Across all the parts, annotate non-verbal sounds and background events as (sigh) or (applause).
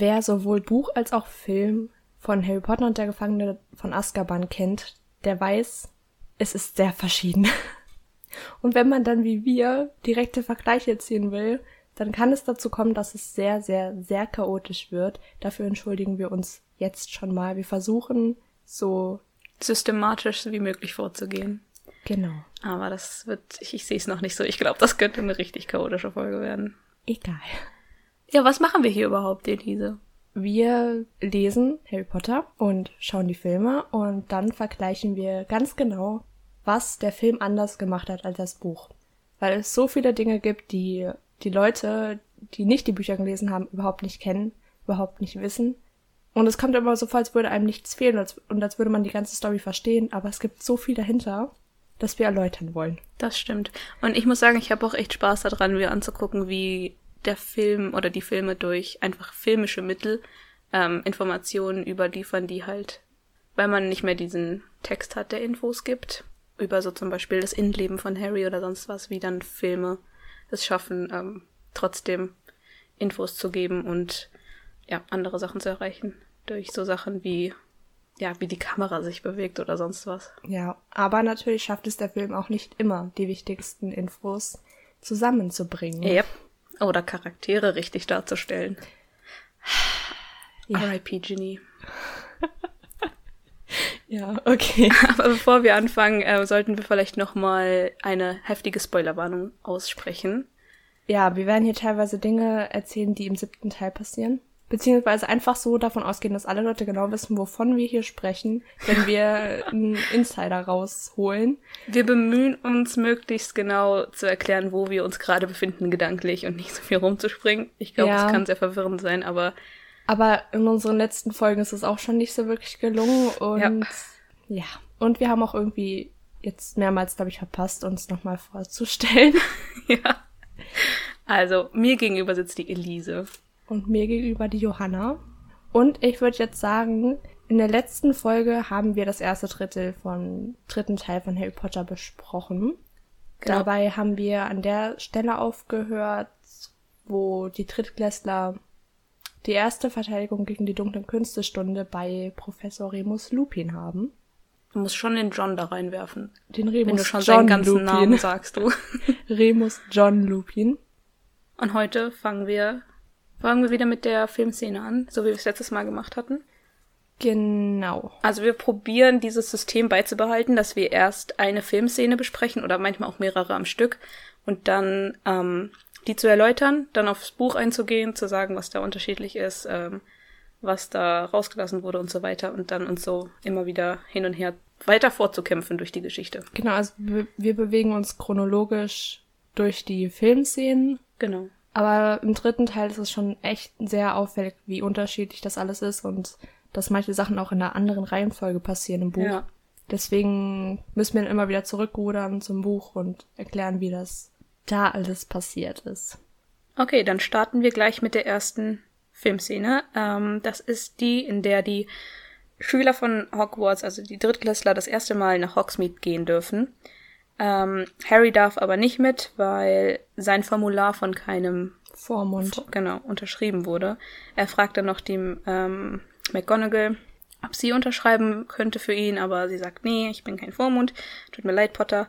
wer sowohl Buch als auch Film von Harry Potter und der Gefangene von Azkaban kennt, der weiß, es ist sehr verschieden. (laughs) Und wenn man dann wie wir direkte Vergleiche ziehen will, dann kann es dazu kommen, dass es sehr, sehr, sehr chaotisch wird. Dafür entschuldigen wir uns jetzt schon mal. Wir versuchen so systematisch wie möglich vorzugehen. Genau. Aber das wird, ich, ich sehe es noch nicht so. Ich glaube, das könnte eine richtig chaotische Folge werden. Egal. Ja, was machen wir hier überhaupt, Elise? Wir lesen Harry Potter und schauen die Filme und dann vergleichen wir ganz genau, was der Film anders gemacht hat als das Buch. Weil es so viele Dinge gibt, die die Leute, die nicht die Bücher gelesen haben, überhaupt nicht kennen, überhaupt nicht wissen. Und es kommt immer so vor, als würde einem nichts fehlen und als würde man die ganze Story verstehen, aber es gibt so viel dahinter, dass wir erläutern wollen. Das stimmt. Und ich muss sagen, ich habe auch echt Spaß daran, mir anzugucken, wie der Film oder die Filme durch einfach filmische Mittel ähm, Informationen überliefern, die halt, weil man nicht mehr diesen Text hat, der Infos gibt, über so zum Beispiel das Innenleben von Harry oder sonst was, wie dann Filme es schaffen, ähm, trotzdem Infos zu geben und ja, andere Sachen zu erreichen. Durch so Sachen wie, ja, wie die Kamera sich bewegt oder sonst was. Ja, aber natürlich schafft es der Film auch nicht immer, die wichtigsten Infos zusammenzubringen. Yep. Oder Charaktere richtig darzustellen. Ja. R.I.P. Ginny. (laughs) ja, okay. (laughs) Aber bevor wir anfangen, äh, sollten wir vielleicht noch mal eine heftige Spoilerwarnung aussprechen. Ja, wir werden hier teilweise Dinge erzählen, die im siebten Teil passieren. Beziehungsweise einfach so davon ausgehen, dass alle Leute genau wissen, wovon wir hier sprechen, wenn wir (laughs) einen Insider rausholen. Wir bemühen uns möglichst genau zu erklären, wo wir uns gerade befinden gedanklich und nicht so viel rumzuspringen. Ich glaube, es ja. kann sehr verwirrend sein, aber aber in unseren letzten Folgen ist es auch schon nicht so wirklich gelungen. Und ja, ja. und wir haben auch irgendwie jetzt mehrmals, glaube ich, verpasst, uns nochmal vorzustellen. (laughs) ja. Also, mir gegenüber sitzt die Elise. Und mir gegenüber die Johanna. Und ich würde jetzt sagen, in der letzten Folge haben wir das erste Drittel von dritten Teil von Harry Potter besprochen. Genau. Dabei haben wir an der Stelle aufgehört, wo die Drittklässler die erste Verteidigung gegen die dunklen Künstestunde bei Professor Remus Lupin haben. Du musst schon den John da reinwerfen. Den Remus Wenn du schon John seinen ganzen Lupin. Namen sagst du. (laughs) Remus John Lupin. Und heute fangen wir, fangen wir wieder mit der Filmszene an, so wie wir es letztes Mal gemacht hatten. Genau. Also wir probieren dieses System beizubehalten, dass wir erst eine Filmszene besprechen oder manchmal auch mehrere am Stück und dann ähm, die zu erläutern, dann aufs Buch einzugehen, zu sagen, was da unterschiedlich ist, ähm, was da rausgelassen wurde und so weiter und dann uns so immer wieder hin und her weiter fortzukämpfen durch die Geschichte. Genau, also wir bewegen uns chronologisch durch die Filmszenen. Genau. Aber im dritten Teil ist es schon echt sehr auffällig, wie unterschiedlich das alles ist und dass manche Sachen auch in einer anderen Reihenfolge passieren im Buch. Ja. Deswegen müssen wir dann immer wieder zurückrudern zum Buch und erklären, wie das da alles passiert ist. Okay, dann starten wir gleich mit der ersten Filmszene. Ähm, das ist die, in der die Schüler von Hogwarts, also die Drittklässler, das erste Mal nach Hogsmeade gehen dürfen. Ähm, Harry darf aber nicht mit, weil sein Formular von keinem Vormund genau unterschrieben wurde. Er fragt dann noch die ähm, McGonagall, ob sie unterschreiben könnte für ihn, aber sie sagt, nee, ich bin kein Vormund, tut mir leid, Potter.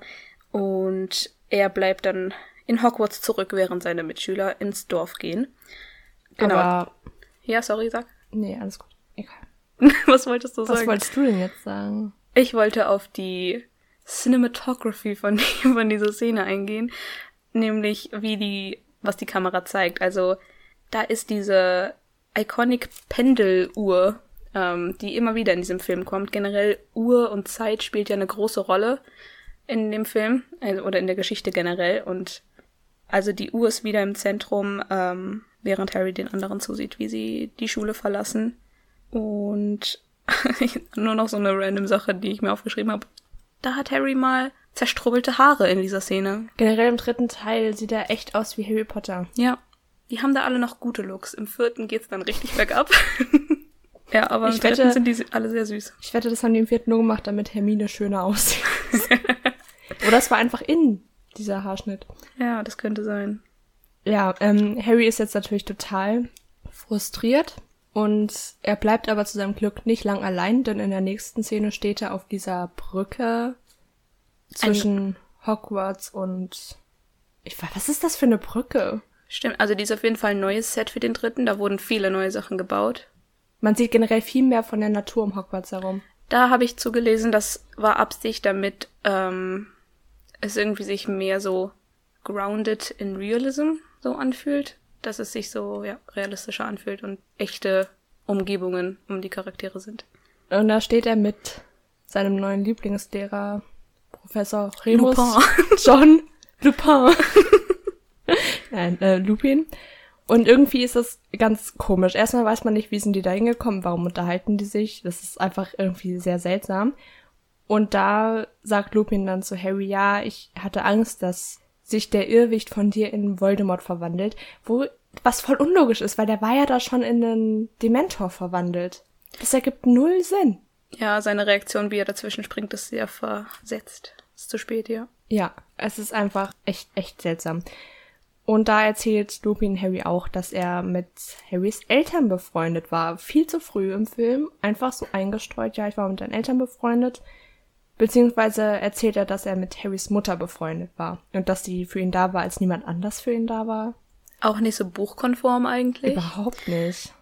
Und er bleibt dann in Hogwarts zurück, während seine Mitschüler ins Dorf gehen. Genau. Aber ja, sorry, sag. Nee, alles gut. Egal. (laughs) Was wolltest du Was sagen? Was wolltest du denn jetzt sagen? Ich wollte auf die Cinematography von, (laughs) von dieser Szene eingehen. Nämlich, wie die, was die Kamera zeigt. Also, da ist diese iconic Pendeluhr, ähm, die immer wieder in diesem Film kommt. Generell Uhr und Zeit spielt ja eine große Rolle in dem Film also, oder in der Geschichte generell. Und also die Uhr ist wieder im Zentrum, ähm, während Harry den anderen zusieht, wie sie die Schule verlassen. Und (laughs) nur noch so eine random Sache, die ich mir aufgeschrieben habe. Da hat Harry mal zerstrubbelte Haare in dieser Szene. Generell im dritten Teil sieht er echt aus wie Harry Potter. Ja. Die haben da alle noch gute Looks. Im vierten geht's dann richtig bergab. (laughs) ja, aber im ich dritten wette, sind die alle sehr süß. Ich wette, das haben die im vierten nur gemacht, damit Hermine schöner aussieht. (laughs) Oder es war einfach in dieser Haarschnitt. Ja, das könnte sein. Ja, ähm, Harry ist jetzt natürlich total frustriert, Und er bleibt aber zu seinem Glück nicht lang allein, denn in der nächsten Szene steht er auf dieser Brücke zwischen Hogwarts und ich weiß, was ist das für eine Brücke? Stimmt, also die ist auf jeden Fall ein neues Set für den dritten. Da wurden viele neue Sachen gebaut. Man sieht generell viel mehr von der Natur um Hogwarts herum. Da habe ich zugelesen, das war Absicht, damit ähm, es irgendwie sich mehr so grounded in Realism so anfühlt. Dass es sich so ja, realistischer anfühlt und echte Umgebungen um die Charaktere sind. Und da steht er mit seinem neuen Lieblingslehrer, Professor Remus Lupin. (laughs) John Lupin. (laughs) Nein, äh, Lupin. Und irgendwie ist das ganz komisch. Erstmal weiß man nicht, wie sind die da hingekommen, warum unterhalten die sich. Das ist einfach irgendwie sehr seltsam. Und da sagt Lupin dann zu Harry, ja, ich hatte Angst, dass sich der Irrwicht von dir in Voldemort verwandelt, wo was voll unlogisch ist, weil der war ja da schon in einen Dementor verwandelt. Das ergibt null Sinn. Ja, seine Reaktion, wie er dazwischen springt, ist sehr versetzt. Ist zu spät, ja. Ja, es ist einfach echt, echt seltsam. Und da erzählt Lupin Harry auch, dass er mit Harrys Eltern befreundet war. Viel zu früh im Film. Einfach so eingestreut, ja, ich war mit deinen Eltern befreundet. Beziehungsweise erzählt er, dass er mit Harrys Mutter befreundet war. Und dass sie für ihn da war, als niemand anders für ihn da war. Auch nicht so buchkonform eigentlich. Überhaupt nicht.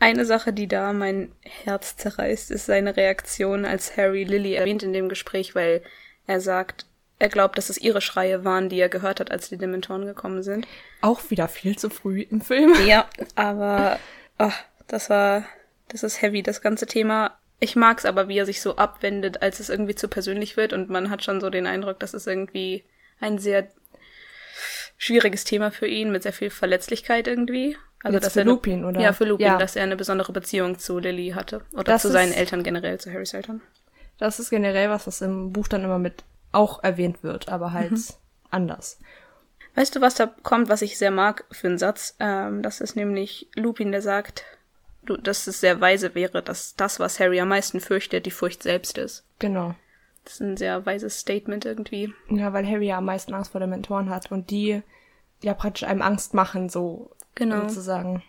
Eine Sache, die da mein Herz zerreißt, ist seine Reaktion, als Harry Lily erwähnt in dem Gespräch, weil er sagt, er glaubt, dass es ihre Schreie waren, die er gehört hat, als die Dementoren gekommen sind. Auch wieder viel zu früh im Film. Ja, aber ach, das war, das ist heavy, das ganze Thema. Ich mag's aber, wie er sich so abwendet, als es irgendwie zu persönlich wird und man hat schon so den Eindruck, dass es irgendwie ein sehr schwieriges Thema für ihn mit sehr viel Verletzlichkeit irgendwie. Also Jetzt dass für er eine- Lupin, oder? Ja, für Lupin, Ja. dass er eine besondere Beziehung zu Lily hatte oder Das zu seinen ist- Eltern generell, zu Harrys Eltern. Das ist generell was, was im Buch dann immer mit auch erwähnt wird, aber halt anders. Weißt du, was da kommt, was ich sehr mag für einen Satz? Ähm, das ist nämlich Lupin, der sagt, dass es sehr weise wäre, dass das, was Harry am meisten fürchtet, die Furcht selbst ist. Genau. Das ist ein sehr weises Statement irgendwie. Ja, weil Harry ja am meisten Angst vor den Mentoren hat und die ja praktisch einem Angst machen, so Genau. sozusagen.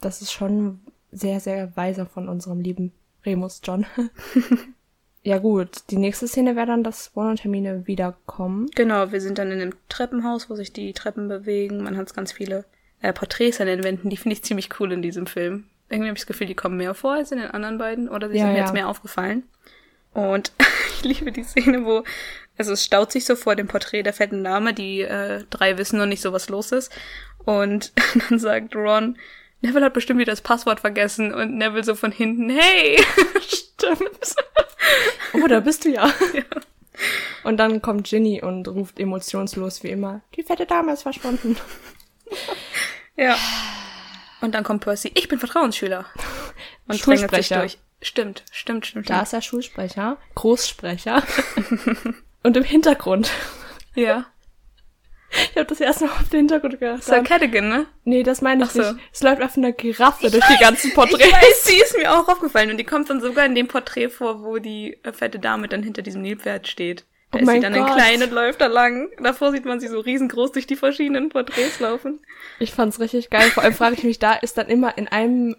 Das ist schon sehr, sehr weise von unserem lieben Remus John. (laughs) ja gut, die nächste Szene wäre dann, dass Ron und Hermine wiederkommen. Genau, wir sind dann in einem Treppenhaus, wo sich die Treppen bewegen. Man hat ganz viele äh, Porträts an den Wänden, die finde ich ziemlich cool in diesem Film. Irgendwie habe ich das Gefühl, die kommen mehr vor als in den anderen beiden oder sie Ja, sind mir ja. jetzt mehr aufgefallen. Und (laughs) ich liebe die Szene, wo also es staut sich so vor dem Porträt der fetten Dame, die äh, drei wissen noch nicht so, was los ist. Und (laughs) dann sagt Ron, Neville hat bestimmt wieder das Passwort vergessen und Neville so von hinten, hey, (laughs) stimmt. Oh, da bist du ja. Und dann kommt Ginny und ruft emotionslos wie immer, die fette Dame ist verschwunden. Ja. Und dann kommt Percy, ich bin Vertrauensschüler. (laughs) Und drängelt sich Schulsprecher. durch. Stimmt, stimmt, stimmt. Da ist er Schulsprecher, Großsprecher. (laughs) und im Hintergrund. Ja. Ich habe das erst mal auf den Hintergrund gedacht. Sir Cadogan, ne? Nee, das meine ich so. nicht. Es läuft einfach eine Giraffe durch die ganzen Ich Porträts. weiß, die ist mir auch aufgefallen. Und die kommt dann sogar in dem Porträt vor, wo die äh, fette Dame dann hinter diesem Nilpferd steht. Da Oh ist sie dann in Gott. klein und läuft da lang. Davor sieht man sie so riesengroß durch die verschiedenen Porträts laufen. Ich fand's richtig geil. Vor allem frage ich mich, da ist dann immer in einem,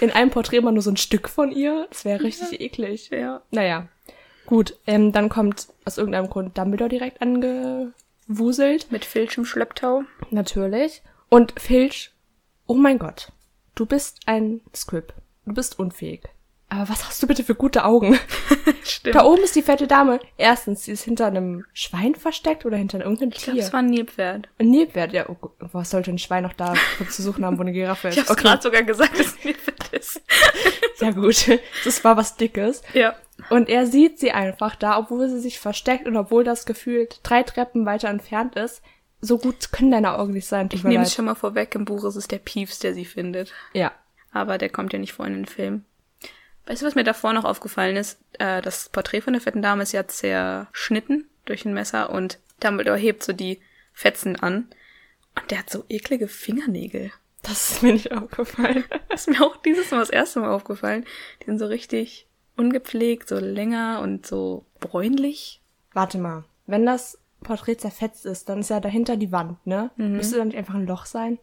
in einem Porträt immer nur so ein Stück von ihr. Das wäre richtig eklig. Ja. Naja. Gut, ähm, dann kommt aus irgendeinem Grund Dumbledore direkt angewuselt. Mit Filch im Schlepptau. Natürlich. Und Filch, oh mein Gott, du bist ein Squib. Du bist unfähig. Aber was hast du bitte für gute Augen? (laughs) Stimmt. Da oben ist die fette Dame. Erstens, sie ist hinter einem Schwein versteckt oder hinter irgendeinem Ich glaube, Tier. es war ein Nilpferd. Ein Nilpferd, ja. Oh, was sollte ein Schwein noch da zu suchen haben, wo eine Giraffe (laughs) ist? Ich habe gerade sogar gesagt, dass es ein Nilpferd ist. (laughs) ja gut. Das war was Dickes. Ja. Und er sieht sie einfach da, obwohl sie sich versteckt und obwohl das gefühlt drei Treppen weiter entfernt ist. So gut können deine Augen nicht sein. Ich nehme es schon mal vorweg, im Buch ist es der Piefs, der sie findet. Ja. Aber der kommt ja nicht vor in den Film. Weißt du, was mir davor noch aufgefallen ist? Äh, das Porträt von der fetten Dame ist ja zerschnitten durch ein Messer und Dumbledore hebt so die Fetzen an. Und der hat so eklige Fingernägel. Das ist mir nicht aufgefallen. (laughs) Das ist mir auch dieses Mal das erste Mal aufgefallen. Die sind so richtig ungepflegt, so länger und so bräunlich. Warte mal. Wenn das Porträt zerfetzt ist, dann ist ja dahinter die Wand, ne? Mhm. Müsste da nicht einfach ein Loch sein?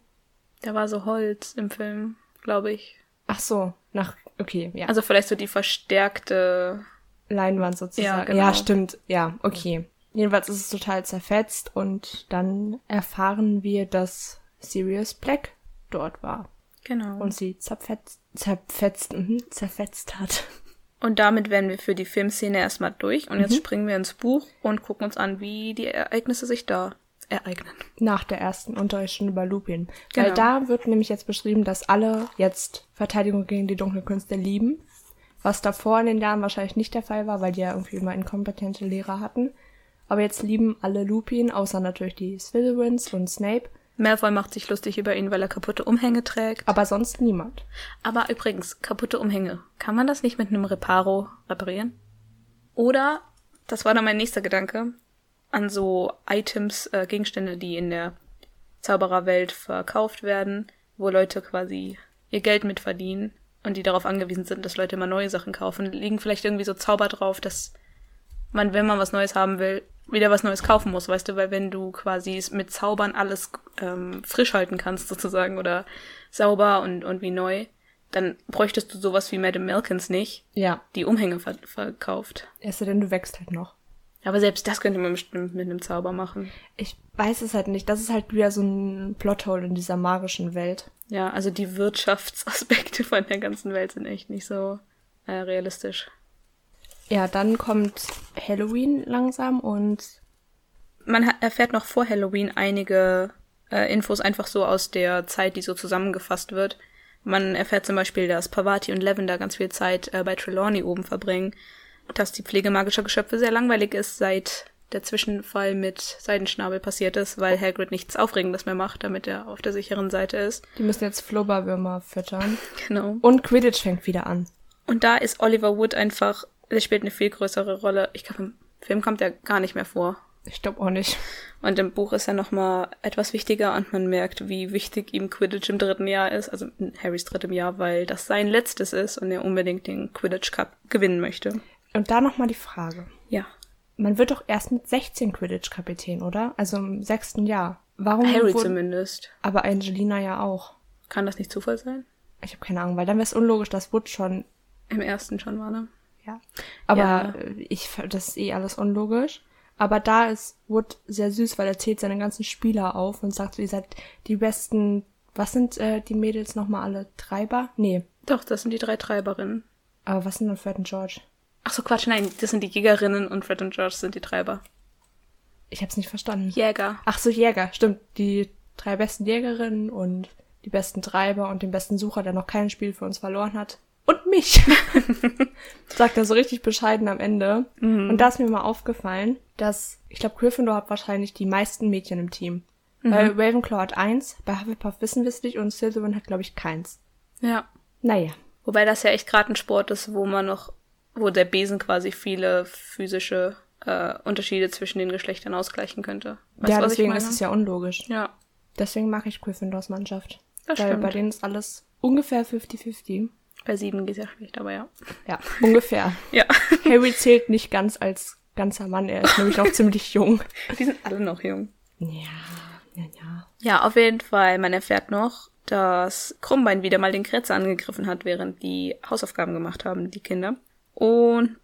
Da war so Holz im Film, glaube ich. Ach so, nach, okay, ja. Also vielleicht so die verstärkte. Leinwand sozusagen. Ja, Ja, genau. stimmt. Ja, okay. Jedenfalls ist es total zerfetzt und dann erfahren wir, dass Sirius Black dort war Genau. und sie zerfetzt, zerfetzt, mhm, zerfetzt hat. (laughs) Und damit wären wir für die Filmszene erstmal durch. Und Mhm. jetzt springen wir ins Buch und gucken uns an, wie die Ereignisse sich da ereignen. Nach der ersten Unterrichtsstunde bei Lupin. Genau. Weil da wird nämlich jetzt beschrieben, dass alle jetzt Verteidigung gegen die dunklen Künste lieben. Was davor in den Jahren wahrscheinlich nicht der Fall war, weil die ja irgendwie immer inkompetente Lehrer hatten. Aber jetzt lieben alle Lupin, außer natürlich die Slytherins und Snape. Malfoy macht sich lustig über ihn, weil er kaputte Umhänge trägt. Aber sonst niemand. Aber übrigens, kaputte Umhänge. Kann man das nicht mit einem Reparo reparieren? Oder, das war dann mein nächster Gedanke, an so Items, äh, Gegenstände, die in der Zaubererwelt verkauft werden, wo Leute quasi ihr Geld mit verdienen und die darauf angewiesen sind, dass Leute immer neue Sachen kaufen, liegen vielleicht irgendwie so Zauber drauf, dass man, wenn man was Neues haben will, wieder was Neues kaufen muss, weißt du, weil wenn du quasi es mit Zaubern alles ähm, frisch halten kannst, sozusagen, oder sauber und, und wie neu, dann bräuchtest du sowas wie Madame Malkins nicht, Ja. die Umhänge ver verkauft. Es sei denn, du wächst halt noch. Aber selbst das könnte man bestimmt mit einem Zauber machen. Ich weiß es halt nicht. Das ist halt wieder so ein Plothole in dieser magischen Welt. Ja, also die Wirtschaftsaspekte (laughs) von der ganzen Welt sind echt nicht so äh, realistisch. Ja, dann kommt Halloween langsam und Man erfährt noch vor Halloween einige äh, Infos einfach so aus der Zeit, die so zusammengefasst wird. Man erfährt zum Beispiel, dass Pavati und Lavender ganz viel Zeit äh, bei Trelawney oben verbringen, dass die Pflege magischer Geschöpfe sehr langweilig ist, seit der Zwischenfall mit Seidenschnabel passiert ist, weil Hagrid nichts Aufregendes mehr macht, damit er auf der sicheren Seite ist. die müssen jetzt Flubberwürmer füttern. Genau. Und Quidditch fängt wieder an. Und da ist Oliver Wood einfach, der spielt eine viel größere Rolle. Ich glaube, im Film kommt er gar nicht mehr vor. Ich glaube auch nicht. Und im Buch ist er nochmal etwas wichtiger und man merkt, wie wichtig ihm Quidditch im dritten Jahr ist, also in Harrys drittem Jahr, weil das sein letztes ist und er unbedingt den Quidditch Cup gewinnen möchte. Und da nochmal die Frage. Ja. Man wird doch erst mit 16 Quidditch-Kapitän, oder? Also im sechsten Jahr. Warum Harry wurde- zumindest. Aber Angelina ja auch. Kann das nicht Zufall sein? Ich habe keine Ahnung, weil dann wäre es unlogisch, dass Wood schon, Im ersten schon war, ne? ja. Aber Ja. äh, ich, das ist eh alles unlogisch. Aber da ist Wood sehr süß, weil er zählt seine ganzen Spieler auf und sagt, so, ihr seid die besten, was sind äh, die Mädels nochmal alle? Treiber? Nee. Doch, das sind die drei Treiberinnen. Aber was sind denn Fred und George? Ach so, Quatsch, nein, das sind die Jägerinnen und Fred und George sind die Treiber. Ich hab's nicht verstanden. Jäger. Ach so, Jäger, stimmt. Die drei besten Jägerinnen und die besten Treiber und den besten Sucher, der noch kein Spiel für uns verloren hat. Und mich. (laughs) Sagt er so richtig bescheiden am Ende. Und da ist mir mal aufgefallen, dass, ich glaube, Gryffindor hat wahrscheinlich die meisten Mädchen im Team. Weil Ravenclaw hat eins, bei Hufflepuff wissen wir es nicht und Slytherin hat, glaube ich, keins. Ja. Naja. Wobei das ja echt gerade ein Sport ist, wo man noch, wo der Besen quasi viele physische äh, Unterschiede zwischen den Geschlechtern ausgleichen könnte. Weißt ja, du, deswegen ist es ja unlogisch. Ja, Deswegen mag ich Gryffindors Mannschaft. Das Weil stimmt. bei denen ist alles ungefähr 50-50. bei sieben geht ja schlecht, aber ja. Ja, ungefähr. (laughs) Ja, Harry zählt nicht ganz als ganzer Mann, er ist nämlich noch (laughs) ziemlich jung. die sind alle noch jung. Ja, ja, ja. Ja, auf jeden Fall. Man erfährt noch, dass Krummbein wieder mal den Kretzer angegriffen hat, während die Hausaufgaben gemacht haben, die Kinder. Und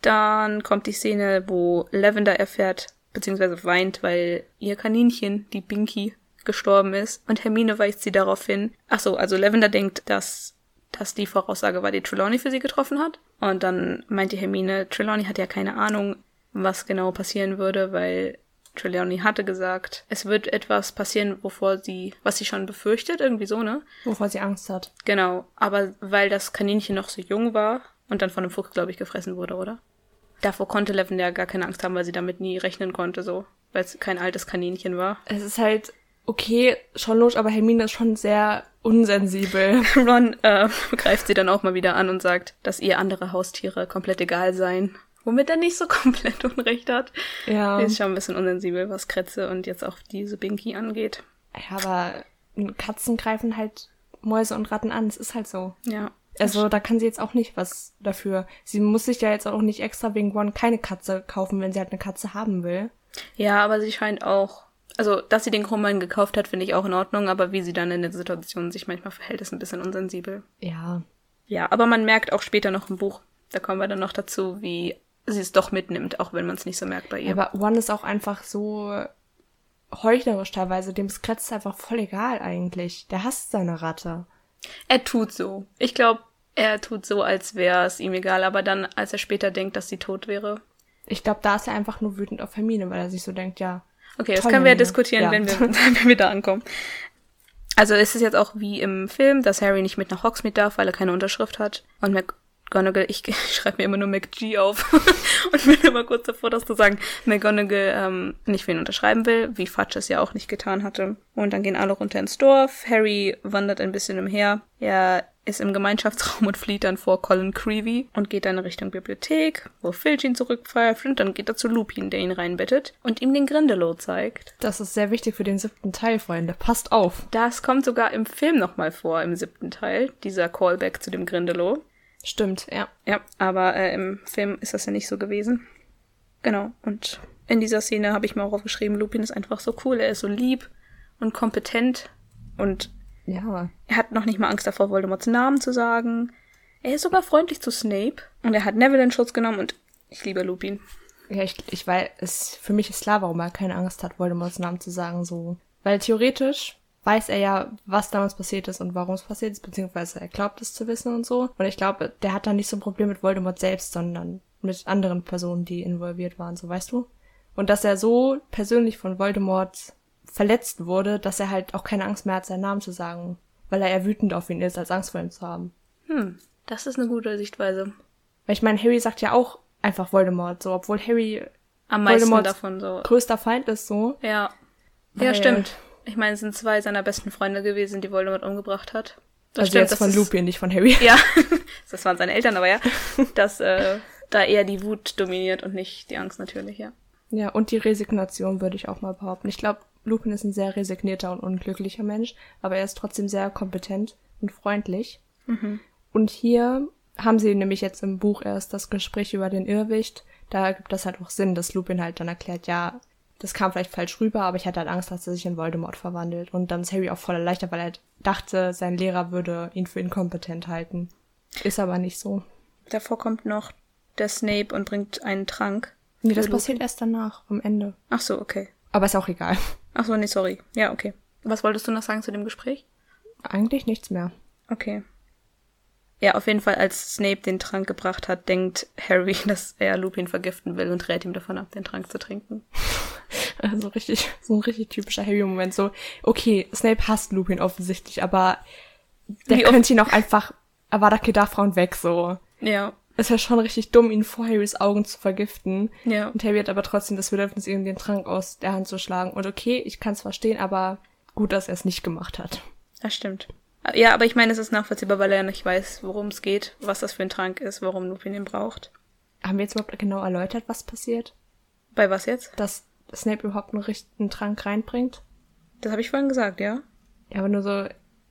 dann kommt die Szene, wo Lavender erfährt, beziehungsweise weint, weil ihr Kaninchen, die Binky, gestorben ist. Und Hermine weist sie darauf hin. Ach so, also Lavender denkt, dass das die Voraussage war, die Trelawney für sie getroffen hat. Und dann meint die Hermine, Trelawney hat ja keine Ahnung, was genau passieren würde, weil Trelawney hatte gesagt, es wird etwas passieren, wovor sie, was sie schon befürchtet, irgendwie so, ne? Wovor sie Angst hat. Genau, aber weil das Kaninchen noch so jung war und dann von einem Fuchs, glaube ich, gefressen wurde, oder? Davor konnte Lavender gar keine Angst haben, weil sie damit nie rechnen konnte, so. Weil es kein altes Kaninchen war. Es ist halt okay, schon logisch, aber Hermine ist schon sehr unsensibel. (laughs) Ron äh, greift sie dann auch mal wieder an und sagt, dass ihr andere Haustiere komplett egal seien. Womit er nicht so (laughs) komplett Unrecht hat. Ja. Sie ist schon ein bisschen unsensibel, was Kretze und jetzt auch diese Binky angeht. Ja, aber Katzen greifen halt Mäuse und Ratten an. Es ist halt so. Ja. Also da kann sie jetzt auch nicht was dafür. Sie muss sich ja jetzt auch nicht extra wegen Ron keine Katze kaufen, wenn sie halt eine Katze haben will. Ja, aber sie scheint auch Also, dass sie den Roman gekauft hat, finde ich auch in Ordnung, aber wie sie dann in der Situation sich manchmal verhält, ist ein bisschen unsensibel. Ja. Ja, aber man merkt auch später noch im Buch, da kommen wir dann noch dazu, wie sie es doch mitnimmt, auch wenn man es nicht so merkt bei ihr. Aber One ist auch einfach so heuchlerisch teilweise. Dem Skretz ist einfach voll egal eigentlich. Der hasst seine Ratte. Er tut so. Ich glaube, er tut so, als wäre es ihm egal, aber dann, als er später denkt, dass sie tot wäre. Ich glaube, da ist er einfach nur wütend auf Hermine, weil er sich so denkt, ja. Okay, das können wir ja diskutieren, Ja. wenn, wir, (laughs) (laughs) wenn wir da ankommen. Also es ist jetzt auch wie im Film, dass Harry nicht mit nach Hogsmeade darf, weil er keine Unterschrift hat. Und McGonagall, ich, ich (laughs) schreibe mir immer nur McG auf (laughs) und bin immer kurz davor, das zu sagen, McGonagall ähm, nicht für ihn unterschreiben will, wie Fudge es ja auch nicht getan hatte. Und dann gehen alle runter ins Dorf. Harry wandert ein bisschen umher. Er ist im Gemeinschaftsraum (laughs) und flieht dann vor Colin Creevy und geht dann Richtung Bibliothek, wo Filch ihn zurückpfeift und dann geht er zu Lupin, der ihn reinbettet und ihm den Grindelow zeigt. Das ist sehr wichtig für den siebten Teil, Freunde. Passt auf. Das kommt sogar im Film nochmal vor, im siebten Teil, dieser Callback zu dem Grindelow. Stimmt, ja. Ja, aber äh, im Film ist das ja nicht so gewesen. Genau, und in dieser Szene habe ich mir auch aufgeschrieben, Lupin ist einfach so cool, er ist so lieb und kompetent und Ja. er hat noch nicht mal Angst davor, Voldemorts Namen zu sagen. Er ist sogar freundlich zu Snape und er hat Neville in Schutz genommen und ich liebe Lupin. Ja, ich, ich weiß, es, für mich ist klar, warum er keine Angst hat, Voldemorts Namen zu sagen, so. Weil theoretisch weiß er ja, was damals passiert ist und warum es passiert ist, beziehungsweise er glaubt es zu wissen und so. Und ich glaube, der hat dann nicht so ein Problem mit Voldemort selbst, sondern mit anderen Personen, die involviert waren, so weißt du? Und dass er so persönlich von Voldemort verletzt wurde, dass er halt auch keine Angst mehr hat, seinen Namen zu sagen, weil er eher wütend auf ihn ist, als Angst vor ihm zu haben. Hm, das ist eine gute Sichtweise. Weil ich meine, Harry sagt ja auch einfach Voldemort, so, obwohl Harry Am meisten Voldemorts davon so. größter Feind ist, so. Ja. Ja, stimmt. Ich meine, es sind zwei seiner besten Freunde gewesen, die Voldemort umgebracht hat. Das also stimmt, jetzt das von Lupin, nicht von Harry. Ja, (laughs) (laughs) das waren seine Eltern, aber ja, dass äh, da eher die Wut dominiert und nicht die Angst natürlich, ja. Ja, und die Resignation würde ich auch mal behaupten. Ich glaube, Lupin ist ein sehr resignierter und unglücklicher Mensch, aber er ist trotzdem sehr kompetent und freundlich. Und hier haben sie nämlich jetzt im Buch erst das Gespräch über den Irrwicht. Da gibt das halt auch Sinn, dass Lupin halt dann erklärt, ja, das kam vielleicht falsch rüber, aber ich hatte halt Angst, dass er sich in Voldemort verwandelt. Und dann ist Harry auch voll erleichtert, weil er dachte, sein Lehrer würde ihn für inkompetent halten. Ist aber nicht so. Davor kommt noch der Snape und bringt einen Trank. Nee, das Für passiert erst danach, am Ende. Ach so, okay. Aber ist auch egal. Ach so, nee, sorry. Ja, okay. Was wolltest du noch sagen zu dem Gespräch? Eigentlich nichts mehr. Okay. Ja, auf jeden Fall, als Snape den Trank gebracht hat, denkt Harry, (laughs) dass er Lupin vergiften will und rät ihm davon ab, den Trank zu trinken. (laughs) Also richtig, so ein richtig typischer Harry-Moment. So, okay, Snape hasst Lupin offensichtlich, aber der Wie könnte ihn auch einfach Avada Kedavra und weg, so. Ja, Es wäre schon richtig dumm, ihn vor Harrys Augen zu vergiften. ja. Und Harry hat aber trotzdem das Bedürfnis, ihm den Trank aus der Hand zu schlagen. Und okay, ich kann es verstehen, aber gut, dass er es nicht gemacht hat. Das stimmt. Ja, aber ich meine, es ist nachvollziehbar, weil er nicht weiß, worum es geht, was das für ein Trank ist, warum Lupin ihn braucht. Haben wir jetzt überhaupt genau erläutert, was passiert? Bei was jetzt? Dass Snape überhaupt einen richtigen Trank reinbringt? Das habe ich vorhin gesagt, ja. Ja, aber nur so,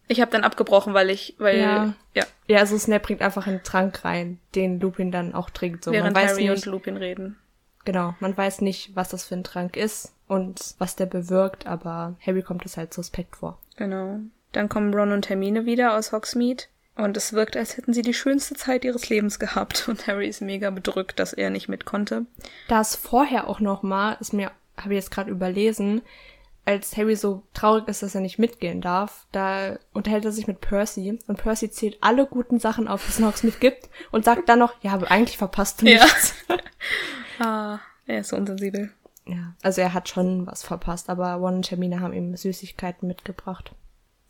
Ich habe dann abgebrochen, weil ich, weil, Ja. ja, ja, also Snape bringt einfach einen Trank rein, den Lupin dann auch trinkt. So, während man weiß Harry nicht, und Lupin reden. Genau, man weiß nicht, was das für ein Trank ist und was der bewirkt, aber Harry kommt es halt suspekt vor. Genau. Dann kommen Ron und Hermine wieder aus Hogsmeade. Und es wirkt, als hätten sie die schönste Zeit ihres Lebens gehabt. (laughs) Und Harry ist mega bedrückt, dass er nicht mit konnte. Da ist vorher auch noch mal, ist mir, habe ich jetzt gerade überlesen, als Harry so traurig ist, dass er nicht mitgehen darf, da unterhält er sich mit Percy und Percy zählt alle guten Sachen auf, die es in Hogsmeade gibt und sagt dann noch, ja, aber eigentlich verpasst du Ja. nichts. (laughs) Ah, er ist so unsensibel. Ja, also er hat schon was verpasst, aber Ron und Hermine haben ihm Süßigkeiten mitgebracht.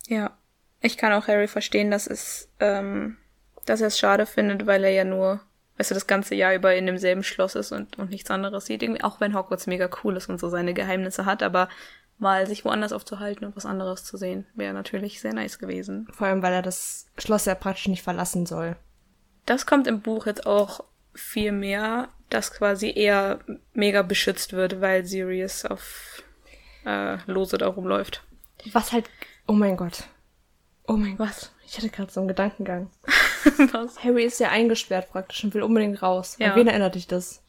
Ja. Ich kann auch Harry verstehen, dass es, ähm, dass er es schade findet, weil er ja nur, weißt du, das ganze Jahr über in demselben Schloss ist und, und nichts anderes sieht. Irgendwie, auch wenn Hogwarts mega cool ist und so seine Geheimnisse hat, aber mal sich woanders aufzuhalten und was anderes zu sehen, wäre natürlich sehr nice gewesen. Vor allem, weil er das Schloss ja praktisch nicht verlassen soll. Das kommt im Buch jetzt auch viel mehr, dass quasi er mega beschützt wird, weil Sirius auf äh, Lose da rumläuft. Was halt, oh mein Gott. Oh mein Gott. Ich hatte gerade so einen Gedankengang. (laughs) (laughs) Was? Harry ist ja eingesperrt praktisch und will unbedingt raus. Ja. An wen erinnert dich das?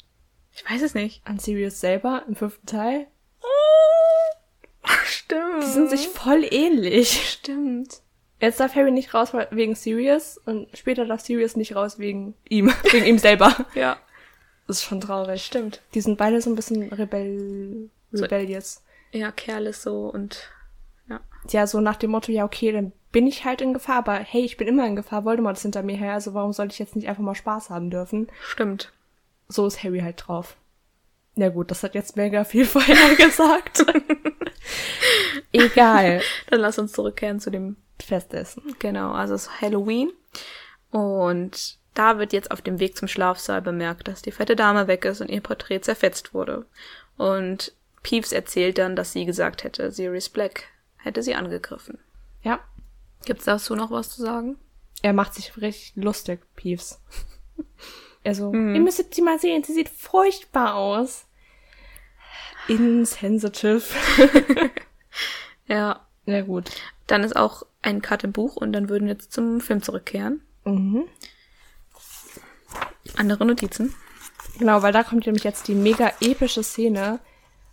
Ich weiß es nicht. An Sirius selber im fünften Teil? (laughs) Stimmt. Die sind sich voll ähnlich. Stimmt. Jetzt darf Harry nicht raus wegen Sirius und später darf Sirius nicht raus wegen ihm, (laughs) wegen ihm selber. Ja. Das ist schon traurig. Stimmt. Die sind beide so ein bisschen rebell So- rebellious. Ja, Kerl ist so und ja. Ja, so nach dem Motto, ja, okay, dann bin ich halt in Gefahr, aber hey, ich bin immer in Gefahr, Voldemort ist hinter mir her, also warum sollte ich jetzt nicht einfach mal Spaß haben dürfen? Stimmt. So ist Harry halt drauf. Na gut, das hat jetzt mega viel vorher gesagt. (laughs) Egal. Dann lass uns zurückkehren zu dem Festessen. Genau, also es ist Halloween. Und da wird jetzt auf dem Weg zum Schlafsaal bemerkt, dass die fette Dame weg ist und ihr Porträt zerfetzt wurde. Und Peeves erzählt dann, dass sie gesagt hätte, Sirius Black hätte sie angegriffen. Ja. Gibt's dazu noch was zu sagen? Er macht sich richtig lustig, Peeves. Er (laughs) so, ihr müsstet sie mal sehen, sie sieht furchtbar aus. Insensitive. (laughs) Ja. Na gut. Dann ist auch ein Cut im Buch und dann würden wir jetzt zum Film zurückkehren. Mhm. Andere Notizen. Genau, weil da kommt nämlich jetzt die mega epische Szene,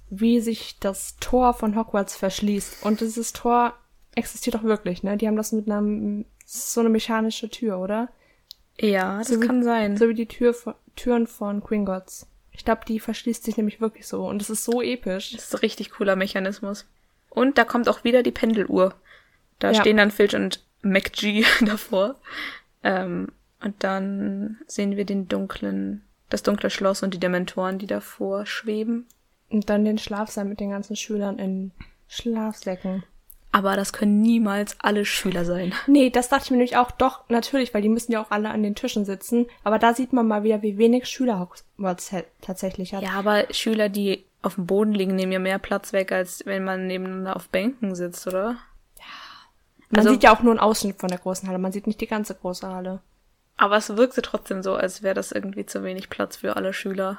wie sich das Tor von Hogwarts verschließt. Und dieses Tor existiert auch wirklich, ne? Die haben das mit einer, so eine mechanische Tür, oder? Ja, das So wie- kann sein. So wie die Tür von, Türen von Gringotts. Ich glaube, die verschließt sich nämlich wirklich so. Und es ist so episch. Das ist ein richtig cooler Mechanismus. Und da kommt auch wieder die Pendeluhr. Da Ja. stehen dann Filch und MacG (laughs) davor. Ähm, und dann sehen wir den dunklen, das dunkle Schloss und die Dementoren, die davor schweben. Und dann den Schlafsaal mit den ganzen Schülern in Schlafsäcken. Aber das können niemals alle Schüler sein. (laughs) Nee, das dachte ich mir nämlich auch, doch, natürlich, weil die müssen ja auch alle an den Tischen sitzen. Aber da sieht man mal wieder, wie wenig Schüler Hogwarts tatsächlich hat. Ja, aber Schüler, die auf dem Boden liegen, nehmen ja mehr Platz weg, als wenn man nebeneinander auf Bänken sitzt, oder? Man also- sieht ja auch nur einen Ausschnitt von der großen Halle, man sieht nicht die ganze große Halle. Aber es wirkte trotzdem so, als wäre das irgendwie zu wenig Platz für alle Schüler.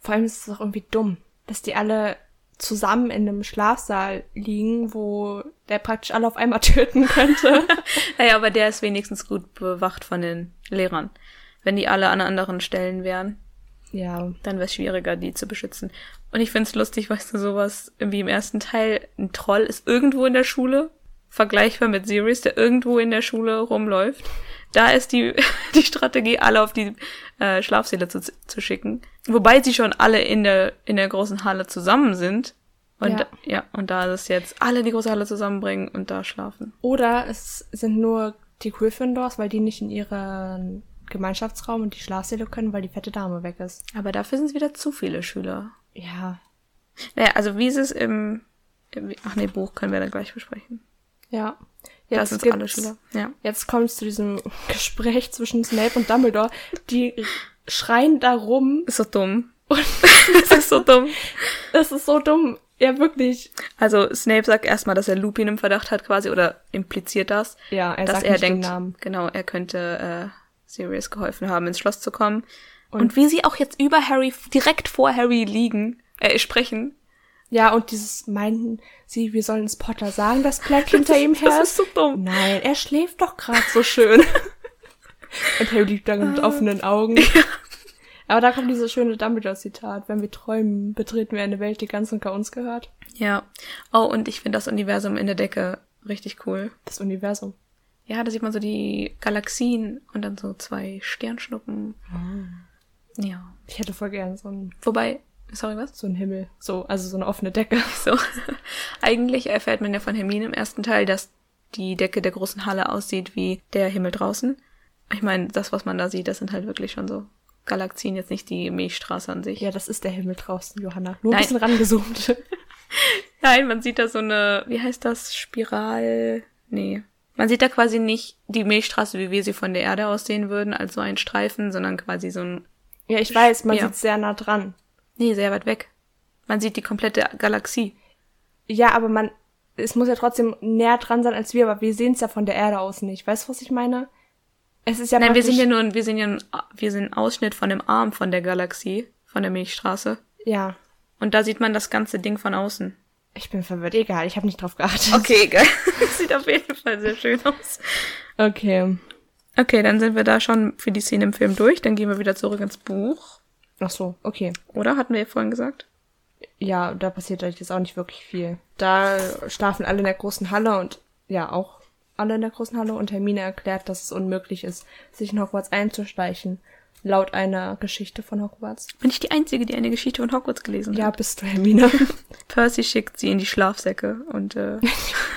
Vor allem ist es auch irgendwie dumm, dass die alle zusammen in einem Schlafsaal liegen, wo der praktisch alle auf einmal (laughs) töten könnte. (laughs) Naja, aber der ist wenigstens gut bewacht von den Lehrern. Wenn die alle an anderen Stellen wären, ja. dann wäre es schwieriger, die zu beschützen. Und ich find's lustig, weißt du, sowas wie im ersten Teil, ein Troll ist irgendwo in der Schule, vergleichbar mit Sirius, der irgendwo in der Schule rumläuft. Da ist die, (laughs) die Strategie, alle auf die äh, Schlafsäle zu, zu schicken. Wobei sie schon alle in der, in der großen Halle zusammen sind. Und Ja. ja. und da ist es jetzt alle in die große Halle zusammenbringen und da schlafen. Oder es sind nur die Gryffindors, weil die nicht in ihren Gemeinschaftsraum und die Schlafsäle können, weil die fette Dame weg ist. Aber dafür sind es wieder zu viele Schüler. Ja. Naja, also wie ist es im, im ach nee, Buch können wir dann gleich besprechen. Ja. Jetzt sind gibt's- alle Schüler. Ja. Jetzt kommt es zu diesem (laughs) Gespräch zwischen Snape und Dumbledore. Die schreien da rum. Ist so dumm. (laughs) das ist so dumm. Das ist so dumm. Ja, wirklich. Also Snape sagt erstmal, dass er Lupin im Verdacht hat quasi oder impliziert das, Ja, er dass sagt er denkt, den Namen. genau, er könnte äh, Sirius geholfen haben, ins Schloss zu kommen. Und, wie sie auch jetzt über Harry, direkt vor Harry liegen, äh, sprechen. Ja, und dieses meinten sie, wir sollen es Potter sagen, dass Black hinter ihm her Das ist so dumm. Nein, er schläft doch gerade so schön. (laughs) und Harry liegt da mit offenen Augen. Aber da kommt dieses schöne Dumbledore-Zitat. Wenn wir träumen, betreten wir eine Welt, die ganz und gar uns gehört. Ja. Oh, und ich finde das Universum in der Decke richtig cool. Das Universum. Ja, da sieht man so die Galaxien und dann so zwei Sternschnuppen. Ja. Ich hätte voll gern so einen, Wobei, sorry, was? so einen Himmel. So, also so eine offene Decke. (laughs) So. Eigentlich erfährt man ja von Hermine im ersten Teil, dass die Decke der großen Halle aussieht wie der Himmel draußen. Ich meine, das, was man da sieht, das sind halt wirklich schon so Galaxien, jetzt nicht die Milchstraße an sich. Ja, das ist der Himmel draußen, Johanna. Nur ein Nein. bisschen rangezoomt. (laughs) Nein, man sieht da so eine, wie heißt das, Spiral? Nee. Man sieht da quasi nicht die Milchstraße, wie wir sie von der Erde aus sehen würden, als so ein Streifen, sondern quasi so ein, ja, ich weiß, man Ja. sieht sehr nah dran. Nee, sehr weit weg. Man sieht die komplette Galaxie. Ja, aber man, es muss ja trotzdem näher dran sein als wir, aber wir sehen es ja von der Erde aus nicht. Weißt du, was ich meine? Es ist ja Nein, wir sind ja nur, ein- wir sind ja, ein, wir sind ein Ausschnitt von dem Arm von der Galaxie, von der Milchstraße. Ja, Und da sieht man das ganze Ding von außen. ich bin verwirrt. Egal, ich habe nicht drauf geachtet. Okay, (laughs) egal. sieht auf jeden Fall sehr schön aus. Okay. Okay, dann sind wir da schon für die Szene im Film durch. Dann gehen wir wieder zurück ins Buch. Ach so, okay. Oder? Hatten wir ja vorhin gesagt? ja, da passiert halt jetzt auch nicht wirklich viel. Da schlafen alle in der großen Halle und ja, auch alle in der großen Halle und Hermine erklärt, dass es unmöglich ist, sich in Hogwarts einzuschleichen. Laut einer Geschichte von Hogwarts. Bin ich die Einzige, die eine Geschichte von Hogwarts gelesen hat? Ja, bist du, Hermine. (laughs) Percy schickt sie in die Schlafsäcke und äh,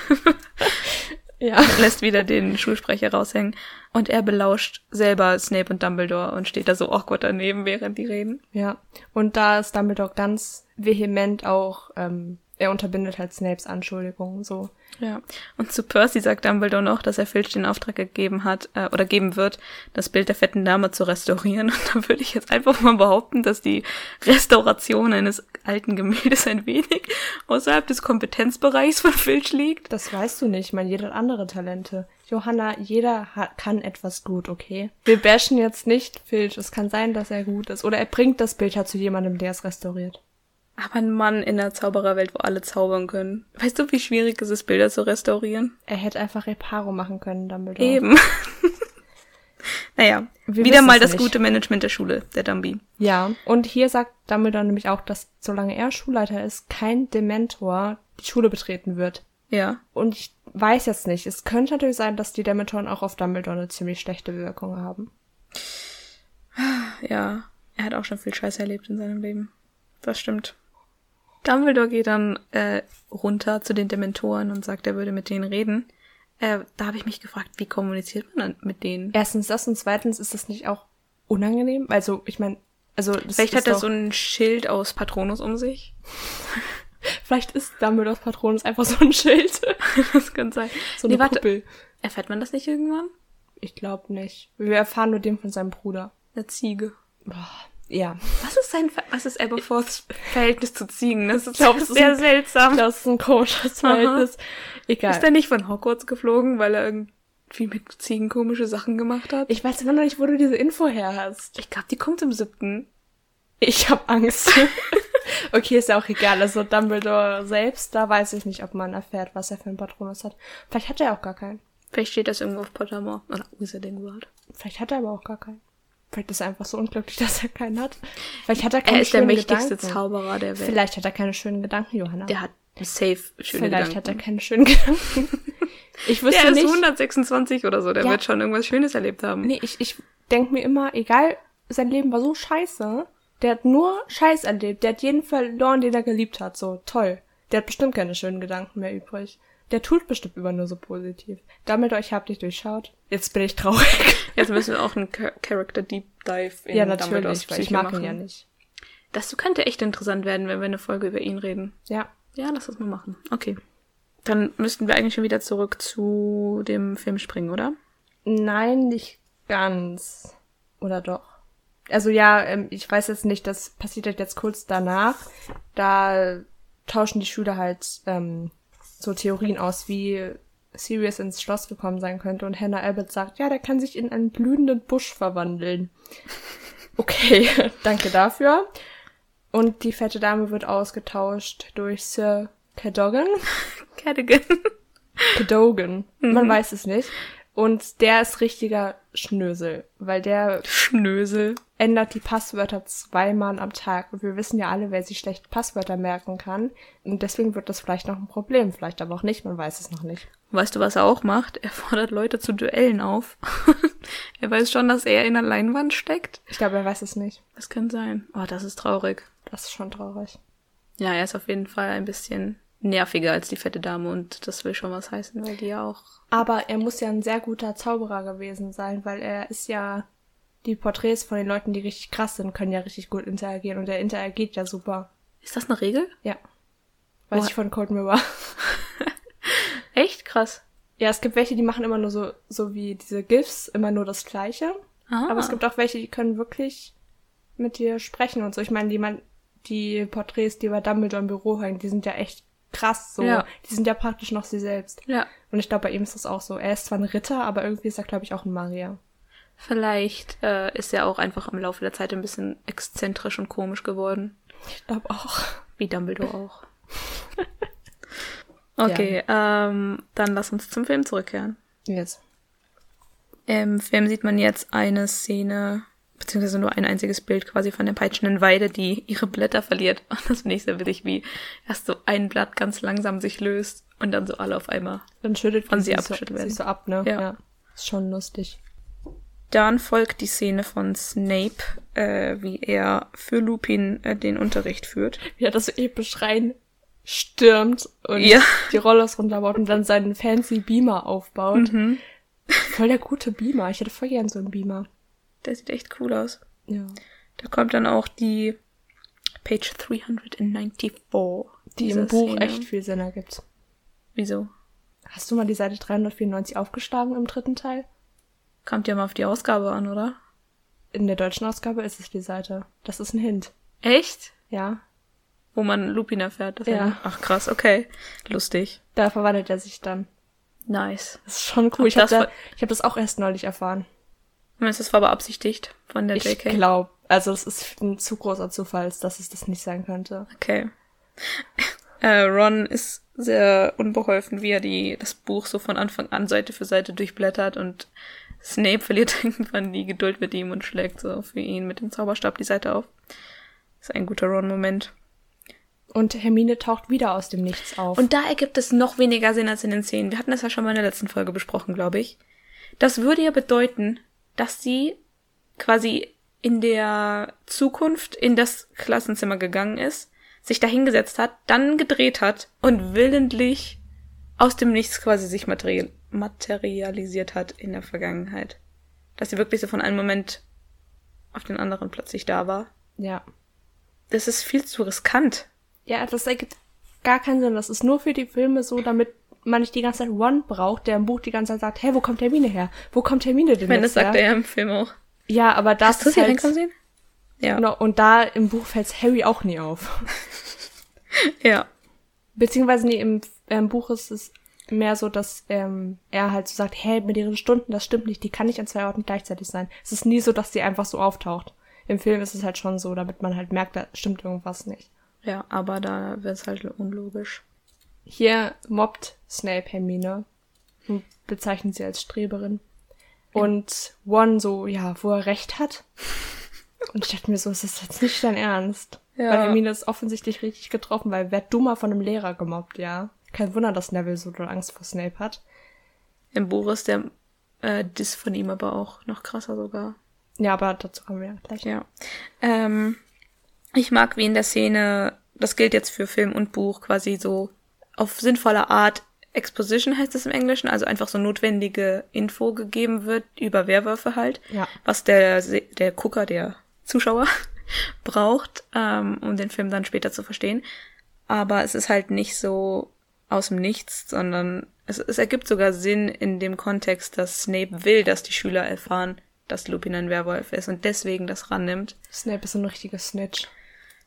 (laughs) (laughs) ja. lässt wieder den Schulsprecher raushängen. Und er belauscht selber Snape und Dumbledore und steht da so awkward daneben, während die reden. Ja. Und da ist Dumbledore ganz vehement auch, ähm, er unterbindet halt Snapes Anschuldigungen so. Ja. Und zu Percy sagt Dumbledore noch, dass er Filch den Auftrag gegeben hat, äh, oder geben wird, das Bild der fetten Dame zu restaurieren. (laughs) Und da würde ich jetzt einfach mal behaupten, dass die Restauration eines alten Gemäldes ein wenig außerhalb des Kompetenzbereichs von Filch liegt. Das weißt du nicht. Ich meine, jeder hat andere Talente. Johanna, jeder hat, kann etwas gut, okay? Wir bashen jetzt nicht Filch. Es kann sein, dass er gut ist. Oder er bringt das Bild halt zu jemandem, der es restauriert. Aber ein Mann in der Zaubererwelt, wo alle zaubern können. Weißt du, wie schwierig es ist, Bilder zu restaurieren? Er hätte einfach Reparo machen können, Dumbledore. Eben. (laughs) naja, Wir wieder mal das nicht. gute Management der Schule, der Dumby. Ja, und hier sagt Dumbledore nämlich auch, dass solange er Schulleiter ist, kein Dementor die Schule betreten wird. Ja. Und ich weiß jetzt nicht. Es könnte natürlich sein, dass die Dementoren auch auf Dumbledore eine ziemlich schlechte Wirkung haben. Ja. Er hat auch schon viel Scheiß erlebt in seinem Leben. Das stimmt. Dumbledore geht dann äh, runter zu den Dementoren und sagt, er würde mit denen reden. Äh, da habe ich mich gefragt, wie kommuniziert man dann mit denen? Erstens das und zweitens ist das nicht auch unangenehm? Also, ich meine, also das Vielleicht ist hat er so ein Schild aus Patronus um sich. (laughs) vielleicht ist Dumbledores Patronus einfach so ein Schild. (laughs) das kann sein. so eine Nee, warte. Kuppel. Erfährt man das nicht irgendwann? Ich glaube nicht. Wir erfahren nur den von seinem Bruder. Eine Ziege. Ja. Was ist sein, was ist Aberforths Verhältnis zu Ziegen? Das ist, glaub, (laughs) das ist sehr ein- seltsam. Das ist ein komisches Verhältnis. Egal. Ist er nicht von Hogwarts geflogen, weil er irgendwie mit Ziegen komische Sachen gemacht hat? ich weiß immer noch nicht, wo du diese Info her hast. Ich glaube, die kommt im siebten. Ich hab Angst. (laughs) okay, ist ja auch egal. Also Dumbledore selbst, da weiß ich nicht, ob man erfährt, was er für einen Patronus hat. Vielleicht hat er auch gar keinen. Vielleicht steht das irgendwo auf Pottermore. Oder Wizarding World. Vielleicht hat er aber auch gar keinen. Vielleicht ist er einfach so unglücklich, (laughs) dass er keinen hat. Vielleicht hat er keine Er ist der mächtigste Gedanken. Zauberer der Welt. Vielleicht hat er keine schönen Gedanken, Johanna. Der hat safe schöne Vielleicht hat er Gedanken. keine schönen (laughs) Gedanken. Ich wüsste Der ist nicht. 126 oder so. Der Ja. wird schon irgendwas Schönes erlebt haben. Nee, ich, ich denk mir immer, egal, sein Leben war so scheiße. Der hat nur Scheiß erlebt. Der hat jeden verloren, den er geliebt hat. So, toll. Der hat bestimmt keine schönen Gedanken mehr übrig. Der tut bestimmt immer nur so positiv. Damit euch habt dich durchschaut. Jetzt bin ich traurig. (laughs) Jetzt müssen wir auch einen Char Character Deep Dive in ja, natürlich, weil ich mag machen. ihn ja nicht. Das könnte echt interessant werden, wenn wir eine Folge über ihn reden. Ja. Ja, lass das mal machen. Okay. Dann müssten wir eigentlich schon wieder zurück zu dem Film springen, oder? Nein, nicht ganz. Oder doch? Also ja, ähm, ich weiß jetzt nicht, das passiert halt jetzt kurz danach. Da tauschen die Schüler halt ähm, so Theorien aus, wie Sirius ins Schloss gekommen sein könnte. Und Hannah Abbott sagt, ja, der kann sich in einen blühenden Busch verwandeln. Okay, (laughs) danke dafür. Und die fette Dame wird ausgetauscht durch Sir Cadogan. (laughs) Cadogan. Cadogan. Man weiß es nicht. Und der ist richtiger Schnösel, weil der Schnösel. Ändert die Passwörter zweimal am Tag. Und wir wissen ja alle, wer sich schlecht Passwörter merken kann. Und deswegen wird das vielleicht noch ein Problem, vielleicht aber auch nicht, man weiß es noch nicht. Weißt du, was er auch macht? Er fordert Leute zu Duellen auf. (laughs) er weiß schon, dass er in der Leinwand steckt. Ich glaube, er weiß es nicht. Das kann sein. Oh, das ist traurig. Das ist schon traurig. Ja, er ist auf jeden Fall ein bisschen nerviger als die fette Dame und das will schon was heißen, weil die ja auch. Aber er muss ja ein sehr guter Zauberer gewesen sein, weil er ist ja die Porträts von den Leuten, die richtig krass sind, können ja richtig gut interagieren und er interagiert ja super. Ist das eine Regel? Ja. Weiß Boah. ich von Cold Mirror. (laughs) Echt krass. Ja, es gibt welche, die machen immer nur so, so wie diese GIFs, immer nur das Gleiche. Ah. Aber es gibt auch welche, die können wirklich mit dir sprechen und so. Ich meine, die, man, die Porträts, die bei Dumbledore im Büro hängen, die sind ja echt krass so. Ja. Die sind ja praktisch noch sie selbst. Ja. Und ich glaube, bei ihm ist das auch so. Er ist zwar ein Ritter, aber irgendwie ist er, glaube ich, auch ein Magier. Vielleicht äh, ist er auch einfach im Laufe der Zeit ein bisschen exzentrisch und komisch geworden. Ich glaube auch. Wie Dumbledore auch. (laughs) okay, ähm, dann lass uns zum Film zurückkehren. Jetzt. Im Film sieht man jetzt eine Szene, beziehungsweise nur ein einziges Bild quasi von der peitschenden Weide, die ihre Blätter verliert. (laughs) Und das finde ich sehr witzig, wie erst so ein Blatt ganz langsam sich löst und dann so alle auf einmal. Dann schüttelt Von man sie sich abgeschüttelt so, werden. sich so ab, ne? Ja. Ist schon lustig. Dann folgt die Szene von Snape, äh, wie er für Lupin äh, den Unterricht führt. Wie er das so episch rein stürmt und Ja. die Rollers runterbaut und dann seinen fancy Beamer aufbaut. Mhm. Voll der gute Beamer. Ich hätte voll gern so einen Beamer. Der sieht echt cool aus. Ja. Da kommt dann auch die Page 394. Die im Buch Szene. echt viel Sinn ergibt. Wieso? Hast du mal die Seite 394 aufgeschlagen im dritten Teil? Kommt ja mal auf die Ausgabe an, oder? In der deutschen Ausgabe ist es die Seite. Das ist ein Hint. Echt? Ja. Wo man Lupin erfährt. Ja. er- Ach krass, okay. Lustig. Da verwandelt er sich dann. Nice. Das ist schon cool. Ich habe das da, war- ich hab das auch erst neulich erfahren. Meinst du, das war beabsichtigt von der Ich JK? glaube, also es ist ein zu großer Zufall, als dass es das nicht sein könnte. Okay. (laughs) Äh, Ron ist sehr unbeholfen, wie er die, das Buch so von Anfang an Seite für Seite durchblättert und Snape verliert (laughs) irgendwann die Geduld mit ihm und schlägt so für ihn mit dem Zauberstab die Seite auf. ist ein guter Ron-Moment. Und Hermine taucht wieder aus dem Nichts auf. Und da ergibt es noch weniger Sinn als in den Szenen. Wir hatten das ja schon mal in der letzten Folge besprochen, glaube ich. Das würde ja bedeuten, dass sie quasi in der Zukunft in das Klassenzimmer gegangen ist, sich da hingesetzt hat, dann gedreht hat und willentlich aus dem Nichts quasi sich material materialisiert hat in der Vergangenheit. Dass sie wirklich so von einem Moment auf den anderen plötzlich da war. ja. Das ist viel zu riskant. Ja, das ergibt gar keinen Sinn. Das ist nur für die Filme so, damit man nicht die ganze Zeit Ron braucht, der im Buch die ganze Zeit sagt, hey, wo kommt Hermine her? Wo kommt Hermine denn Ich meine, das sagt her? er ja im Film auch. Ja, aber das Hast du ist sie halt... sehen? Ja. Genau, und da im Buch fällt Harry auch nie auf. (laughs) Ja. Beziehungsweise nee, im, im Buch ist es mehr so, dass ähm, er halt so sagt, hey, mit ihren Stunden, das stimmt nicht, die kann nicht an zwei Orten gleichzeitig sein. Es ist nie so, dass sie einfach so auftaucht. Im Film ist es halt schon so, damit man halt merkt, da stimmt irgendwas nicht. Ja, aber da wird es halt unlogisch. Hier mobbt Snape Hermine und bezeichnet sie als Streberin. Und One so, ja, wo er recht hat. (laughs) Und ich dachte mir so, ist das jetzt nicht dein Ernst? Ja. Weil Hermine ist offensichtlich richtig getroffen, weil wer dummer von einem Lehrer gemobbt, ja. Kein Wunder, dass Neville so Angst vor Snape hat. Im Buch ist der äh, Diss von ihm aber auch noch krasser sogar. Ja, aber dazu kommen wir ja gleich. Ja. Ähm, ich mag, wie in der Szene, das gilt jetzt für Film und Buch, quasi so auf sinnvolle Art Exposition heißt es im Englischen, also einfach so notwendige Info gegeben wird über Werwölfe halt, Ja. was der, der Gucker, der Zuschauer (laughs) braucht, ähm, um den Film dann später zu verstehen. Aber es ist halt nicht so aus dem Nichts, sondern es, es ergibt sogar Sinn in dem Kontext, dass Snape will, dass die Schüler erfahren, dass Lupin ein Werwolf ist und deswegen das rannimmt. Snape ist ein richtiger Snitch.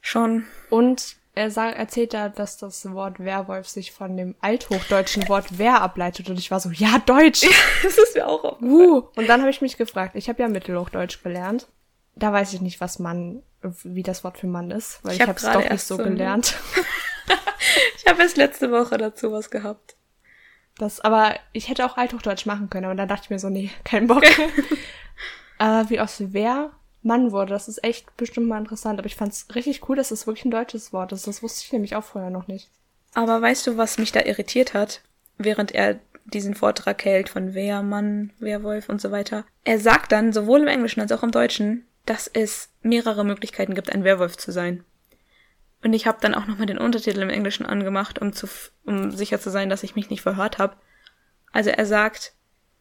Schon. Und er sagt, erzählt da, dass das Wort Werwolf sich von dem althochdeutschen Wort Wer ableitet. Und ich war so, ja, Deutsch! (laughs) das ist mir auch. Uh, und dann habe ich mich gefragt, ich habe ja Mittelhochdeutsch gelernt. Da weiß ich nicht, was Mann, wie das Wort für Mann ist, weil Ich ich, hab habe es doch nicht so- gelernt. (laughs) (laughs) (laughs) Ich habe erst letzte Woche dazu was gehabt. Das, aber ich hätte auch Althochdeutsch machen können, aber dann dachte ich mir so, nee, kein Bock. (laughs) äh, wie aus wer Mann wurde, das ist echt bestimmt mal interessant. Aber ich fand's richtig cool, dass das wirklich ein deutsches Wort ist. Das wusste ich nämlich auch vorher noch nicht. Aber weißt du, was mich da irritiert hat, während er diesen Vortrag hält von Wer, Mann, Werwolf und so weiter? Er sagt dann, sowohl im Englischen als auch im Deutschen, dass es mehrere Möglichkeiten gibt, ein Werwolf zu sein. Und ich habe dann auch nochmal den Untertitel im Englischen angemacht, um, zu, um sicher zu sein, dass ich mich nicht verhört habe. Also er sagt,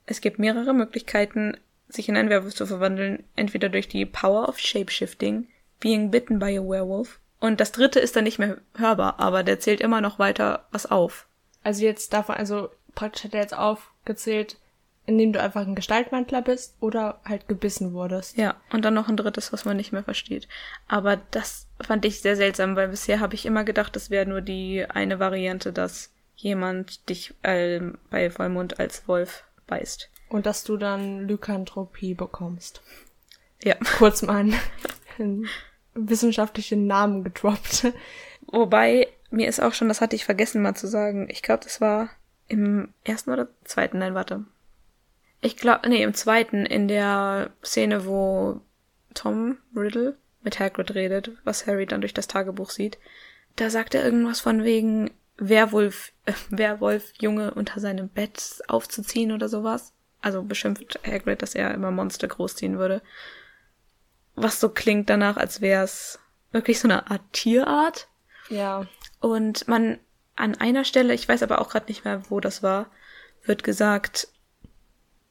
es gibt mehrere Möglichkeiten, sich in einen Werwolf zu verwandeln, entweder durch die Power of Shapeshifting, being bitten by a werewolf, und das dritte ist dann nicht mehr hörbar, aber der zählt immer noch weiter was auf. Also jetzt davon, also praktisch hat er jetzt aufgezählt, indem du einfach ein Gestaltwandler bist oder halt gebissen wurdest. Ja, und dann noch ein drittes, was man nicht mehr versteht. Aber das fand ich sehr seltsam, weil bisher habe ich immer gedacht, das wäre nur die eine Variante, dass jemand dich ähm, bei Vollmond als Wolf beißt. Und dass du dann Lykanthropie bekommst. Ja. (laughs) Kurz mal einen, einen wissenschaftlichen Namen gedroppt. Wobei, mir ist auch schon, das hatte ich vergessen mal zu sagen, ich glaube, das war im ersten oder zweiten, nein, warte. Ich glaube, nee, im zweiten, in der Szene, wo Tom Riddle mit Hagrid redet, was Harry dann durch das Tagebuch sieht, da sagt er irgendwas von wegen Werwolf, äh, (laughs) Werwolf Junge unter seinem Bett aufzuziehen oder sowas. Also beschimpft Hagrid, dass er immer Monster großziehen würde. Was so klingt danach, als wäre es wirklich so eine Art Tierart. Ja. Und man an einer Stelle, ich weiß aber auch gerade nicht mehr, wo das war, wird gesagt,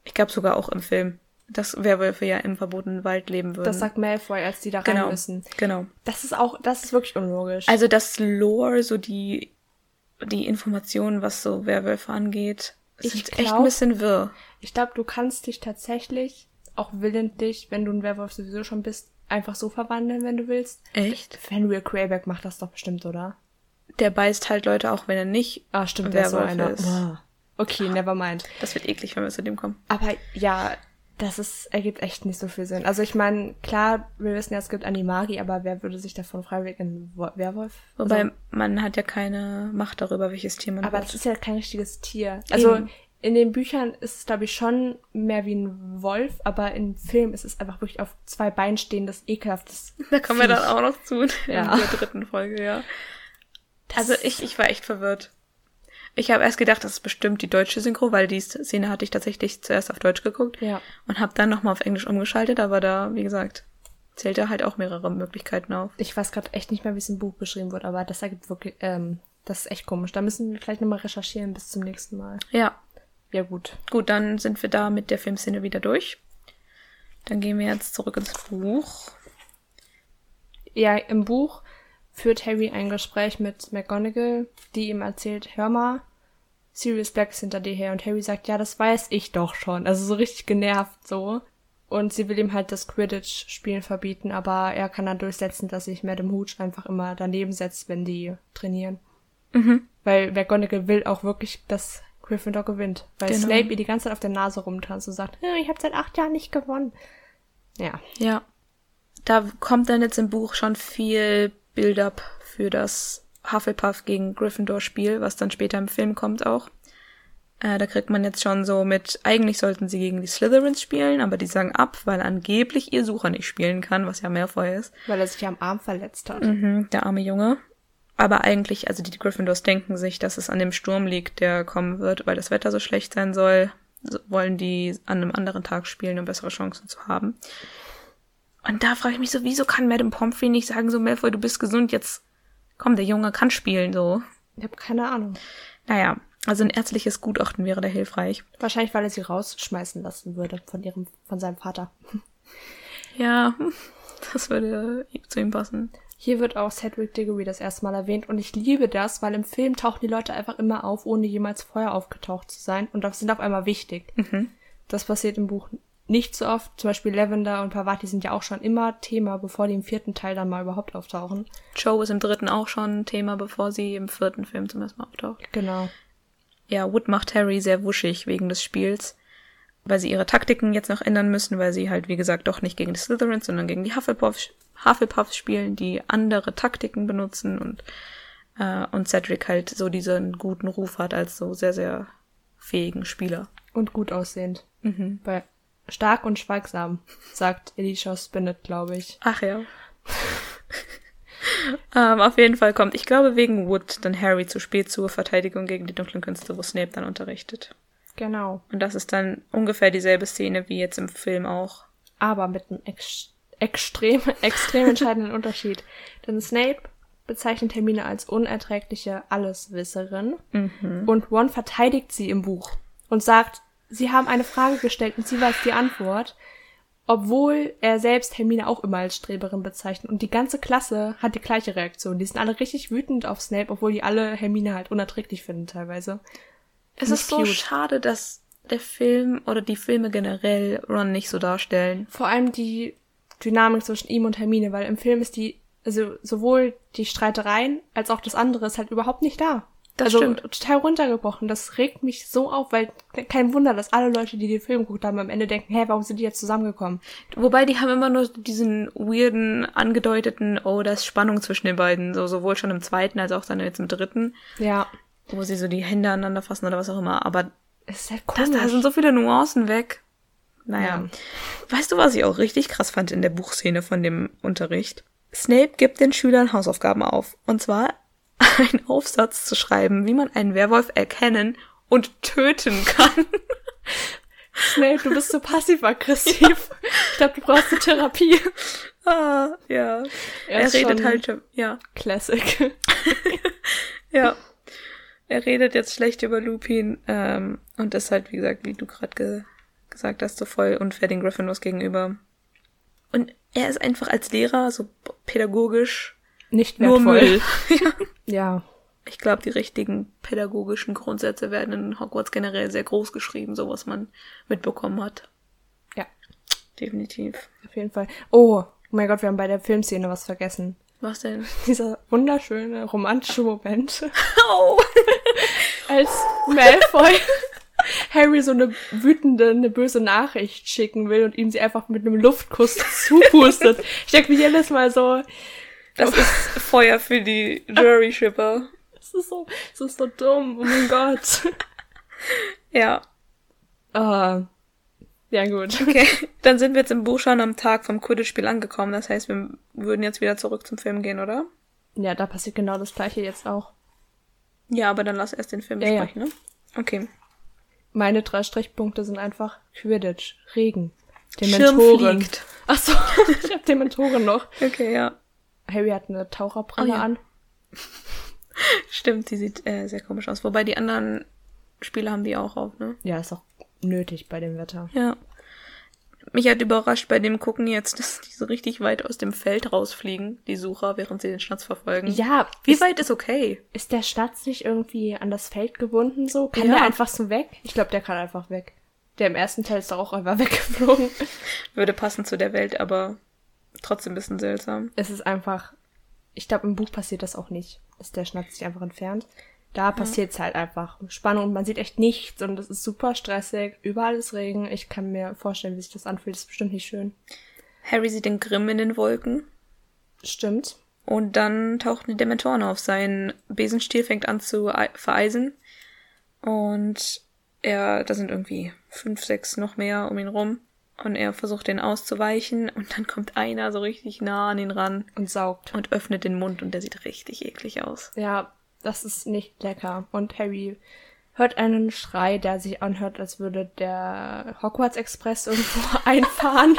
ich glaube sogar auch im Film, dass Werwölfe ja im verbotenen Wald leben würden. Das sagt Malfoy, als die da genau, rein müssen. genau. Das ist auch, das ist wirklich unlogisch. Also das Lore, so die, die Informationen, was so Werwölfe angeht, Ich sind echt glaub- ein bisschen wirr. ich glaube, du kannst dich tatsächlich auch willentlich, wenn du ein Werwolf sowieso schon bist, einfach so verwandeln, wenn du willst. Echt? Fenrir Greyback macht das doch bestimmt, oder? Der beißt halt Leute auch, wenn er nicht. Ah, stimmt, der ist so Werwolf einer. ist. Wow. Okay, never mind. Das wird eklig, wenn wir zu dem kommen. Aber ja, das ist, ergibt echt nicht so viel Sinn. Also ich meine, klar, wir wissen ja, es gibt Animagi, aber wer würde sich davon freiwillig in Wo- Werwolf? Wobei Also, man hat ja keine Macht darüber, welches Tier man aber das ist ja kein richtiges Tier. Also Eben. in den Büchern ist es, glaube ich, schon mehr wie ein Wolf, aber im Film ist es einfach wirklich auf zwei Beinen stehendes, ekelhaftes. (laughs) Da kommen wir dann Viech. auch noch zu in Ja. der dritten Folge, ja. Also ich, ich war echt verwirrt. Ich habe erst gedacht, das ist bestimmt die deutsche Synchro, weil die Szene hatte ich tatsächlich zuerst auf Deutsch geguckt Ja. und habe dann nochmal auf Englisch umgeschaltet, aber da, wie gesagt, zählt er halt auch mehrere Möglichkeiten auf. Ich weiß gerade echt nicht mehr, wie es im Buch beschrieben wird, aber das ergibt wirklich, ähm, das ist echt komisch. Da müssen wir vielleicht nochmal recherchieren bis zum nächsten Mal. Ja, Ja, gut. gut, dann sind wir da mit der Filmszene wieder durch. Dann gehen wir jetzt zurück ins Buch. Ja, im Buch führt Harry ein Gespräch mit McGonagall, die ihm erzählt, hör mal, Sirius Black ist hinter dir her. Und Harry sagt, ja, das weiß ich doch schon. Also so richtig genervt so. Und sie will ihm halt das Quidditch-Spielen verbieten, aber er kann dann durchsetzen, dass sich Madame Hooch einfach immer daneben setzt, wenn die trainieren. Mhm. Weil McGonagall will auch wirklich, dass Gryffindor gewinnt. Weil Genau. Snape ihr die ganze Zeit auf der Nase rumtanzt und sagt, "Ja, ich habe seit acht Jahren nicht gewonnen. Ja. Ja. Da kommt dann jetzt im Buch schon viel Build-up für das Hufflepuff gegen Gryffindor-Spiel, was dann später im Film kommt auch. Äh, da kriegt man jetzt schon so mit, eigentlich sollten sie gegen die Slytherins spielen, aber die sagen ab, weil angeblich ihr Sucher nicht spielen kann, was ja Malfoy ist. Weil er sich ja am Arm verletzt hat. Mhm, der arme Junge. Aber eigentlich, also die Gryffindors denken sich, dass es an dem Sturm liegt, der kommen wird, weil das Wetter so schlecht sein soll. So wollen die an einem anderen Tag spielen, um bessere Chancen zu haben. Und da frage ich mich so, wieso kann Madame Pomfrey nicht sagen, so Malfoy, du bist gesund, jetzt komm, der Junge kann spielen, so. Ich habe keine Ahnung. Naja, also ein ärztliches Gutachten wäre da hilfreich. Wahrscheinlich, weil er sie rausschmeißen lassen würde von ihrem, von seinem Vater. Ja, (laughs) das würde zu ihm passen. Hier wird auch Cedric Diggory das erste Mal erwähnt und ich liebe das, weil im Film tauchen die Leute einfach immer auf, ohne jemals vorher aufgetaucht zu sein und das sind auf einmal wichtig. Das passiert im Buch nicht so oft. Zum Beispiel Lavender und Pavati sind ja auch schon immer Thema, bevor die im vierten Teil dann mal überhaupt auftauchen. Joe ist im dritten auch schon Thema, bevor sie im vierten Film zum ersten Mal auftaucht. Genau. Ja, Wood macht Harry sehr wuschig wegen des Spiels, weil sie ihre Taktiken jetzt noch ändern müssen, weil sie halt, wie gesagt, doch nicht gegen die Slytherins, sondern gegen die Hufflepuffs, Hufflepuffs spielen, die andere Taktiken benutzen und, äh, und Cedric halt so diesen guten Ruf hat als so sehr, sehr fähigen Spieler. Und gut aussehend. Mhm. Weil stark und schweigsam, sagt Elisha Spinnet, glaube ich. Ach ja. ähm, auf jeden Fall kommt, ich glaube, wegen Wood dann Harry zu spät zur Verteidigung gegen die dunklen Künste, wo Snape dann unterrichtet. Genau. Und das ist dann ungefähr dieselbe Szene wie jetzt im Film auch. aber mit einem ex extrem, (laughs) extrem entscheidenden Unterschied. Denn Snape bezeichnet Hermine als unerträgliche Alleswisserin und Ron verteidigt sie im Buch und sagt, sie haben eine Frage gestellt und sie weiß die Antwort, obwohl er selbst Hermine auch immer als Streberin bezeichnet und die ganze Klasse hat die gleiche Reaktion. Die sind alle richtig wütend auf Snape, obwohl die alle Hermine halt unerträglich finden teilweise. Es ist so cute. schade, dass der Film oder die Filme generell Ron nicht so darstellen. vor allem die Dynamik zwischen ihm und Hermine, weil im Film ist die, also sowohl die Streitereien als auch das andere ist halt überhaupt nicht da. Das also stimmt. total runtergebrochen. Das regt mich so auf, weil kein Wunder, dass alle Leute, die den Film geguckt haben, am Ende denken, hä, warum sind die jetzt zusammengekommen? Wobei die haben immer nur diesen weirden, angedeuteten, oh, da ist Spannung zwischen den beiden. So, sowohl schon im zweiten als auch dann jetzt im dritten, Ja, wo sie so die Hände aneinander fassen oder was auch immer. Aber es ist halt das, komisch. da sind so viele Nuancen weg. Naja. Weißt du, was ich auch richtig krass fand in der Buchszene von dem Unterricht? Snape gibt den Schülern Hausaufgaben auf. Und zwar (laughs) einen Aufsatz zu schreiben, wie man einen Werwolf erkennen und töten kann. (laughs) Snape, du bist so passiv-aggressiv. (laughs) Ich glaube, du brauchst eine Therapie. Ah, ja. Er Er, redet schon- halt, ja. Classic. Ja. Er redet jetzt schlecht über Lupin ähm, und ist halt, wie gesagt, wie du gerade ge gesagt hast, so voll unfair den Gryffindors gegenüber. Und er ist einfach als Lehrer so pädagogisch Nicht nur wertvoll. Müll. ja. Ja. Ich glaube, die richtigen pädagogischen Grundsätze werden in Hogwarts generell sehr groß geschrieben, so was man mitbekommen hat. Ja, Definitiv. auf jeden Fall. Oh, oh mein Gott, wir haben bei der Filmszene was vergessen. Was denn? (laughs) Dieser wunderschöne romantische Moment, (laughs) Oh! (laughs) als Malfoy Harry so eine wütende, eine böse Nachricht schicken will und ihm sie einfach mit einem Luftkuss zupustet. Ich denke mir jedes Mal so, Das (laughs) ist Feuer für die Jury-Shipper. das ist so, das ist so dumm, oh mein Gott. (laughs) Ja. Ah, ja gut. Okay, dann sind wir jetzt im Buch schon am Tag vom Quidditch-Spiel angekommen. Das heißt, wir würden jetzt wieder zurück zum Film gehen, oder? Ja, da passiert genau das gleiche jetzt auch. Ja, aber dann lass erst den Film Ja, ja. besprechen, ne? Okay. Meine drei Strichpunkte sind einfach Quidditch, Regen, Schirm Dementoren. fliegt. Ach so, (laughs) ich hab Dementoren noch. Okay, ja. Harry hat eine Taucherbrille Oh ja. an. (laughs) Stimmt, die sieht äh, sehr komisch aus. Wobei die anderen Spiele haben die auch auf, ne? Ja, ist auch nötig bei dem Wetter. Ja. Mich hat überrascht bei dem Gucken jetzt, (laughs) dass die so richtig weit aus dem Feld rausfliegen, die Sucher, während sie den Schnatz verfolgen. Ja, Wie ist, weit ist okay? ist der Schnatz nicht irgendwie an das Feld gebunden so? Kann Ja. der einfach so weg? Ich glaube, der kann einfach weg. Der im ersten Teil ist doch auch einfach (laughs) weggeflogen. Würde passen zu der Welt, aber trotzdem ein bisschen seltsam. Es ist einfach, ich glaube, im Buch passiert das auch nicht, dass der Schnatz sich einfach entfernt. Da passiert's halt einfach. Spannung und man sieht echt nichts und es ist super stressig. Überall ist Regen. Ich kann mir vorstellen, wie sich das anfühlt. Das ist bestimmt nicht schön. Harry sieht den Grimm in den Wolken. Stimmt. Und dann tauchten die Dementoren auf. Sein Besenstiel fängt an zu ei- vereisen. Und er, da sind irgendwie fünf, sechs noch mehr um ihn rum. Und er versucht den auszuweichen. Und dann kommt einer so richtig nah an ihn ran Und saugt. und öffnet den Mund. Und der sieht richtig eklig aus. Ja, das ist nicht lecker. Und Harry hört einen Schrei, der sich anhört, als würde der Hogwarts Express irgendwo (laughs) einfahren.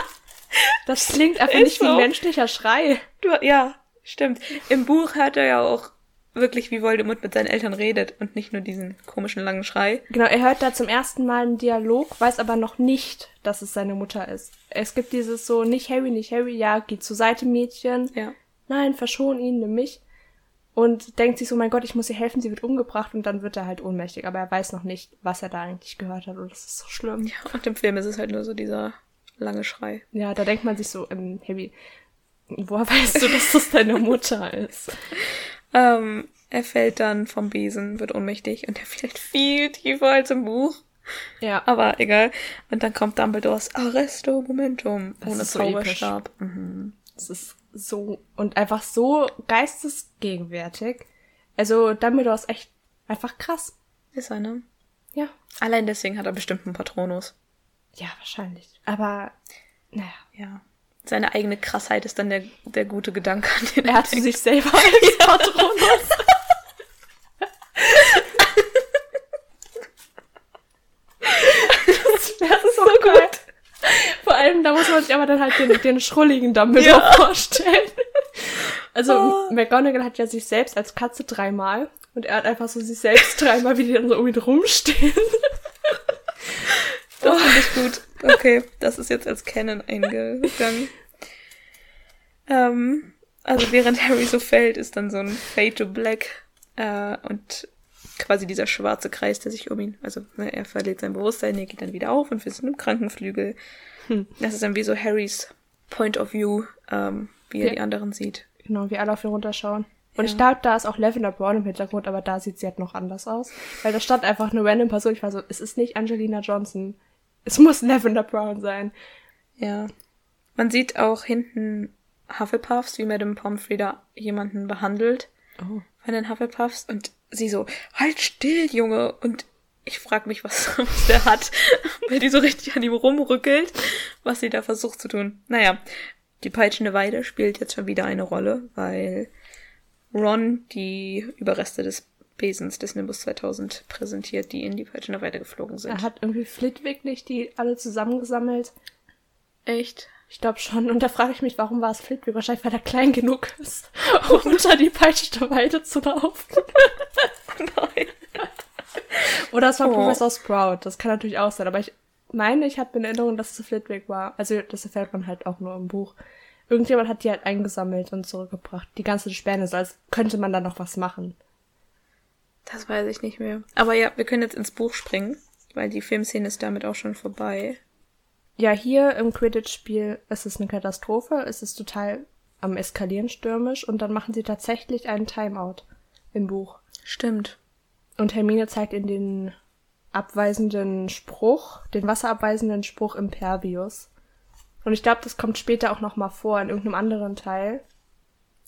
Das klingt einfach nicht wie so. ein menschlicher Schrei. Du, ja, stimmt. Im Buch hört er ja auch wirklich, wie Voldemort mit seinen Eltern redet. Und nicht nur diesen komischen langen Schrei. Genau, er hört da zum ersten Mal einen Dialog, weiß aber noch nicht, dass es seine Mutter ist. Es gibt dieses so, nicht Harry, nicht Harry, ja, geh zur Seite, Mädchen. Ja. Nein, verschon ihn, nimm mich. Und denkt sich so, mein Gott, ich muss ihr helfen, sie wird umgebracht und dann wird er halt ohnmächtig. Aber er weiß noch nicht, was er da eigentlich gehört hat und das ist so schlimm. ja. Und im Film ist es halt nur so dieser lange Schrei. Ja, da denkt man sich so, ähm, Harry, woher (laughs) weißt du, dass das deine Mutter ist? (laughs) Ähm, er fällt dann vom Besen, wird ohnmächtig und er fällt viel tiefer als im Buch. Ja, Aber egal. Und dann kommt Dumbledores Arresto Momentum Das ohne ist so Zauberstab. Mhm. es ist so, und einfach so geistesgegenwärtig. Also, Dumbledore ist echt einfach krass. Ist er, ne? Ja. Allein deswegen hat er bestimmt einen Patronus. Ja, wahrscheinlich. Aber, naja. Ja. Seine eigene Krassheit ist dann der, der gute Gedanke an den Er hat denkt. sich selber (laughs) als Patronus. das wäre so gut. Vor allem, da muss man sich aber dann halt den, den schrulligen Dumbledore Ja. vorstellen. Also, Oh. McGonagall hat ja sich selbst als Katze dreimal und er hat einfach so sich selbst dreimal, wie die dann so um ihn rumstehen. Das finde ich gut. Okay, das ist jetzt als Canon eingegangen. Ähm, also während Harry so fällt, ist dann so ein Fade to Black äh, und quasi dieser schwarze Kreis, der sich um ihn, also ne, er verliert sein Bewusstsein, er geht dann wieder auf und wir sind im Krankenflügel. Hm. Das ist dann wie so Harrys Point of View, ähm, wie er Ja. die anderen sieht. Genau, wie alle auf ihn runterschauen. Und Ja. ich glaube, da ist auch Lavender Brown im Hintergrund, aber da sieht sie halt noch anders aus. Weil da stand einfach eine random Person. Ich war so, es ist nicht Angelina Johnson. Es muss Lavender Brown sein. Ja. Man sieht auch hinten Hufflepuffs, wie Madame Pomfrey da jemanden behandelt Oh. von den Hufflepuffs und sie so, halt still, Junge. Und ich frage mich, was, (laughs) was der hat, weil die so richtig an ihm rumrückelt, was sie da versucht zu tun. Naja, die peitschende Weide spielt jetzt schon wieder eine Rolle, weil Ron die Überreste des Besens des Nimbus 2000 präsentiert, die in die peitschende Weide geflogen sind. Er hat irgendwie Flitwick nicht die alle zusammengesammelt. Echt? Ich glaube schon. Und da frage ich mich, warum war es Flitwick? Wahrscheinlich, weil er klein genug ist, (laughs) um unter die peitschende Weide zu laufen. Nein. (laughs) Oder es war Oh. Professor Sprout. Das kann natürlich auch sein. Aber ich meine, ich habe in Erinnerung, dass es Flitwick war. Also das erfährt man halt auch nur im Buch. Irgendjemand hat die halt eingesammelt und zurückgebracht. Die ganze so als könnte man da noch was machen. Das weiß ich nicht mehr. Aber ja, wir können jetzt ins Buch springen, weil die Filmszene ist damit auch schon vorbei. Ja, hier im Quidditch-Spiel ist es eine Katastrophe. Es ist total am Eskalieren stürmisch und dann machen sie tatsächlich einen Timeout im Buch. Stimmt. Und Hermine zeigt ihnen den abweisenden Spruch, den wasserabweisenden Spruch Impervius. Und ich glaube, das kommt später auch noch mal vor in irgendeinem anderen Teil.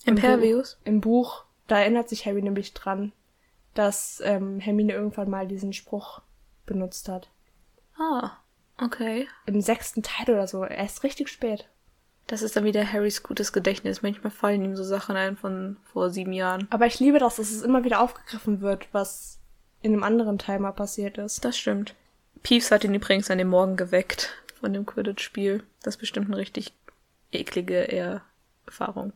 Im Impervious? Buch, Im Buch, da erinnert sich Harry nämlich dran, dass ähm, Hermine irgendwann mal diesen Spruch benutzt hat. Ah, okay. Im sechsten Teil oder so. Er ist richtig spät. Das ist dann wieder Harrys gutes Gedächtnis. Manchmal fallen ihm so Sachen ein von vor sieben Jahren. Aber ich liebe das, dass es immer wieder aufgegriffen wird, was in einem anderen Teil mal passiert ist. Das stimmt. Peeves hat ihn übrigens an dem Morgen geweckt von dem Quidditch-Spiel. Das ist bestimmt eine richtig eklige Erfahrung.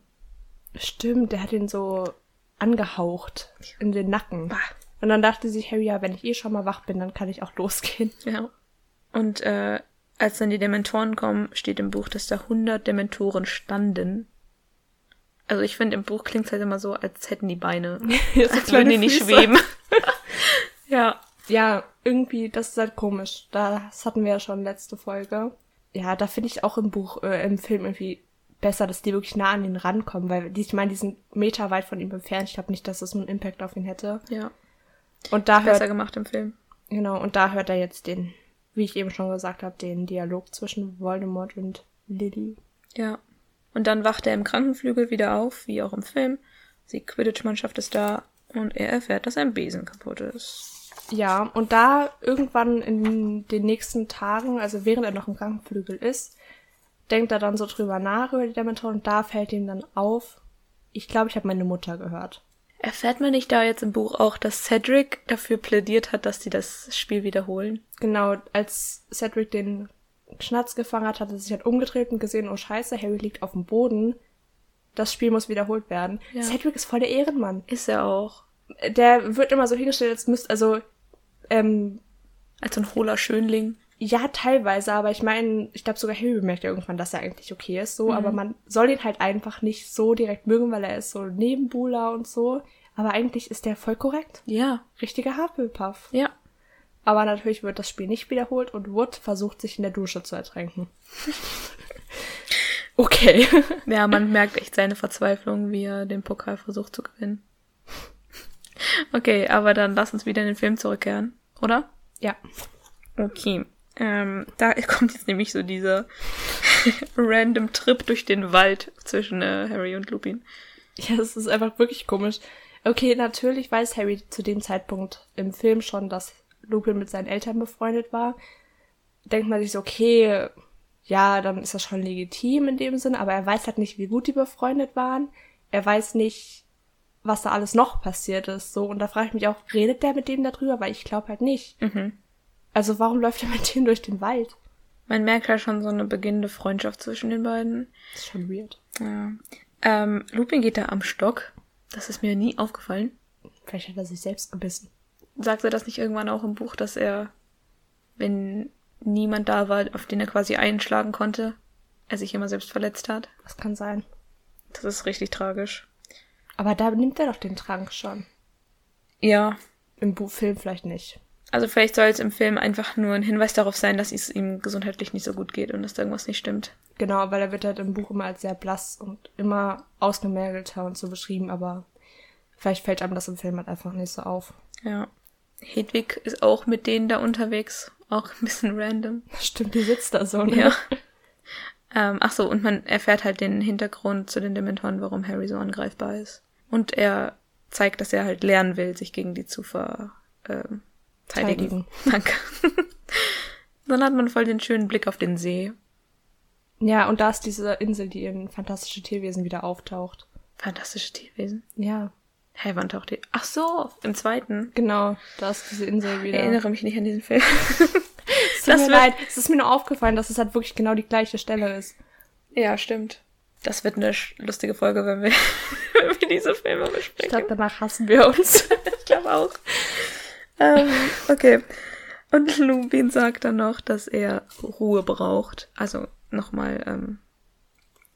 Stimmt, der hat ihn so angehaucht in den Nacken. Und dann dachte sich Harry, ja, wenn ich eh schon mal wach bin, dann kann ich auch losgehen. Ja. Und äh, als dann die Dementoren kommen, steht im Buch, dass da 100 Dementoren standen. Also ich finde, im Buch klingt halt immer so, als hätten die Beine. (laughs) Als würden die nicht Füße. schweben. (laughs) (laughs) ja. Ja, irgendwie, das ist halt komisch. Das hatten wir ja schon letzte Folge. Ja, da finde ich auch im Buch, äh, im Film irgendwie besser, dass die wirklich nah an ihn rankommen, weil die, ich meine, die sind Meter weit von ihm entfernt. Ich glaube nicht, dass das einen Impact auf ihn hätte. Ja. Und da Besser hört, gemacht im Film. genau, und da hört er jetzt den, wie ich eben schon gesagt habe, den Dialog zwischen Voldemort und Lily. Ja. Und dann wacht er im Krankenflügel wieder auf, wie auch im Film. Die Quidditch-Mannschaft ist da und er erfährt, dass ein Besen kaputt ist. Ja, und da irgendwann in den nächsten Tagen, also während er noch im Krankenflügel ist, denkt er dann so drüber nach über die Dementoren und da fällt ihm dann auf, ich glaube, ich habe meine Mutter gehört. Erfährt man nicht da jetzt im Buch auch, dass Cedric dafür plädiert hat, dass sie das Spiel wiederholen? Genau, als Cedric den Schnatz gefangen hat, hat er sich halt umgedreht und gesehen, oh scheiße, Harry liegt auf dem Boden. Das Spiel muss wiederholt werden. Ja. Cedric ist voll der Ehrenmann. Ist er auch. Der wird immer so hingestellt, als müsste, also, ähm, Als so ein hohler Schönling. Ja, teilweise, aber ich meine, ich glaube sogar Harry bemerkt ja irgendwann, dass er eigentlich okay ist, so, aber man soll ihn halt einfach nicht so direkt mögen, weil er ist so Nebenbuhler und so. Aber eigentlich ist der voll korrekt. Ja. Richtiger Hufflepuff. Ja. Aber natürlich wird das Spiel nicht wiederholt und Wood versucht sich in der Dusche zu ertränken. (laughs) okay. (laughs) Ja, man merkt echt seine Verzweiflung, wie er den Pokal versucht zu gewinnen. Okay, aber dann lass uns wieder in den Film zurückkehren, oder? ja. Okay. Ähm, da (laughs) kommt jetzt nämlich so dieser (laughs) random Trip durch den Wald zwischen äh, Harry und Lupin. Ja, das ist einfach wirklich komisch. Okay, natürlich weiß Harry zu dem Zeitpunkt im Film schon, dass Lupin mit seinen Eltern befreundet war. Denkt man sich so, okay, ja, dann ist das schon legitim in dem Sinne, aber er weiß halt nicht, wie gut die befreundet waren. Er weiß nicht, was da alles noch passiert ist, so. Und da frage ich mich auch, redet der mit dem darüber? Weil ich glaube halt nicht. Mhm. Also warum läuft er mit dem durch den Wald? Man merkt halt schon so eine beginnende Freundschaft zwischen den beiden. Das ist schon weird. Ja. Ähm, Lupin geht da am Stock. Das ist mir nie aufgefallen. Vielleicht hat er sich selbst gebissen. Sagt er das nicht irgendwann auch im Buch, dass er, wenn niemand da war, auf den er quasi einschlagen konnte, er sich immer selbst verletzt hat? Das kann sein. Das ist richtig tragisch. Aber da nimmt er doch den Trank schon. Ja. Im Bu Film vielleicht nicht. Also vielleicht soll es im Film einfach nur ein Hinweis darauf sein, dass es ihm gesundheitlich nicht so gut geht und dass da irgendwas nicht stimmt. Genau, weil er wird halt im Buch immer als sehr blass und immer ausgemergelter und so beschrieben, aber vielleicht fällt einem das im Film halt einfach nicht so auf. Ja. Hedwig ist auch mit denen da unterwegs. Auch ein bisschen random. Stimmt, die sitzt da so, ne? Ja. ähm, ach so, und man erfährt halt den Hintergrund zu den Dementoren, warum Harry so angreifbar ist. Und er zeigt, dass er halt lernen will, sich gegen die zu ver, ähm, Teiligen. (laughs) Danke. Dann hat man voll den schönen Blick auf den See. Ja, und da ist diese Insel, die in Fantastische Tierwesen wieder auftaucht. Fantastische Tierwesen? Ja. Hey, wann taucht die? Ach so, im zweiten. Genau, da ist diese Insel wieder. Ich erinnere mich nicht an diesen Film. (laughs) es tut mir leid, es ist mir nur aufgefallen, dass es halt wirklich genau die gleiche Stelle ist. Ja, stimmt. Das wird eine lustige Folge, wenn wir, (laughs) wenn wir diese Filme besprechen. Ich glaube, danach hassen wir uns. ich glaube auch. Ähm, okay. Und Lupin sagt dann noch, dass er Ruhe braucht. Also nochmal ähm,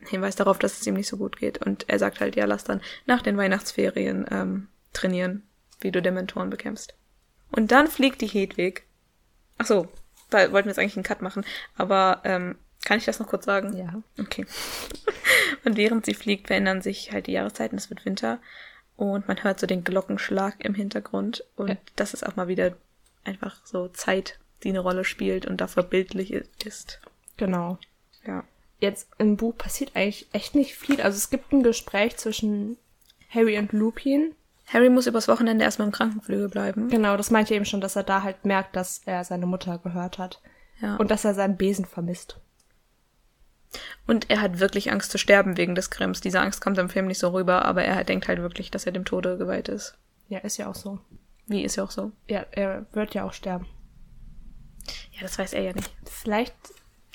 Hinweis darauf, dass es ihm nicht so gut geht. Und er sagt halt, ja, lass dann nach den Weihnachtsferien ähm, trainieren, wie du Dementoren bekämpfst. Und dann fliegt die Hedwig. Ach so, da wollten wir jetzt eigentlich einen Cut machen. Aber ähm, kann ich das noch kurz sagen? Ja. Okay. (laughs) und während sie fliegt, verändern sich halt die Jahreszeiten. Es wird Winter. Und man hört so den Glockenschlag im Hintergrund. Und ja. das ist auch mal wieder einfach so Zeit, die eine Rolle spielt und dafür bildlich ist. Genau. Ja. Jetzt im Buch passiert eigentlich echt nicht viel. Also es gibt ein Gespräch zwischen Harry und Lupin. Harry muss übers Wochenende erstmal im Krankenflügel bleiben. Genau, das meinte eben schon, dass er da halt merkt, dass er seine Mutter gehört hat. Ja. Und dass er seinen Besen vermisst. Und er hat wirklich Angst zu sterben wegen des Grimms. Diese Angst kommt im Film nicht so rüber, aber er denkt halt wirklich, dass er dem Tode geweiht ist. Ja, ist ja auch so. Wie ist ja auch so? Ja, er wird ja auch sterben. Ja, das weiß er ja nicht. Vielleicht.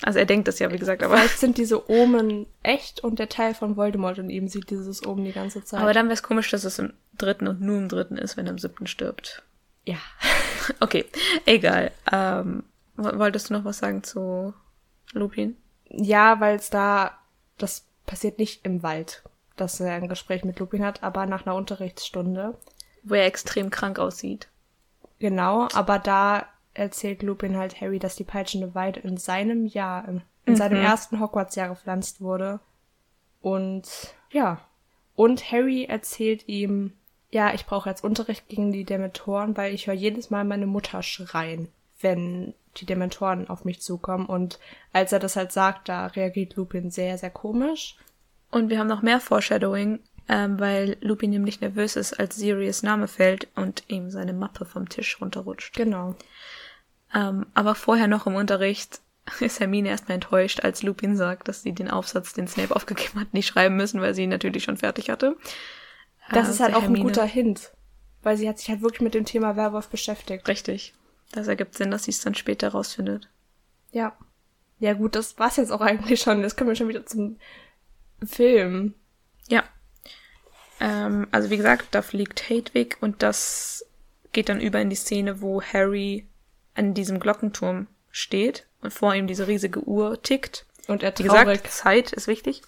Also er denkt das ja, wie gesagt, aber. Vielleicht sind diese Omen echt und der Teil von Voldemort in ihm sieht dieses Omen die ganze Zeit. Aber dann wäre es komisch, dass es im dritten und nur im dritten ist, wenn er im siebten stirbt. Ja. (laughs) okay, egal. Ähm, wolltest du noch was sagen zu Lupin? Ja, weil es da, das passiert nicht im Wald, dass er ein Gespräch mit Lupin hat, aber nach einer Unterrichtsstunde. Wo er extrem krank aussieht. Genau, aber da erzählt Lupin halt Harry, dass die peitschende Weide in seinem Jahr, in mhm. seinem ersten Hogwarts-Jahr gepflanzt wurde. Und ja. Und Harry erzählt ihm, ja, ich brauche jetzt Unterricht gegen die Dementoren, weil ich höre jedes Mal meine Mutter schreien, wenn die Dementoren auf mich zukommen. Und als er das halt sagt, da reagiert Lupin sehr, sehr komisch. Und wir haben noch mehr Foreshadowing, ähm, weil Lupin nämlich nervös ist, als Sirius Name fällt und ihm seine Mappe vom Tisch runterrutscht. Genau. Ähm, aber vorher noch im Unterricht (laughs) ist Hermine erstmal enttäuscht, als Lupin sagt, dass sie den Aufsatz, den Snape aufgegeben hat, nicht schreiben müssen, weil sie ihn natürlich schon fertig hatte. Das äh, ist halt auch Hermine. ein guter Hint, weil sie hat sich halt wirklich mit dem Thema Werwolf beschäftigt. Richtig. Das ergibt Sinn, dass sie es dann später rausfindet. Ja. Ja gut, das war's jetzt auch eigentlich schon. Jetzt kommen wir schon wieder zum Film. Ja. Ähm, also wie gesagt, da fliegt Hedwig und das geht dann über in die Szene, wo Harry an diesem Glockenturm steht und vor ihm diese riesige Uhr tickt. Und er traurig, wie gesagt, Zeit ist wichtig.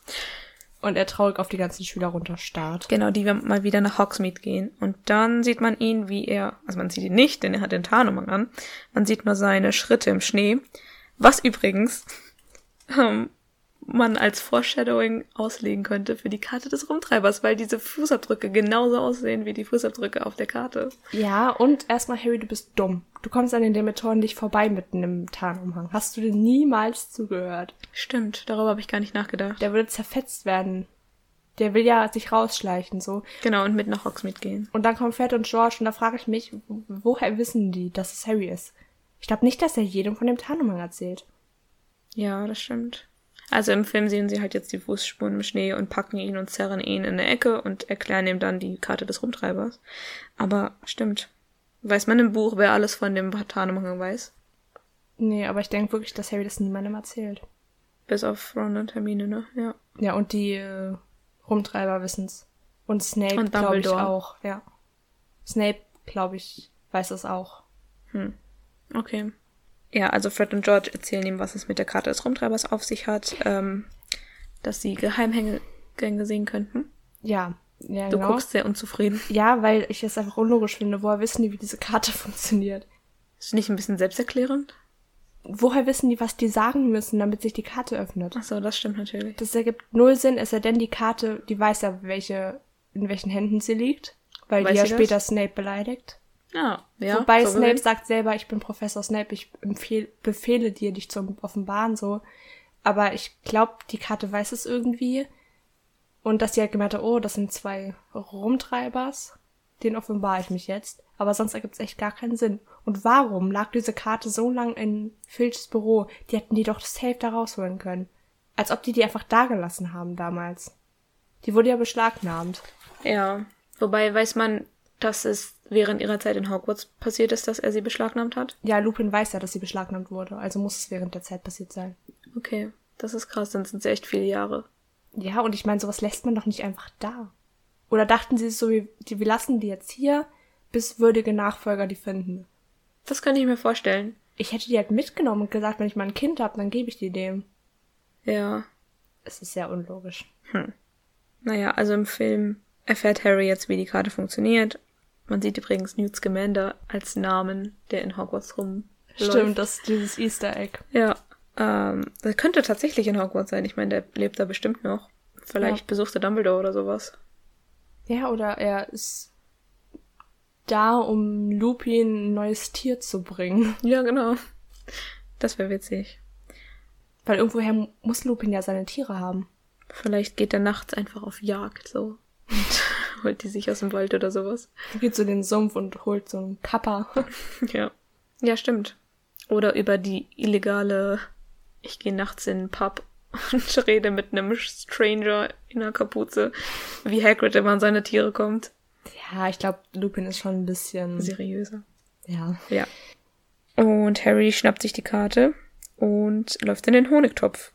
Und er traurig auf die ganzen Schüler runterstarrt. Genau, die mal wieder nach Hogsmeade gehen. Und dann sieht man ihn, wie er, also man sieht ihn nicht, denn er hat den Tarnumhang an. Man sieht nur seine Schritte im Schnee. Was übrigens (laughs) ähm, man als Foreshadowing auslegen könnte für die Karte des Rumtreibers, weil diese Fußabdrücke genauso aussehen wie die Fußabdrücke auf der Karte. Ja, und erstmal, Harry, du bist dumm. Du kommst an den Dementoren nicht vorbei mit einem Tarnumhang. Hast du dir niemals zugehört? Stimmt, darüber habe ich gar nicht nachgedacht. Der würde zerfetzt werden. Der will ja sich rausschleichen, so. Genau, und mit nach Hogsmeade gehen. Und dann kommen Fred und George und da frage ich mich, woher wissen die, dass es Harry ist? Ich glaube nicht, dass er jedem von dem Tarnumhang erzählt. Ja, das stimmt. Also im Film sehen sie halt jetzt die Fußspuren im Schnee und packen ihn und zerren ihn in eine Ecke und erklären ihm dann die Karte des Rumtreibers. Aber stimmt. Weiß man im Buch, wer alles von dem Tarnumhang weiß? Nee, aber ich denke wirklich, dass Harry das niemandem erzählt. Bis auf Ron und Hermine, ne? Ja. Ja, und die äh, Rumtreiber wissen's. Und Snape, glaube ich, auch, ja. Snape, glaube ich, weiß es auch. Hm. Okay. Ja, also Fred und George erzählen ihm, was es mit der Karte des Rumtreibers auf sich hat, ähm, dass sie Geheimgänge sehen könnten. Ja, ja, Du genau. guckst sehr unzufrieden. Ja, weil ich es einfach unlogisch finde. Woher wissen die, wie diese Karte (laughs) funktioniert? Ist nicht ein bisschen selbsterklärend? Woher wissen die, was die sagen müssen, damit sich die Karte öffnet? Ach so, das stimmt natürlich. Das ergibt null Sinn, es sei denn, die Karte, die weiß ja, welche, in welchen Händen sie liegt, weil weiß die ja später das? Snape beleidigt. Ja, ja. Wobei so Snape sagt selber, ich bin Professor Snape, ich empfehl, befehle dir, dich zu offenbaren, so. Aber ich glaube, die Karte weiß es irgendwie. Und dass sie halt gemeint hat, oh, das sind zwei Rumtreibers. den offenbare ich mich jetzt. Aber sonst ergibt es echt gar keinen Sinn. Und warum lag diese Karte so lang in Filchs Büro? Die hätten die doch safe da rausholen können. Als ob die die einfach dagelassen haben damals. Die wurde ja beschlagnahmt. Ja. Wobei weiß man, dass es während ihrer Zeit in Hogwarts passiert ist, dass er sie beschlagnahmt hat? Ja, Lupin weiß ja, dass sie beschlagnahmt wurde. Also muss es während der Zeit passiert sein. Okay. Das ist krass, dann sind es echt viele Jahre. Ja, und ich meine, sowas lässt man doch nicht einfach da. Oder dachten sie so, wie, wir lassen die jetzt hier, bis würdige Nachfolger die finden. Das kann ich mir vorstellen. Ich hätte die halt mitgenommen und gesagt, wenn ich mal ein Kind habe, dann gebe ich die dem. Ja. Es ist sehr unlogisch. Hm. Naja, also im Film erfährt Harry jetzt, wie die Karte funktioniert. Man sieht übrigens Newt Scamander als Namen, der in Hogwarts rum. Stimmt, das ist dieses Easter Egg. Ja. Ähm, das könnte tatsächlich in Hogwarts sein. Ich meine, der lebt da bestimmt noch. Vielleicht Ja. besucht er Dumbledore oder sowas. Ja, oder er ist da, um Lupin ein neues Tier zu bringen. (laughs) Ja, genau. Das wäre witzig. Weil irgendwoher muss Lupin ja seine Tiere haben. Vielleicht geht er nachts einfach auf Jagd so. (laughs) Holt die sich aus dem Wald oder sowas. Er geht so in den Sumpf und holt so einen Kappa. (laughs) Ja. Ja, stimmt. Oder über die illegale, ich gehe nachts in den Pub (laughs) und rede mit einem Stranger in einer Kapuze, wie Hagrid immer an seine Tiere kommt. Ja, ich glaube, Lupin ist schon ein bisschen. Seriöser. Ja. Ja. Und Harry schnappt sich die Karte und läuft in den Honigtopf.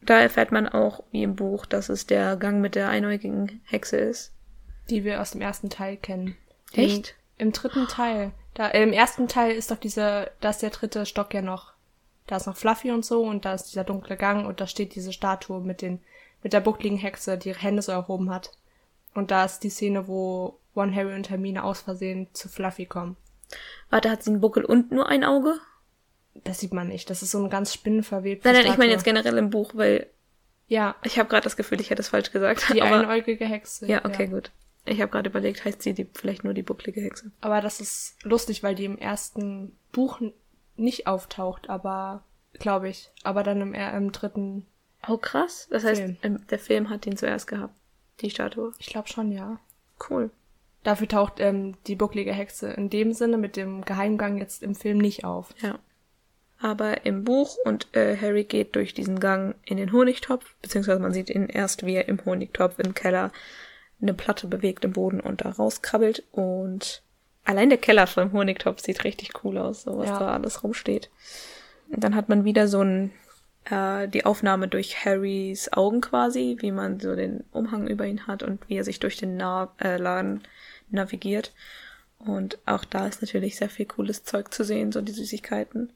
Da erfährt man auch, wie im Buch, dass es der Gang mit der einäugigen Hexe ist. Die wir aus dem ersten Teil kennen. Echt? Im, Im dritten Teil. Da, äh, Im ersten Teil ist doch dieser, da ist der dritte Stock ja noch. Da ist noch Fluffy und so und da ist dieser dunkle Gang und da steht diese Statue mit den, mit der buckligen Hexe, die ihre Hände so erhoben hat. Und da ist die Szene, wo One Harry und Hermine aus Versehen zu Fluffy kommen. Warte, hat sie einen Buckel und nur ein Auge? Das sieht man nicht. Das ist so eine ganz spinnenverwebte Nein, nein, ich meine Statue. jetzt generell im Buch, weil Ja, ich habe gerade das Gefühl, ich hätte es falsch gesagt. die aber, einäugige Hexe. ja, okay, gut. Ich habe gerade überlegt, heißt sie die, vielleicht nur die bucklige Hexe? Aber das ist lustig, weil die im ersten Buch nicht auftaucht, aber glaube ich. Aber dann im, im dritten, Oh, krass. Das heißt, Film. der Film hat ihn zuerst gehabt. Die Statue. ich glaube schon, ja. Cool. Dafür taucht ähm, die bucklige Hexe in dem Sinne mit dem Geheimgang jetzt im Film nicht auf. Ja. Aber im Buch und äh, Harry geht durch diesen Gang in den Honigtopf, beziehungsweise man sieht ihn erst, wie er im Honigtopf im Keller eine Platte bewegt im Boden und da rauskrabbelt und allein der Keller vom Honigtopf sieht richtig cool aus, so was Ja. da alles rumsteht. Und dann hat man wieder so ein äh, die Aufnahme durch Harrys Augen quasi, wie man so den Umhang über ihn hat und wie er sich durch den Na äh, Laden navigiert. Und auch da ist natürlich sehr viel cooles Zeug zu sehen, so die Süßigkeiten.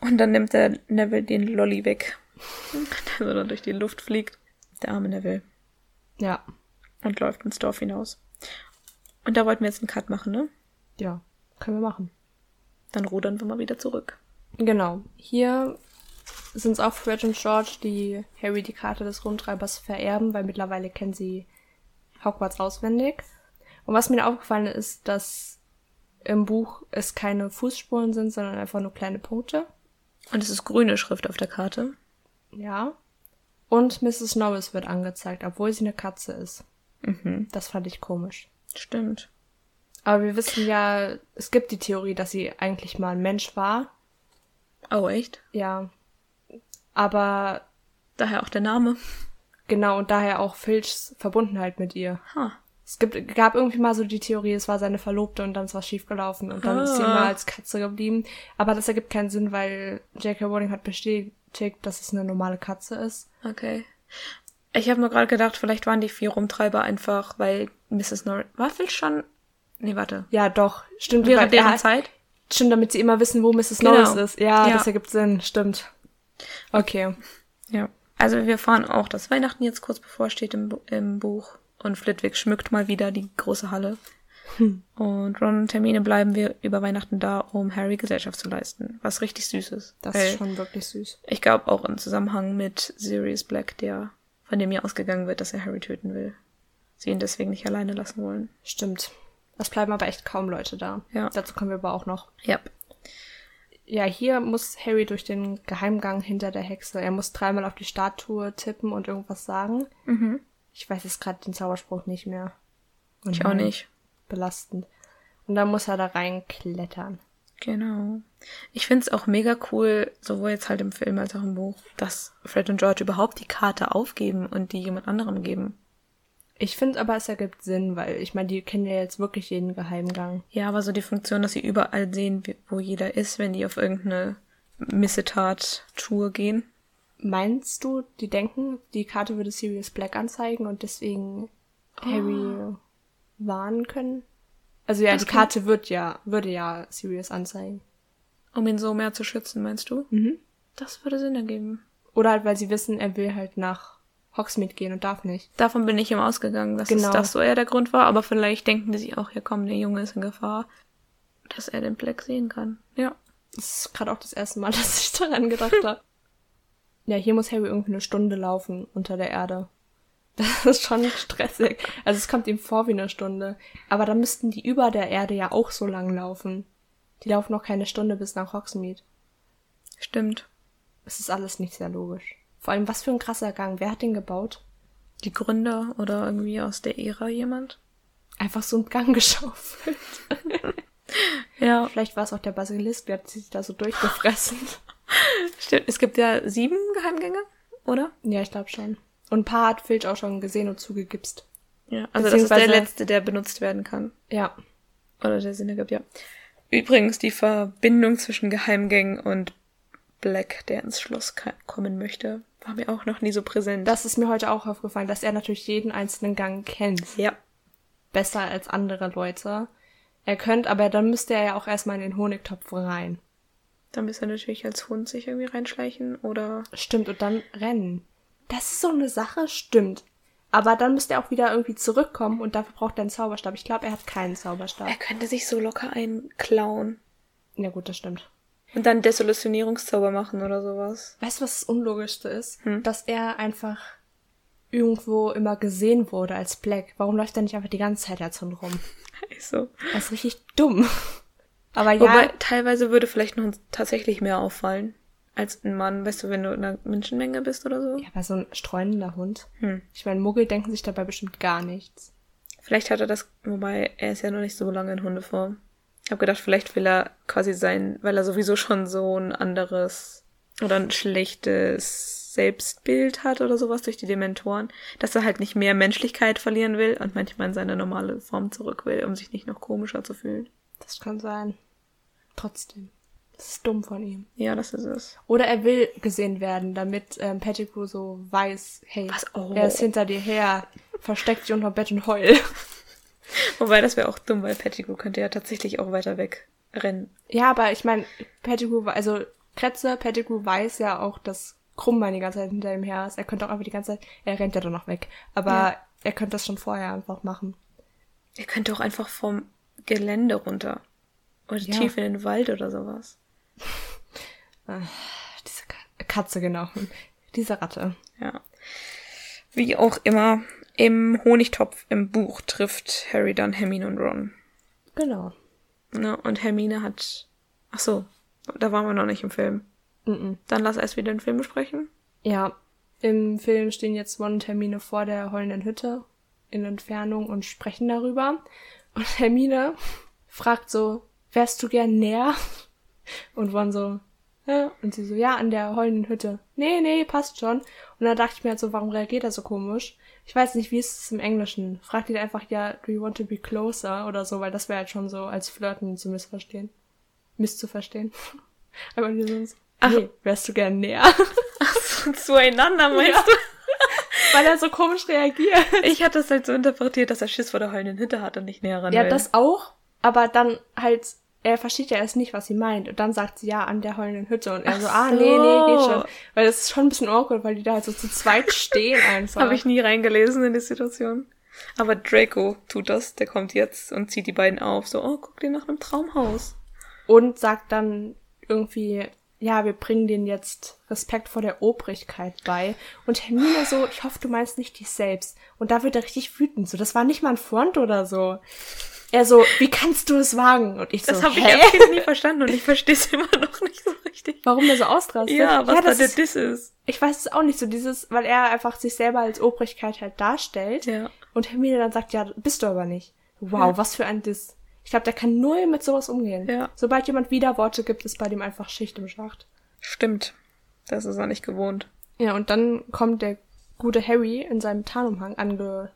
Und dann nimmt der Neville den Lolly weg, (laughs) der so dann durch die Luft fliegt. Der arme Neville. Ja, Und läuft ins Dorf hinaus. Und da wollten wir jetzt einen Cut machen, ne? ja, können wir machen. Dann rudern wir mal wieder zurück. Genau. Hier sind es auch Fred und George, die Harry die Karte des Rumtreibers vererben, weil mittlerweile kennen sie Hogwarts auswendig. Und was mir aufgefallen ist, dass im Buch es keine Fußspuren sind, sondern einfach nur kleine Punkte. Und es ist grüne Schrift auf der Karte. Ja. Und Mrs. Norris wird angezeigt, obwohl sie eine Katze ist. Mhm. Das fand ich komisch. Stimmt. Aber wir wissen ja, es gibt die Theorie, dass sie eigentlich mal ein Mensch war. Oh, echt? Ja. Aber Daher auch der Name. genau, und daher auch Filchs Verbundenheit mit ihr. Ha. Es gibt, gab irgendwie mal so die Theorie, es war seine Verlobte und dann ist was schiefgelaufen und dann ist sie Ah. immer als Katze geblieben. Aber das ergibt keinen Sinn, weil J.K. Rowling hat bestätigt, dass es eine normale Katze ist. Okay. Ich habe mir gerade gedacht, vielleicht waren die vier Rumtreiber einfach, weil Mrs. Norris. War Filch schon. Nee, warte. Ja, doch. Stimmt. Während deren ja, Zeit? Stimmt, damit sie immer wissen, wo Mrs. Genau. Norris ist. Ja, Ja. das ergibt Sinn. Stimmt. Okay. Ja. Also wir fahren auch, dass Weihnachten jetzt kurz bevorsteht im, im Buch. Und Flitwick schmückt mal wieder die große Halle. Und Ron und Hermine bleiben wir über Weihnachten da, um Harry Gesellschaft zu leisten. Was richtig süß ist. Das ist schon wirklich süß. Ich glaube auch im Zusammenhang mit Sirius Black, der von dem ja ausgegangen wird, dass er Harry töten will. Sie ihn deswegen nicht alleine lassen wollen. Stimmt. Es bleiben aber echt kaum Leute da. Ja. Dazu kommen wir aber auch noch. Ja. Ja, hier muss Harry durch den Geheimgang hinter der Hexe. Er muss dreimal auf die Statue tippen und irgendwas sagen. Mhm. Ich weiß jetzt gerade den Zauberspruch nicht mehr. Und Ich auch nicht. belastend. Und dann muss er da reinklettern. Genau. Ich finde es auch mega cool, sowohl jetzt halt im Film als auch im Buch, dass Fred und George überhaupt die Karte aufgeben und die jemand anderem geben. Ich finde aber, es ergibt Sinn, weil ich meine, die kennen ja jetzt wirklich jeden Geheimgang. Ja, aber so die Funktion, dass sie überall sehen, wo jeder ist, wenn die auf irgendeine Missetat-Tour gehen. Meinst du, die denken, die Karte würde Sirius Black anzeigen und deswegen Harry warnen können? Also ja, Das die Karte wird ja, würde ja Sirius anzeigen. Um ihn so mehr zu schützen, meinst du? Mhm. Das würde Sinn ergeben. Oder halt, weil sie wissen, er will halt nach Hogsmeade gehen und darf nicht. Davon bin ich immer ausgegangen, dass Genau. das so eher der Grund war, aber vielleicht denken die sich auch, ja komm, der Junge ist in Gefahr, dass er den Black sehen kann. Ja. Das ist gerade auch das erste Mal, (laughs) dass ich daran gedacht (laughs) habe. Ja, hier muss Harry irgendwie eine Stunde laufen unter der Erde. Das ist schon stressig. Also es kommt ihm vor wie eine Stunde. Aber dann müssten die über der Erde ja auch so lang laufen. Die laufen noch keine Stunde bis nach Hogsmeade. Stimmt. Es ist alles nicht sehr logisch. Vor allem, was für ein krasser Gang. Wer hat den gebaut? Die Gründer oder irgendwie aus der Ära jemand? Einfach so ein Gang (laughs) geschaufelt. (laughs) Ja, Vielleicht war es auch der Basilisk, der hat sich da so durchgefressen. (laughs) stimmt. Es gibt ja sieben Geheimgänge, oder? ja, ich glaube schon. Und ein paar hat Filch auch schon gesehen und zugegipst. Ja, also das ist der letzte, der benutzt werden kann. Ja. Oder der Sinn ergibt, ja. Übrigens, die Verbindung zwischen Geheimgängen und Black, der ins Schloss kommen möchte, war mir auch noch nie so präsent. Das ist mir heute auch aufgefallen, dass er natürlich jeden einzelnen Gang kennt. ja. Besser als andere Leute. Er könnte, aber dann müsste er ja auch erstmal in den Honigtopf rein. Da müsste er natürlich als Hund sich irgendwie reinschleichen oder. Stimmt, und dann rennen. Das ist so eine Sache, stimmt. Aber dann müsste er auch wieder irgendwie zurückkommen und dafür braucht er einen Zauberstab. Ich glaube, er hat keinen Zauberstab. Er könnte sich so locker einklauen. Ja gut, das stimmt. Und dann Desolutionsierungszauber machen oder sowas. Weißt du, was das Unlogischste ist? Hm. Dass er einfach irgendwo immer gesehen wurde als Black. Warum läuft er nicht einfach die ganze Zeit als Hund rum? (laughs) Also. Das ist richtig dumm. (laughs) Aber ja, Wobei, teilweise würde vielleicht noch tatsächlich mehr auffallen. Als ein Mann, weißt du, wenn du in einer Menschenmenge bist oder so. ja, aber so ein streunender Hund. Hm. Ich meine, Muggel denken sich dabei bestimmt gar nichts. Vielleicht hat er das, wobei er ist ja noch nicht so lange in Hundeform. Ich habe gedacht, vielleicht will er quasi sein, weil er sowieso schon so ein anderes oder ein schlechtes Selbstbild hat oder sowas durch die Dementoren, dass er halt nicht mehr Menschlichkeit verlieren will und manchmal in seine normale Form zurück will, um sich nicht noch komischer zu fühlen. Das kann sein. Trotzdem. Das ist dumm von ihm. Ja, das ist es. Oder er will gesehen werden, damit ähm, Pettigrew so weiß, hey, Was? Oh. er ist hinter dir her, versteck dich unter Bett und heul. (laughs) Wobei, das wäre auch dumm, weil Pettigrew könnte ja tatsächlich auch weiter weg rennen. ja, aber ich meine, Pettigrew, also Kretze, Pettigrew weiß ja auch, dass Krummbein die ganze Zeit hinter ihm her ist. Er könnte auch einfach die ganze Zeit, er rennt ja dann noch weg. Aber Ja. er könnte das schon vorher einfach machen. Er könnte auch einfach vom Gelände runter. Oder Ja. tief in den Wald oder sowas. Diese Ka- Katze, genau. Diese Ratte. Ja. Wie auch immer, im Honigtopf im Buch trifft Harry dann Hermine und Ron. Genau. Ne? Und Hermine hat. Ach so, da waren wir noch nicht im Film. Mhm. Dann lass erst wieder den Film besprechen. Ja, im Film stehen jetzt Ron und Hermine vor der heulenden Hütte in Entfernung und sprechen darüber. Und Hermine (laughs) fragt so, wärst du gern näher? Und Ron so, ja. Und sie so, ja, an der heulenden Hütte. Nee, nee, passt schon. Und dann dachte ich mir halt so, warum reagiert er so komisch? Ich weiß nicht, wie ist es im Englischen? Fragt ihn einfach, ja, do you want to be closer? Oder so, weil das wäre halt schon so als Flirten zu missverstehen. Misszuverstehen. (laughs) Aber die sind so, Ach. nee, wärst du gern näher? Zueinander (laughs) meinst weil er so komisch reagiert. du? Ich hatte das halt so interpretiert, dass er Schiss vor der heulenden Hütte hat und nicht näher ran Ja, will. das auch, aber dann halt, er versteht ja erst nicht, was sie meint. Und dann sagt sie ja an der heulenden Hütte. Und er Ach so, ah, so. nee, nee, geht schon. Weil das ist schon ein bisschen awkward, weil die da halt so zu zweit (laughs) stehen einfach. Habe ich nie reingelesen in die Situation. Aber Draco tut das, der kommt jetzt und zieht die beiden auf. So, oh, guck dir nach einem Traumhaus. Und sagt dann irgendwie, ja, wir bringen denen jetzt Respekt vor der Obrigkeit bei. Und Hermine so, ich hoffe, du meinst nicht dich selbst. Und da wird er richtig wütend. So, das war nicht mal ein Front oder so. Er so, wie kannst du es wagen? Und ich so, Das habe ich als Kind nie verstanden und ich verstehe es (laughs) immer noch nicht so richtig. Warum der so austrastet? Ja, was da das der ist, Diss ist. Ich weiß es auch nicht so, dieses, weil er einfach sich selber als Obrigkeit halt darstellt. Ja. Und Hermine dann sagt, ja, bist du aber nicht. Wow, was für ein Diss. Ich glaube, der kann null mit sowas umgehen. Ja. Sobald jemand Widerworte gibt, ist bei dem einfach Schicht im Schacht. Stimmt. Das ist er nicht gewohnt. Ja, und dann kommt der gute Harry in seinem Tarnumhang ange...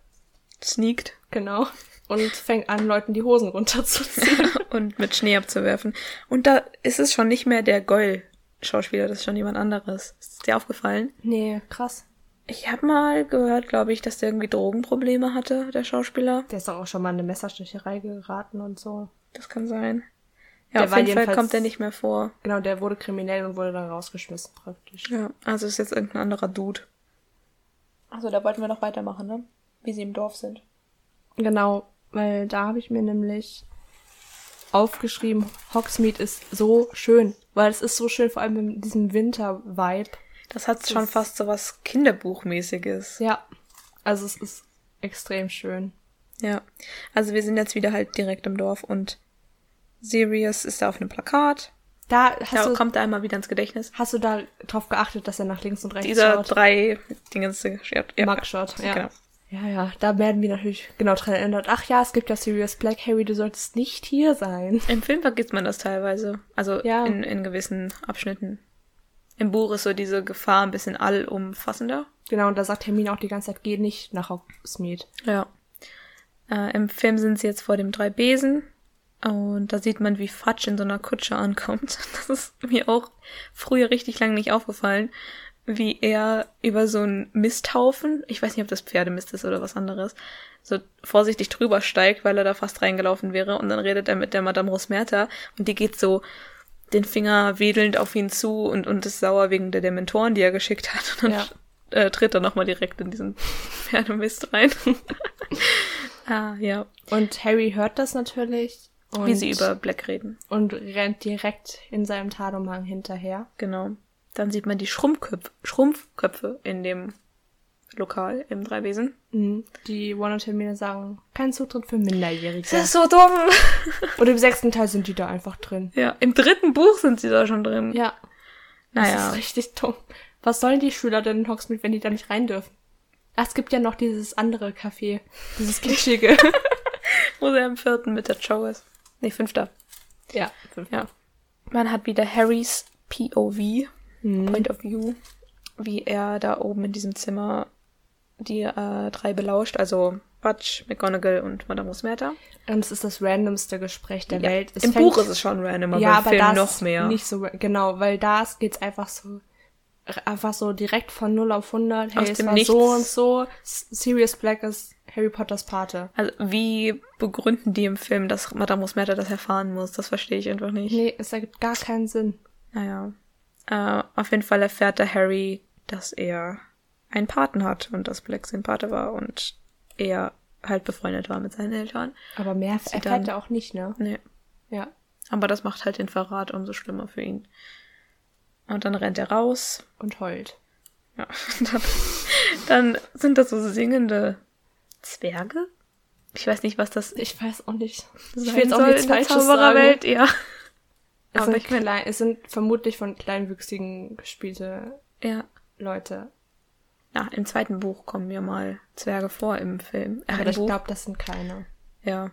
Sneakt Genau. Und fängt an, Leuten die Hosen runterzuziehen. (laughs) und mit Schnee abzuwerfen. Und da ist es schon nicht mehr der Goyle-Schauspieler, das ist schon jemand anderes. Ist dir aufgefallen? nee, krass. Ich habe mal gehört, glaube ich, dass der irgendwie Drogenprobleme hatte, der Schauspieler. Der ist doch auch schon mal in eine Messersticherei geraten und so. Das kann sein. Ja, Der auf jeden Fall kommt er nicht mehr vor. Genau, der wurde kriminell und wurde dann rausgeschmissen praktisch. Ja, also ist jetzt irgendein anderer Dude. Also da wollten wir noch weitermachen, ne? Wie sie im Dorf sind. Genau, weil da habe ich mir nämlich aufgeschrieben, Hogsmeade ist so schön. Weil es ist so schön, vor allem in diesem Winter-Vibe. Das hat schon fast so was Kinderbuchmäßiges. Ja, also es ist extrem schön. Ja. Also wir sind jetzt wieder halt direkt im Dorf und Sirius ist da auf einem Plakat. Da Da du, kommt er einmal wieder ins Gedächtnis. hast du da drauf geachtet, dass er nach links und rechts Dieser schaut? drei Dingens. Ja, ja. Mugshot, ja. Genau. Ja, ja, da werden wir natürlich genau dran erinnert. Ach ja, es gibt ja Sirius Black. Harry, du solltest nicht hier sein. Im Film vergisst man das teilweise. Also Ja. in, in gewissen Abschnitten. Im Buch ist so diese Gefahr ein bisschen allumfassender. Genau, und da sagt Hermine auch die ganze Zeit, geh nicht nach Hogsmeade. Ja. Äh, Im Film sind sie jetzt vor dem drei Besen. Und da sieht man, wie Fudge in so einer Kutsche ankommt. (laughs) Das ist mir auch früher richtig lange nicht aufgefallen, wie er über so einen Misthaufen, ich weiß nicht, ob das Pferdemist ist oder was anderes, so vorsichtig drüber steigt, weil er da fast reingelaufen wäre. Und dann redet er mit der Madame Rosmerta und die geht so den Finger wedelnd auf ihn zu und, und ist sauer wegen der Dementoren, die er geschickt hat. Und dann Ja. äh, tritt er nochmal direkt in diesen Pferdemist rein. (laughs) ah, ja. Und Harry hört das natürlich. Und, Wie sie über Black reden. Und rennt direkt in seinem Tarnumhang hinterher. Genau. Dann sieht man die Schrumpfköpfe, Schrumpfköpfe in dem Lokal im Dreiwesen. Mhm. Die One und Hermine sagen, kein Zutritt für Minderjährige. so dumm. (laughs) Und im sechsten Teil sind die da einfach drin. Ja, im dritten Buch sind sie da schon drin. Ja, das naja. ist richtig dumm. Was sollen die Schüler denn in Hogsmeade, wenn die da nicht rein dürfen? Ach, es gibt ja noch dieses andere Café. Dieses kitschige. (laughs) Wo er im vierten mit der Joe ist. Nee, fünfter. ja. Ja. Man hat wieder Harrys POV, Mhm. Point of View, wie er da oben in diesem Zimmer die äh, drei belauscht, also Fudge, McGonagall und Madame Rosmerta. Und es ist das randomste Gespräch der Ja, Welt. Es Im fängt- Buch ist es schon random, aber ja, im aber Film das noch mehr. Nicht so, genau, weil da geht's einfach so, einfach so direkt von 0 auf 100. Hey, Aus es war Nichts. so und so. Sirius Black ist Harry Potters Pate. Also wie begründen die im Film, dass Madame Rosmerta das erfahren muss? Das verstehe ich einfach nicht. Nee, es ergibt gar keinen Sinn. Naja. Äh, auf jeden Fall erfährt der Harry, dass er einen Paten hat und dass Black sein Pate war und er halt befreundet war mit seinen Eltern. Aber mehr Sie erfährt dann- er auch nicht, ne? Nee. Ja. Aber das macht halt den Verrat umso schlimmer für ihn. Und dann rennt er raus. Und heult. Ja. (laughs) Dann, dann sind das so singende Zwerge? Ich weiß nicht, was das Ich weiß auch nicht. Ich will jetzt auch soll nichts in der Zaubererwelt. Ja. Es Aber sind, klein, es sind vermutlich von Kleinwüchsigen gespielte Ja. Leute. Ja, im zweiten Buch kommen ja mal Zwerge vor im Film. Äh, Aber im ich glaube, das sind keine. Ja.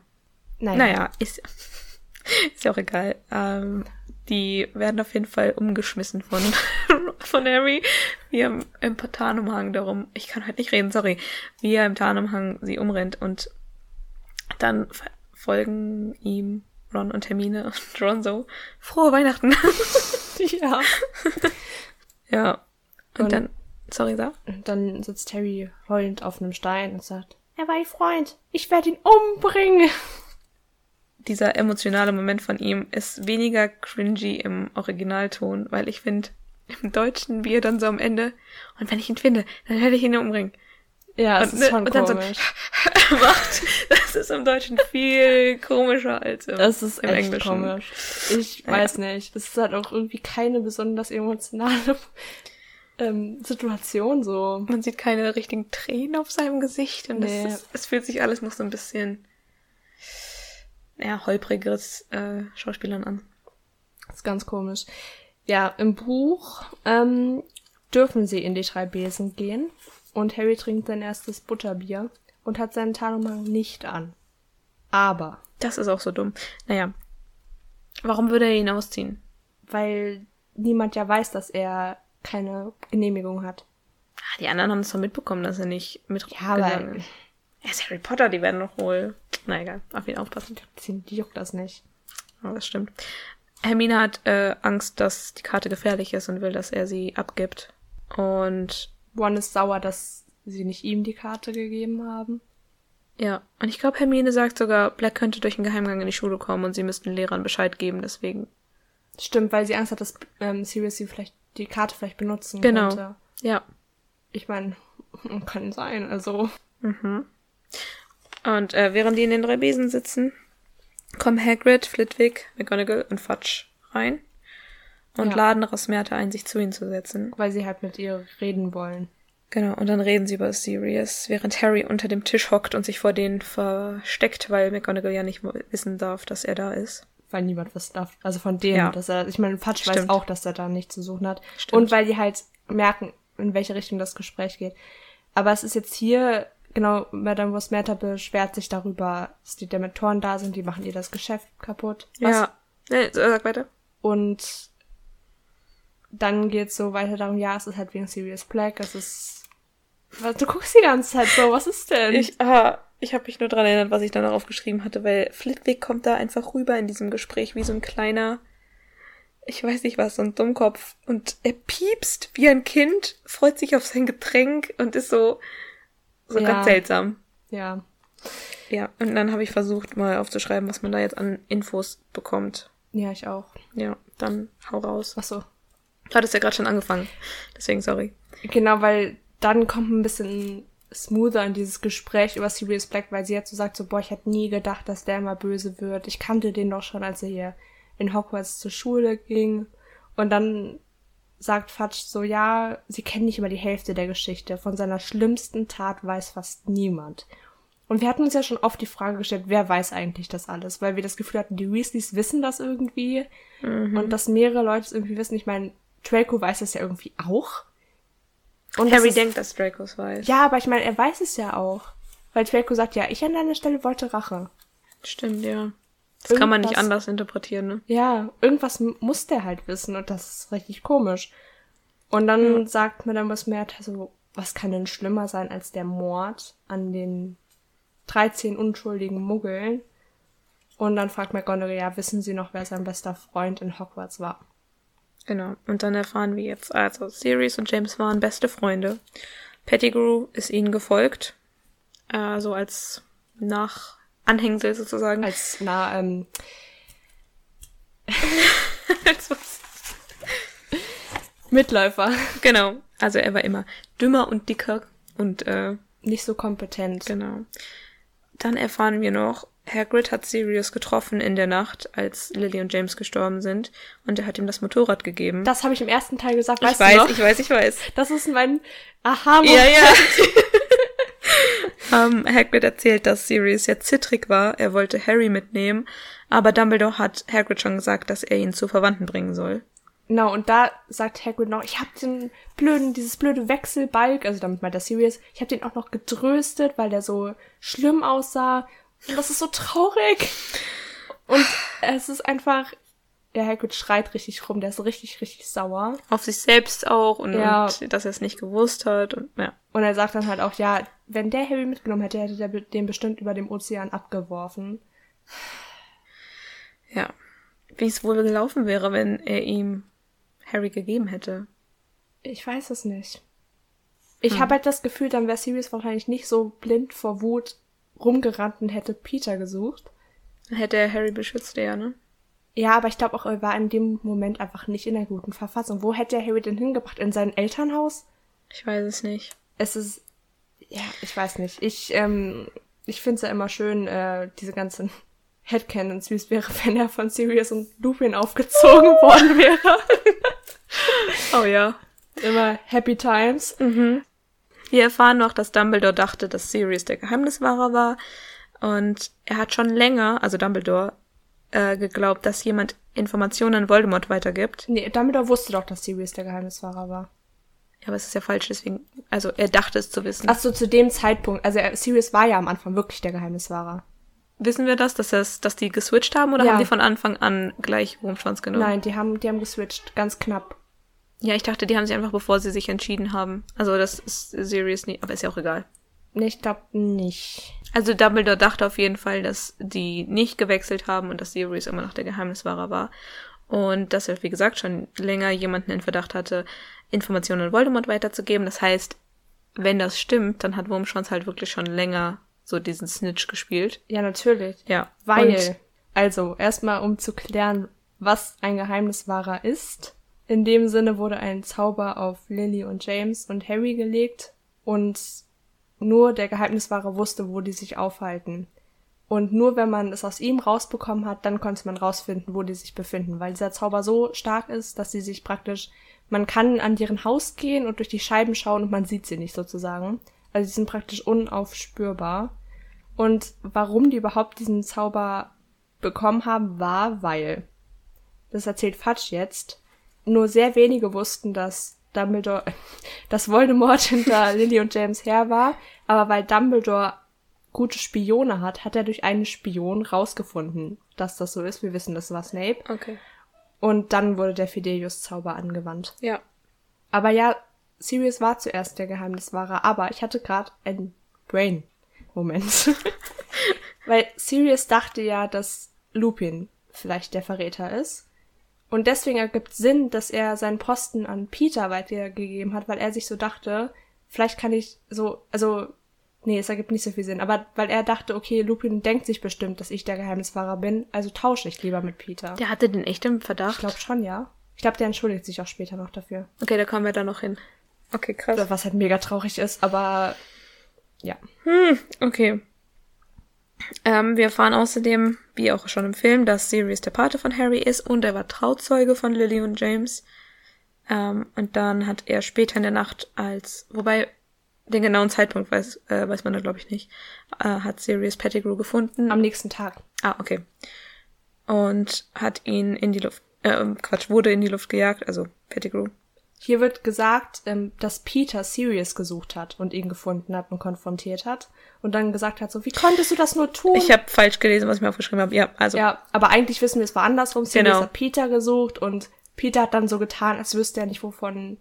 Naja. Naja, ist, (laughs) ist ja auch egal. Ähm, die werden auf jeden Fall umgeschmissen von, (laughs) von Harry, wie er im, Tarnumhang darum, ich kann halt nicht reden, sorry, wie er im Tarnumhang sie umrennt und dann folgen ihm Ron und Hermine und (laughs) Ron so, frohe Weihnachten. (laughs) Ja. (laughs) ja. Und, Und- dann, sorry, sag. Und dann sitzt Harry heulend auf einem Stein und sagt, er war ein Freund. Ich werde ihn umbringen. dieser emotionale Moment von ihm ist weniger cringy im Originalton, weil ich finde, im Deutschen, wie er dann so am Ende, und wenn ich ihn finde, dann werde ich ihn umbringen. Ja, es Und, ist ne, schon und dann so- komisch. (laughs) macht. Das ist im Deutschen viel komischer als im, Das ist im echt Englischen. komisch. Ich Ja. weiß nicht. Das ist halt auch irgendwie keine besonders emotionale (laughs) ähm, Situation so. Man sieht keine richtigen Tränen auf seinem Gesicht und Nee. es, es fühlt sich alles noch so ein bisschen ja, holprigeres äh, Schauspielern an. Das ist ganz komisch. Ja, im Buch ähm, dürfen sie in die drei Besen gehen und Harry trinkt sein erstes Butterbier und hat seinen Tarnumhang nicht an. Aber, Das ist auch so dumm. Naja. Warum würde er ihn ausziehen? weil niemand ja weiß, dass er keine Genehmigung hat. Ah, die anderen haben es doch mitbekommen, dass er nicht mit Ja, ist. Er ist Harry Potter, die werden doch wohl. Na egal, auf ihn aufpassen. Die die juckt das nicht. Aber das stimmt. Hermine hat äh, Angst, dass die Karte gefährlich ist und will, dass er sie abgibt. Und Ron ist sauer, dass sie nicht ihm die Karte gegeben haben. ja, und ich glaube, Hermine sagt sogar, Black könnte durch einen Geheimgang in die Schule kommen und sie müssten Lehrern Bescheid geben, deswegen. Stimmt, weil sie Angst hat, dass ähm, Sirius sie vielleicht die Karte vielleicht benutzen Genau. könnte. Ja. Ich meine, (laughs) kann sein. Also Mhm. Und äh, während die in den drei Besen sitzen, kommen Hagrid, Flitwick, McGonagall und Fudge rein und Ja. laden Rosmerta ein, sich zu ihnen zu setzen. weil sie halt mit ihr reden wollen. Genau, und dann reden sie über Sirius, während Harry unter dem Tisch hockt und sich vor denen versteckt, weil McGonagall ja nicht wissen darf, dass er da ist. Weil niemand was darf. Also von denen, Ja. dass er, ich meine, Fatsch weiß auch, dass er da nichts zu suchen hat. Stimmt. Und weil die halt merken, in welche Richtung das Gespräch geht. Aber es ist jetzt hier, genau, Madame Rosmerta beschwert sich darüber, dass die Dementoren da sind, die machen ihr das Geschäft kaputt. Was Ja. Nee, sag weiter. Und dann geht's so weiter darum, ja, es ist halt wegen Sirius Black, es ist. Was, du guckst die ganze Zeit so, was ist denn? Ich, ah, ich habe mich nur dran erinnert, was ich dann darauf geschrieben hatte, weil Flitwick kommt da einfach rüber in diesem Gespräch wie so ein kleiner, ich weiß nicht was, so ein Dummkopf. Und er piepst wie ein Kind, freut sich auf sein Getränk und ist so, so Ja. ganz seltsam. ja. Ja, und dann habe ich versucht, mal aufzuschreiben, was man da jetzt an Infos bekommt. Ja, ich auch. Ja, dann hau raus. Ach so. Du hattest ja gerade schon angefangen. Deswegen sorry. Genau, weil dann kommt ein bisschen smoother in dieses Gespräch über Sirius Black, weil sie jetzt so sagt, so, boah, ich hätte nie gedacht, dass der immer böse wird. Ich kannte den doch schon, als er hier in Hogwarts zur Schule ging. Und dann sagt Fudge so, ja, sie kennen nicht immer die Hälfte der Geschichte. Von seiner schlimmsten Tat weiß fast niemand. Und wir hatten uns ja schon oft die Frage gestellt, wer weiß eigentlich das alles? Weil wir das Gefühl hatten, die Weasleys wissen das irgendwie. Und dass mehrere Leute es irgendwie wissen. Ich meine, Draco weiß das ja irgendwie auch. Und das Harry ist- denkt, dass Dracos weiß. ja, aber ich meine, er weiß es ja auch. Weil Draco sagt, ja, ich an deiner Stelle wollte Rache. Stimmt, ja. Das kann man nicht Irgendwas- anders interpretieren, ne? Ja, irgendwas muss der halt wissen und das ist richtig komisch. Und dann sagt Madame Rosmerta so, was kann denn schlimmer sein als der Mord an den 13 unschuldigen Muggeln? Und dann fragt McGonagall, ja, wissen Sie noch, wer sein bester Freund in Hogwarts war? Genau. Und dann erfahren wir jetzt, also Sirius und James waren beste Freunde. Pettigrew ist ihnen gefolgt. Äh, so als Nachanhängsel sozusagen. Als, na, ähm, (laughs) Als was? Mitläufer. genau. Also er war immer dümmer und dicker und äh, Nicht so kompetent. genau. Dann erfahren wir noch, Hagrid hat Sirius getroffen in der Nacht, als Lily und James gestorben sind, und er hat ihm das Motorrad gegeben. Das habe ich im ersten Teil gesagt, ich weißt weiß, du noch? ich weiß, ich weiß. Das ist mein Aha-Moment. Ja, ja. (laughs) ähm, Hagrid erzählt, dass Sirius ja zittrig war. Er wollte Harry mitnehmen, aber Dumbledore hat Hagrid schon gesagt, dass er ihn zu Verwandten bringen soll. Genau, und da sagt Hagrid noch, ich hab den blöden, dieses blöde Wechselbalg, also damit meint er Sirius, ich hab den auch noch getröstet, weil der so schlimm aussah. Und das ist so traurig. Und es ist einfach, der Hagrid schreit richtig rum, der ist richtig, richtig sauer. Auf sich selbst auch und, Ja. und dass er es nicht gewusst hat und ja. Und er sagt dann halt auch, ja, wenn der Harry mitgenommen hätte, hätte der den bestimmt über dem Ozean abgeworfen. Ja. Wie es wohl gelaufen wäre, wenn er ihm Harry gegeben hätte. Ich weiß es nicht. Ich habe halt das Gefühl, dann wäre Sirius wahrscheinlich nicht so blind vor Wut rumgerannt und hätte Peter gesucht. Dann hätte er Harry beschützt, ja, ne? Ja, aber ich glaube auch, er war in dem Moment einfach nicht in einer guten Verfassung. Wo hätte er Harry denn hingebracht? In sein Elternhaus? Ich weiß es nicht. Es ist, ja, ich weiß nicht. Ich, ähm, ich finde es ja immer schön, äh, diese ganzen (laughs) Headcanons, wie es wäre, wenn er von Sirius und Lupin aufgezogen (laughs) worden wäre. Oh ja. Immer Happy Times. Wir erfahren noch, dass Dumbledore dachte, dass Sirius der Geheimniswahrer war. Und er hat schon länger, also Dumbledore, äh, geglaubt, dass jemand Informationen an Voldemort weitergibt. Nee, Dumbledore wusste doch, dass Sirius der Geheimnisfahrer war. Ja, aber es ist ja falsch, deswegen, also er dachte es zu wissen. Ach so, zu dem Zeitpunkt, also Sirius war ja am Anfang wirklich der Geheimniswahrer. wissen wir das, dass, das, dass die geswitcht haben oder Ja. haben die von Anfang an gleich Wurmschwanz genommen? Nein, die haben, die haben geswitcht, ganz knapp. Ja, ich dachte, die haben sich einfach, bevor sie sich entschieden haben. Also das ist Sirius nicht, aber ist ja auch egal. Nee, ich glaube nicht. Also Dumbledore dachte auf jeden Fall, dass die nicht gewechselt haben und dass Sirius immer noch der Geheimniswahrer war. Und dass er, wie gesagt, schon länger jemanden in Verdacht hatte, Informationen an Voldemort weiterzugeben. Das heißt, wenn das stimmt, dann hat Wurmschwanz halt wirklich schon länger so diesen Snitch gespielt. Ja, natürlich. Ja. Weil, Und, also, erstmal um zu klären, was ein Geheimniswahrer ist. In dem Sinne wurde ein Zauber auf Lily und James und Harry gelegt und nur der Geheimniswahrer wusste, wo die sich aufhalten. Und nur wenn man es aus ihm rausbekommen hat, dann konnte man rausfinden, wo die sich befinden, weil dieser Zauber so stark ist, dass sie sich praktisch, man kann an deren Haus gehen und durch die Scheiben schauen und man sieht sie nicht sozusagen. Also sie sind praktisch unaufspürbar. Und warum die überhaupt diesen Zauber bekommen haben, war, weil, das erzählt Fudge jetzt, nur sehr wenige wussten, dass Dumbledore, (laughs) dass Voldemort hinter (laughs) Lily und James her war, aber weil Dumbledore gute Spione hat, hat er durch einen Spion rausgefunden, dass das so ist. Wir wissen, das war Snape. okay. Und dann wurde der Fidelius-Zauber angewandt. Ja. Aber ja, Sirius war zuerst der Geheimniswahrer, aber ich hatte gerade einen Brain-Moment. (laughs) Weil Sirius dachte ja, dass Lupin vielleicht der Verräter ist. Und deswegen ergibt Sinn, dass er seinen Posten an Peter weitergegeben hat, weil er sich so dachte, vielleicht kann ich so, also, nee, es ergibt nicht so viel Sinn, aber weil er dachte, okay, Lupin denkt sich bestimmt, dass ich der Geheimnisfahrer bin, also tausche ich lieber mit Peter. Der hatte den echt im Verdacht. Ich glaube schon, ja. Ich glaube, der entschuldigt sich auch später noch dafür. okay, da kommen wir dann noch hin. Okay, krass. Was halt mega traurig ist, aber ja. Okay. Ähm, wir erfahren außerdem, wie auch schon im Film, dass Sirius der Pate von Harry ist und er war Trauzeuge von Lily und James. Ähm, und dann hat er später in der Nacht als, wobei den genauen Zeitpunkt weiß, äh, weiß man da glaube ich nicht, äh, hat Sirius Pettigrew gefunden. Am nächsten Tag. ah, okay. Und hat ihn in die Luft, äh, Quatsch, wurde in die Luft gejagt, also Pettigrew. Hier wird gesagt, ähm, dass Peter Sirius gesucht hat und ihn gefunden hat und konfrontiert hat. Und dann gesagt hat so, wie konntest du das nur tun? Ich habe falsch gelesen, was ich mir aufgeschrieben habe. Ja, also ja, aber eigentlich wissen wir, es war andersrum. Sirius Genau. hat Peter gesucht und Peter hat dann so getan, als wüsste er nicht, wovon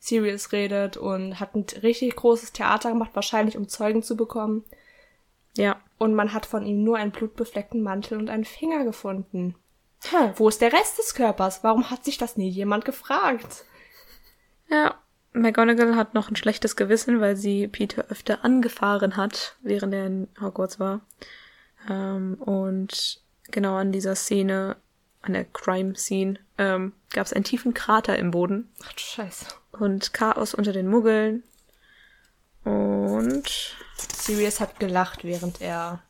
Sirius redet und hat ein richtig großes Theater gemacht, wahrscheinlich um Zeugen zu bekommen. ja. Und man hat von ihm nur einen blutbefleckten Mantel und einen Finger gefunden. Hm, wo ist der Rest des Körpers? Warum hat sich das nie jemand gefragt? Ja, McGonagall hat noch ein schlechtes Gewissen, weil sie Peter öfter angefahren hat, während er in Hogwarts war. Ähm, und genau an dieser Szene, an der Crime-Scene, ähm, gab es einen tiefen Krater im Boden Ach du Scheiße. und Chaos unter den Muggeln. Und Sirius hat gelacht, während er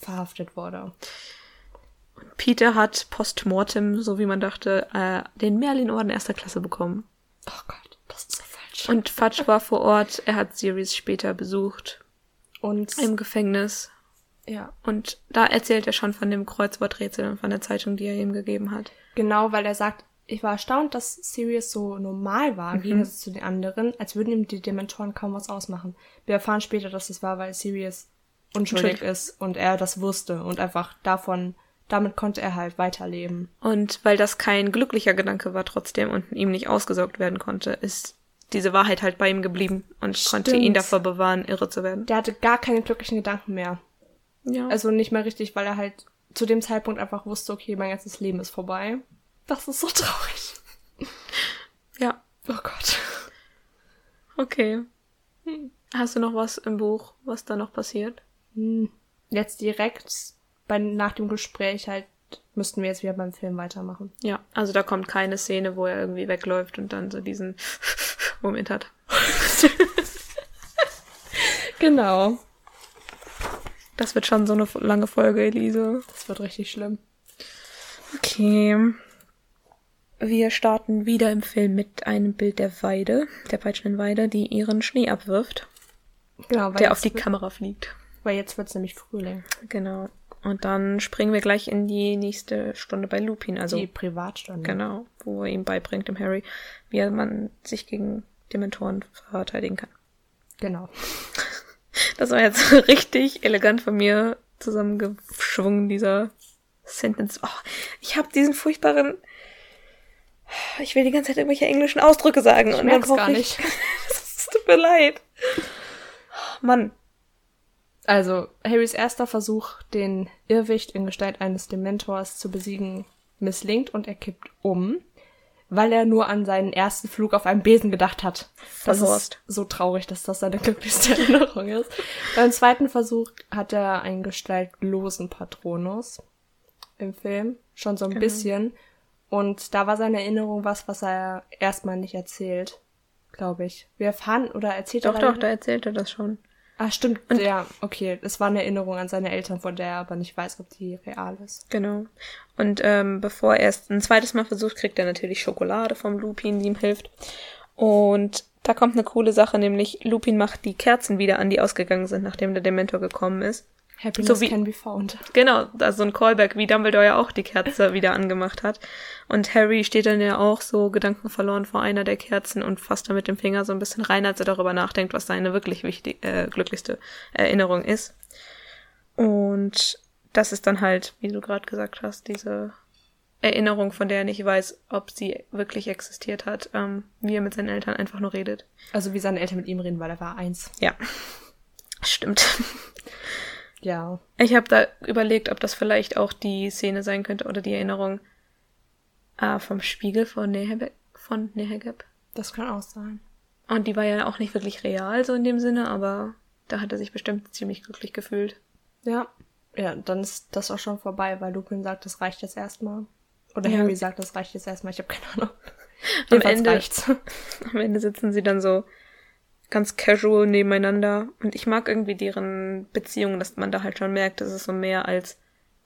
verhaftet wurde. Peter hat postmortem, so wie man dachte, äh, den Merlin-Orden erster Klasse bekommen. Oh Gott, das ist so falsch. Und Fudge war vor Ort, er hat Sirius später besucht Und im Gefängnis. ja, Und da erzählt er schon von dem Kreuzworträtsel und von der Zeitung, die er ihm gegeben hat. genau, weil er sagt, ich war erstaunt, dass Sirius so normal war, im Gegensatz zu den anderen, als würden ihm die Dementoren kaum was ausmachen. Wir erfahren später, dass es war, weil Sirius unschuldig Entschuldigung. ist und er das wusste und einfach davon, damit konnte er halt weiterleben. Und weil das kein glücklicher Gedanke war trotzdem und ihm nicht ausgesaugt werden konnte, ist diese Wahrheit halt bei ihm geblieben und konnte Stimmt. ihn davor bewahren, irre zu werden. Der hatte gar keine glücklichen Gedanken mehr. Ja. Also nicht mehr richtig, weil er halt zu dem Zeitpunkt einfach wusste, okay, mein ganzes Leben ist vorbei. Das ist so traurig. (laughs) ja. Oh Gott. Okay. Hast du noch was im Buch, was da noch passiert? Hm. Jetzt direkt bei, nach dem Gespräch halt müssten wir jetzt wieder beim Film weitermachen. Ja, also da kommt keine Szene, wo er irgendwie wegläuft und dann so diesen (laughs) Moment hat. (laughs) Genau. Das wird schon so eine lange Folge, Elise. Das wird richtig schlimm. Okay. Wir starten wieder im Film mit einem Bild der Weide, der peitschenden Weide, die ihren Schnee abwirft, Genau, weil der auf die Kamera fliegt. weil jetzt wird's nämlich Frühling. Genau. Und dann springen wir gleich in die nächste Stunde bei Lupin, also die Privatstunde. genau, wo er ihm beibringt, dem Harry, wie man sich gegen Dementoren verteidigen kann. Genau. (laughs) Das war jetzt richtig elegant von mir zusammengeschwungen, dieser Sentence. Oh, ich habe diesen furchtbaren. Ich will die ganze Zeit irgendwelche englischen Ausdrücke sagen. Ich und merk's dann gar brauch nicht. (laughs) Es tut mir leid. Mann. Also, Harrys erster Versuch, den Irrwicht in Gestalt eines Dementors zu besiegen, misslingt und er kippt um, weil er nur an seinen ersten Flug auf einem Besen gedacht hat. Das Verhorst. ist so traurig, dass das seine (laughs) glücklichste Erinnerung ist. Beim zweiten Versuch hat er einen gestaltlosen Patronus im Film, schon so ein Genau. bisschen. Und da war seine Erinnerung was, was er erstmal nicht erzählt, glaube ich. Wir erfahren oder erzählt Doch, er doch, dann- da erzählt er das schon. Ah, stimmt. ja, okay. Es war eine Erinnerung an seine Eltern, von der er aber nicht weiß, ob die real ist. Genau. Und ähm, bevor er es ein zweites Mal versucht, kriegt er natürlich Schokolade vom Lupin, die ihm hilft. Und da kommt eine coole Sache, nämlich Lupin macht die Kerzen wieder an, die ausgegangen sind, nachdem der Dementor gekommen ist. Happiness So wie- can be found. Genau, also ein Callback, wie Dumbledore ja auch die Kerze wieder angemacht hat. Und Harry steht dann ja auch so gedankenverloren vor einer der Kerzen und fasst da mit dem Finger so ein bisschen rein, als er darüber nachdenkt, was seine wirklich wichtig, äh, glücklichste Erinnerung ist. Und das ist dann halt, wie du gerade gesagt hast, diese Erinnerung, von der er nicht weiß, ob sie wirklich existiert hat, ähm, wie er mit seinen Eltern einfach nur redet. Also wie seine Eltern mit ihm reden, weil er war eins. Ja, stimmt. Ja. Ich habe da überlegt, ob das vielleicht auch die Szene sein könnte oder die Erinnerung äh, vom Spiegel von Nehebe von Nehegeb. Das kann auch sein. Und die war ja auch nicht wirklich real, so in dem Sinne, aber da hat er sich bestimmt ziemlich glücklich gefühlt. Ja. Ja, dann ist das auch schon vorbei, weil Lupin sagt, das reicht jetzt erstmal. Oder Ja. Harry sagt, das reicht jetzt erstmal. Ich habe keine Ahnung. Am Ende- reicht's. (laughs) Am Ende sitzen sie dann so ganz casual nebeneinander. Und ich mag irgendwie deren Beziehung, dass man da halt schon merkt, es ist so mehr als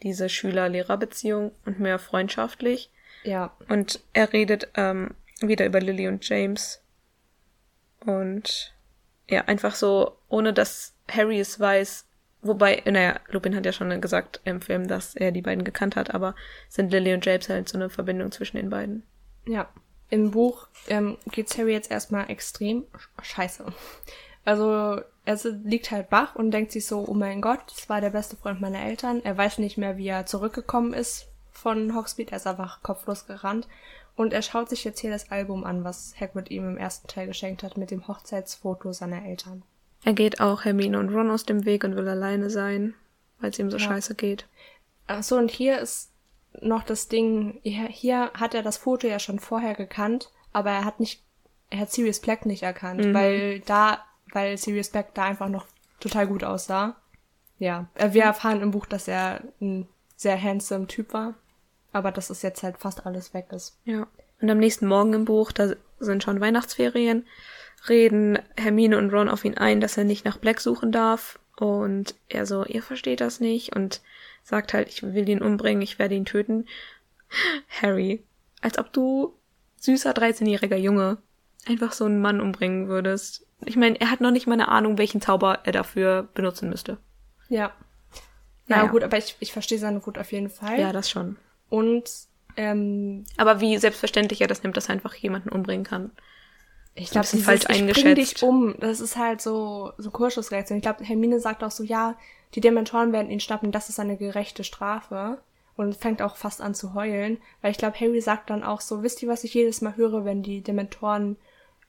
diese Schüler-Lehrer-Beziehung und mehr freundschaftlich. Ja. Und er redet ähm, wieder über Lily und James. Und ja, einfach so, ohne dass Harry es weiß. Wobei, naja, Lupin hat ja schon gesagt im Film, dass er die beiden gekannt hat, aber sind Lily und James halt so eine Verbindung zwischen den beiden. Ja. Im Buch ähm, geht's Harry jetzt erstmal extrem sch- scheiße. Also er liegt halt wach und denkt sich so, oh mein Gott, das war der beste Freund meiner Eltern. Er weiß nicht mehr, wie er zurückgekommen ist von Hogsmeade. Er ist einfach kopflos gerannt. Und er schaut sich jetzt hier das Album an, was Hagrid ihm im ersten Teil geschenkt hat, mit dem Hochzeitsfoto seiner Eltern. Er geht auch Hermine und Ron aus dem Weg und will alleine sein, weil es ihm so Ja. scheiße geht. Ach so, und hier ist noch das Ding, hier, hat er das Foto ja schon vorher gekannt, aber er hat nicht, er hat Sirius Black nicht erkannt, weil da, weil Sirius Black da einfach noch total gut aussah. Ja, äh, wir erfahren im Buch, dass er ein sehr handsome Typ war, aber dass es jetzt halt fast alles weg ist. Ja. Und am nächsten Morgen im Buch, da sind schon Weihnachtsferien, reden Hermine und Ron auf ihn ein, dass er nicht nach Black suchen darf. Und er so, ihr versteht das nicht und sagt halt, ich will ihn umbringen, ich werde ihn töten. Harry, als ob du süßer 13-jähriger Junge einfach so einen Mann umbringen würdest. Ich meine, er hat noch nicht mal eine Ahnung, welchen Zauber er dafür benutzen müsste. Ja. Ja, Naja. gut, aber ich, ich verstehe seine Wut auf jeden Fall. Ja, das schon. Und ähm, Aber wie selbstverständlich er das nimmt, dass er einfach jemanden umbringen kann. Ich glaube, dieses falsch Ich eingeschätzt. dich um, das ist halt so, so Kurschussreaktion. Ich glaube, Hermine sagt auch so, ja, die Dementoren werden ihn schnappen, das ist eine gerechte Strafe. Und fängt auch fast an zu heulen. Weil ich glaube, Harry sagt dann auch so, wisst ihr, was ich jedes Mal höre, wenn die Dementoren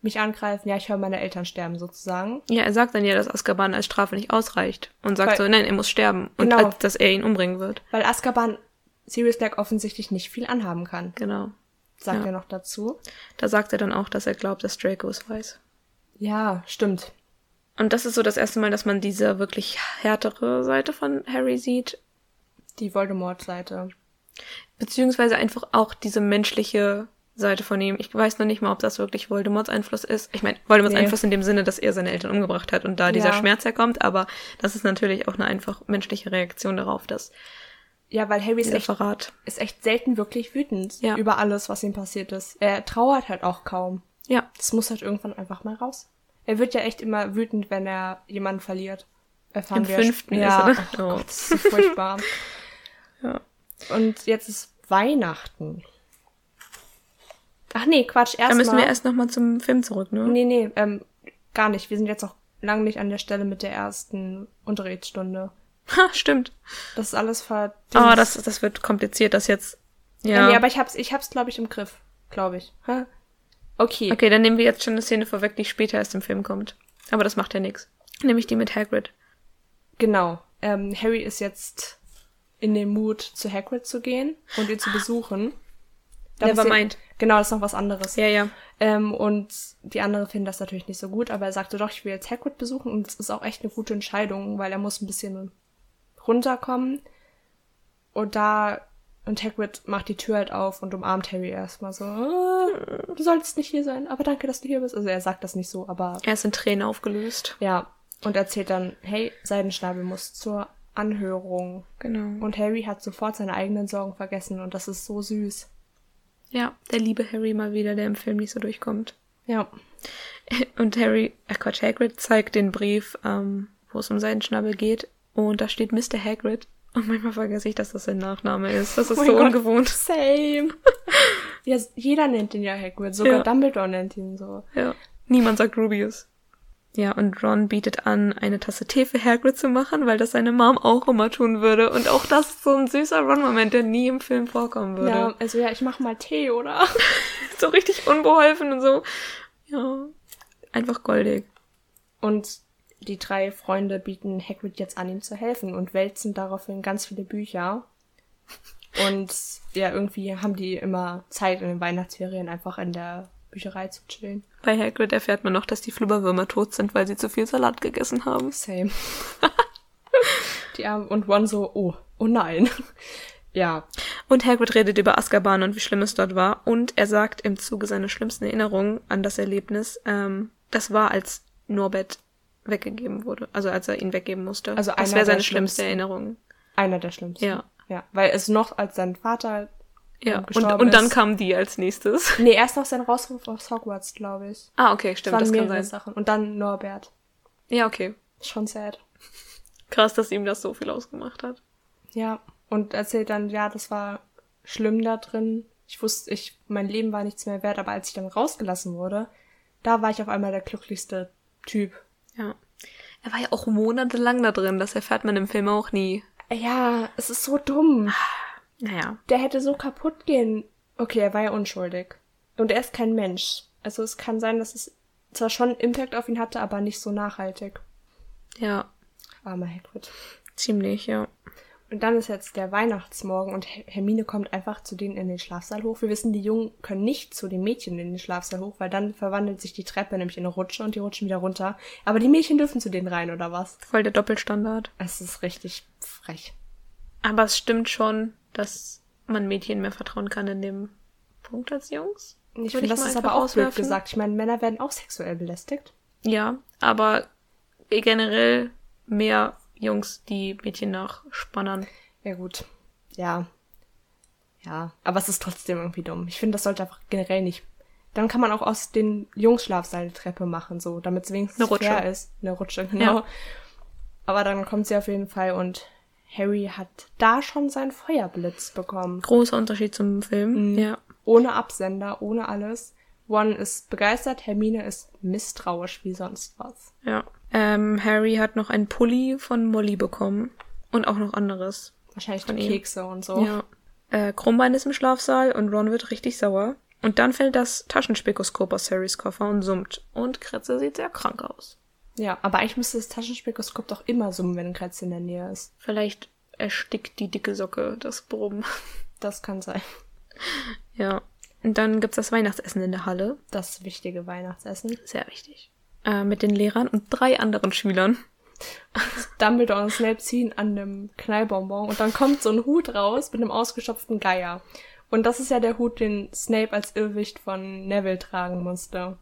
mich angreifen? Ja, ich höre meine Eltern sterben, sozusagen. Ja, er sagt dann ja, dass Azkaban als Strafe nicht ausreicht und sagt Weil- so, nein, er muss sterben und Genau. als, dass er ihn umbringen wird. Weil Azkaban Sirius Black offensichtlich nicht viel anhaben kann, Genau. Sagt Ja. er noch dazu. Da sagt er dann auch, dass er glaubt, dass Draco es weiß. Ja, stimmt. Und das ist so das erste Mal, dass man diese wirklich härtere Seite von Harry sieht, Die Voldemort-Seite. beziehungsweise einfach auch diese menschliche Seite von ihm. Ich weiß noch nicht mal, ob das wirklich Voldemorts Einfluss ist. Ich meine, Voldemorts Nee. Einfluss in dem Sinne, dass er seine Eltern umgebracht hat und da dieser Ja. Schmerz herkommt, aber das ist natürlich auch eine einfach menschliche Reaktion darauf, dass Ja, weil Harry ist echt Verrat. ist echt selten wirklich wütend Ja. über alles, was ihm passiert ist. Er trauert halt auch kaum. Ja, Das muss halt irgendwann einfach mal raus. Er wird ja echt immer wütend, wenn er jemanden verliert. Erfahren Im wir fünften ja, ist er. Oh Oh. Gott, das ist so furchtbar. (laughs) Ja. Und jetzt ist Weihnachten. Ach nee, Quatsch, Da erstmal. müssen wir erst nochmal zum Film zurück, ne? Nee, nee, ähm, gar nicht. Wir sind jetzt noch lang nicht an der Stelle mit der ersten Unterrichtsstunde. (laughs) Ha, stimmt. Das ist alles ver... Ah, das, das wird kompliziert, das jetzt. Ja. Ja. Nee, aber ich hab's, ich hab's, glaube ich, im Griff. Glaube ich. Ha? Okay. okay, dann nehmen wir jetzt schon eine Szene vorweg, die später erst im Film kommt. Aber das macht ja nichts. Nämlich die mit Hagrid. Genau. Ähm, Harry ist jetzt in dem Mut, zu Hagrid zu gehen und ihn zu besuchen. Da Never passiert- mind. Genau, das ist noch was anderes. Ja, ja. Ähm, und die anderen finden das natürlich nicht so gut, aber er sagte doch, ich will jetzt Hagrid besuchen und es ist auch echt eine gute Entscheidung, weil er muss ein bisschen runterkommen. Und da, und Hagrid macht die Tür halt auf und umarmt Harry erstmal so, "Ah, du solltest nicht hier sein, aber danke, dass du hier bist. Also er sagt das nicht so, aber Er ist in Tränen aufgelöst. ja. Und erzählt dann, hey, Seidenschnabel muss zur Anhörung. Genau. Und Harry hat sofort seine eigenen Sorgen vergessen und das ist so süß. Ja, der liebe Harry mal wieder, der im Film nicht so durchkommt. Ja. Und Harry, äh Quatsch, Hagrid zeigt den Brief, ähm, wo es um seinen Schnabel geht. Und da steht Mr. Hagrid. Und manchmal vergesse ich, dass das sein Nachname ist. Das ist Oh so Gott. ungewohnt. Same. (laughs) ja, jeder nennt ihn ja Hagrid, sogar Ja. Dumbledore nennt ihn so. Ja. Niemand sagt Rubius. Ja, und Ron bietet an, eine Tasse Tee für Hagrid zu machen, weil das seine Mom auch immer tun würde. Und auch das ist so ein süßer Ron-Moment, der nie im Film vorkommen würde. Ja, also ja, ich mach mal Tee, oder? (laughs) So richtig unbeholfen und so. Ja. Einfach goldig. Und die drei Freunde bieten Hagrid jetzt an, ihm zu helfen und wälzen daraufhin ganz viele Bücher. Und ja, irgendwie haben die immer Zeit in den Weihnachtsferien einfach in der Bücherei zu chillen. Bei Hagrid erfährt man noch, dass die Flubberwürmer tot sind, weil sie zu viel Salat gegessen haben. Same. (laughs) die Armen und Ron so, oh, oh nein. (laughs) ja, Und Hagrid redet über Azkaban und wie schlimm es dort war. Und er sagt im Zuge seiner schlimmsten Erinnerungen an das Erlebnis, ähm, das war, als Norbert weggegeben wurde. Also als er ihn weggeben musste. Also das wäre seine schlimmste. Erinnerung. einer der schlimmsten. Ja. Ja, weil es noch als sein Vater Ja. Und, und dann ist. kam die als nächstes. (laughs) Nee, erst noch sein Rausruf aus Hogwarts, glaube ich. Ah, okay, stimmt, waren das kann sein. Sachen. Und dann Norbert. Ja, okay. Schon sad. Krass, dass ihm das so viel ausgemacht hat. Ja. Und erzählt dann, ja, das war schlimm da drin. Ich wusste, ich, mein Leben war nichts mehr wert, aber als ich dann rausgelassen wurde, da war ich auf einmal der glücklichste Typ. Ja. Er war ja auch monatelang da drin, das erfährt man im Film auch nie. Ja, es ist so dumm. Naja. Der hätte so kaputt gehen. Okay, er war ja unschuldig. Und er ist kein Mensch. Also es kann sein, dass es zwar schon einen Impact auf ihn hatte, aber nicht so nachhaltig. Ja, Armer Hagrid. ziemlich, ja. Und dann ist jetzt der Weihnachtsmorgen und Her- Hermine kommt einfach zu denen in den Schlafsaal hoch. Wir wissen, die Jungen können nicht zu den Mädchen in den Schlafsaal hoch, weil dann verwandelt sich die Treppe nämlich in eine Rutsche und die rutschen wieder runter. Aber die Mädchen dürfen zu denen rein, oder was? Voll der Doppelstandard. Es ist richtig frech. Aber es stimmt schon, dass man Mädchen mehr vertrauen kann in dem Punkt als Jungs. Ich finde, das ist aber auch blöd gesagt. Ich meine, Männer werden auch sexuell belästigt. Ja, aber generell mehr Jungs, die Mädchen nachspannern. Ja, gut. Ja. Ja. Aber es ist trotzdem irgendwie dumm. Ich finde, das sollte einfach generell nicht. Dann kann man auch aus den Jungs Schlafsaal eine Treppe machen, so, damit es wenigstens Eine fair ist. Eine Rutsche, genau. Ja. Aber dann kommt sie auf jeden Fall und Harry hat da schon seinen Feuerblitz bekommen. Großer Unterschied zum Film. Mhm. Ja. Ohne Absender, ohne alles. Ron ist begeistert, Hermine ist misstrauisch wie sonst was. Ja. Ähm, Harry hat noch einen Pulli von Molly bekommen. Und auch noch anderes. Wahrscheinlich Von. Kekse und so. Ja. Äh, Krummbein ist im Schlafsaal und Ron wird richtig sauer. Und dann fällt das Taschenspikoskop aus Harrys Koffer und summt. Und Kretze sieht sehr krank aus. ja, aber eigentlich müsste das Taschenspikoskop doch immer summen, wenn ein Kretz in der Nähe ist. Vielleicht erstickt die dicke Socke das Brummen. Das kann sein. ja. Und dann gibt's das Weihnachtsessen in der Halle. Das wichtige Weihnachtsessen. Sehr wichtig. Äh, mit den Lehrern und drei anderen Schülern. Dumbledore und Snape ziehen an einem Knallbonbon und dann kommt so ein Hut raus mit einem ausgestopften Geier. Und das ist ja der Hut, den Snape als Irrwicht von Neville tragen musste.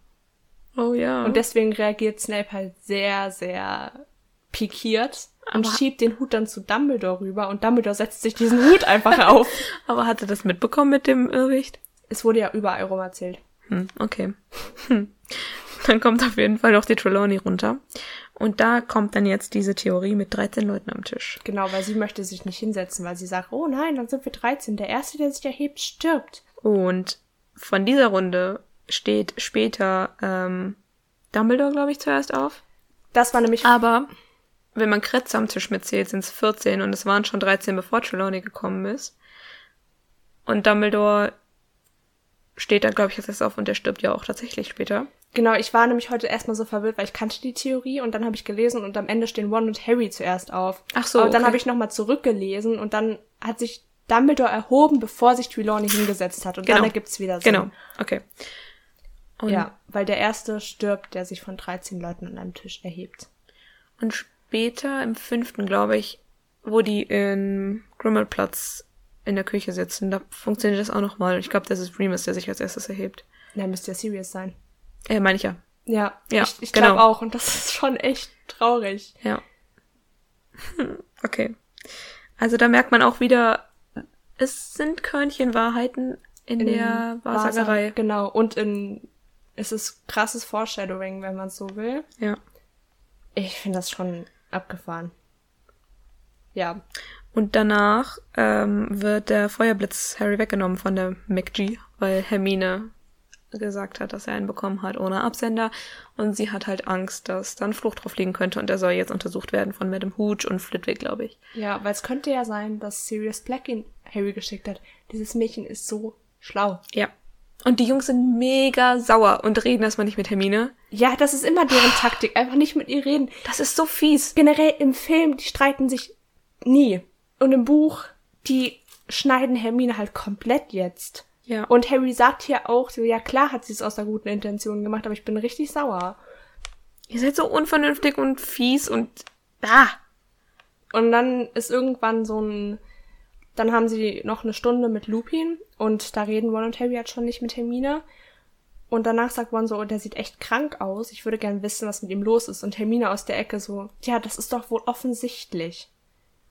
Oh ja. Und deswegen reagiert Snape halt sehr, sehr pikiert und Aber- schiebt den Hut dann zu Dumbledore rüber und Dumbledore setzt sich diesen Hut einfach (laughs) auf. Aber hat er das mitbekommen mit dem Irrwicht? Es wurde ja überall rum erzählt. Hm, okay. Hm. (laughs) Dann kommt auf jeden Fall noch die Trelawney runter. Und da kommt dann jetzt diese Theorie mit 13 Leuten am Tisch. Genau, weil sie möchte sich nicht hinsetzen, weil sie sagt, oh nein, dann sind wir 13. Der Erste, der sich erhebt, stirbt. Und von dieser Runde steht später ähm, Dumbledore, glaube ich, zuerst auf. Das war nämlich. Aber wenn man Kretze am Tisch mitzählt, sind es 14 und es waren schon 13, bevor Trelawney gekommen ist. Und Dumbledore steht da, glaube ich, jetzt erst auf und der stirbt ja auch tatsächlich später. Genau, ich war nämlich heute erstmal so verwirrt, weil ich kannte die Theorie und dann habe ich gelesen und am Ende stehen Ron und Harry zuerst auf. Ach so, Und dann okay. habe ich nochmal zurückgelesen und dann hat sich Dumbledore erhoben, bevor sich Trelawney hingesetzt hat. Und Genau. dann ergibt's wieder Sinn. Genau, okay. Und, Ja, weil der erste stirbt, der sich von 13 Leuten an einem Tisch erhebt. und später, im fünften, glaube ich, wo die in Grimmelplatz in der Küche sitzen, da funktioniert das auch nochmal. Ich glaube, das ist Remus, der sich als erstes erhebt. Na, müsste ja serious sein. Äh, meine ich ja. Ja, Ja, ich, ich glaube genau. auch. Und das ist schon echt traurig. Ja. (laughs) Okay. Also da merkt man auch wieder, es sind Körnchen Wahrheiten in, der Wahrsagerei. Wahrsa- Genau. Und in, es ist krasses Foreshadowing, wenn man so will. Ja. Ich finde das schon abgefahren. Ja. Und danach ähm, wird der Feuerblitz Harry weggenommen von der McG, weil Hermine gesagt hat, dass er einen bekommen hat ohne Absender. Und sie hat halt Angst, dass dann Flucht drauf liegen könnte. Und er soll jetzt untersucht werden von Madame Hooch und Flitwick, glaube ich. Ja, weil es könnte ja sein, dass Sirius Black ihn Harry geschickt hat. Dieses Mädchen ist so schlau. Ja. Und die Jungs sind mega sauer und reden erstmal nicht mit Hermine. Ja, das ist immer deren Taktik. Einfach nicht mit ihr reden. Das ist so fies. Generell im Film, die streiten sich nie. Und im Buch, die schneiden Hermine halt komplett jetzt. Ja. Und Harry sagt hier auch, so, ja klar hat sie es aus der guten Intention gemacht, aber ich bin richtig sauer. Ihr seid so unvernünftig und fies und ah. Und dann ist irgendwann so ein, dann haben sie noch eine Stunde mit Lupin und da reden Ron und Harry halt schon nicht mit Hermine. Und danach sagt Ron so, oh, der sieht echt krank aus. Ich würde gern wissen, was mit ihm los ist. Und Hermine aus der Ecke so, ja, das ist doch wohl offensichtlich.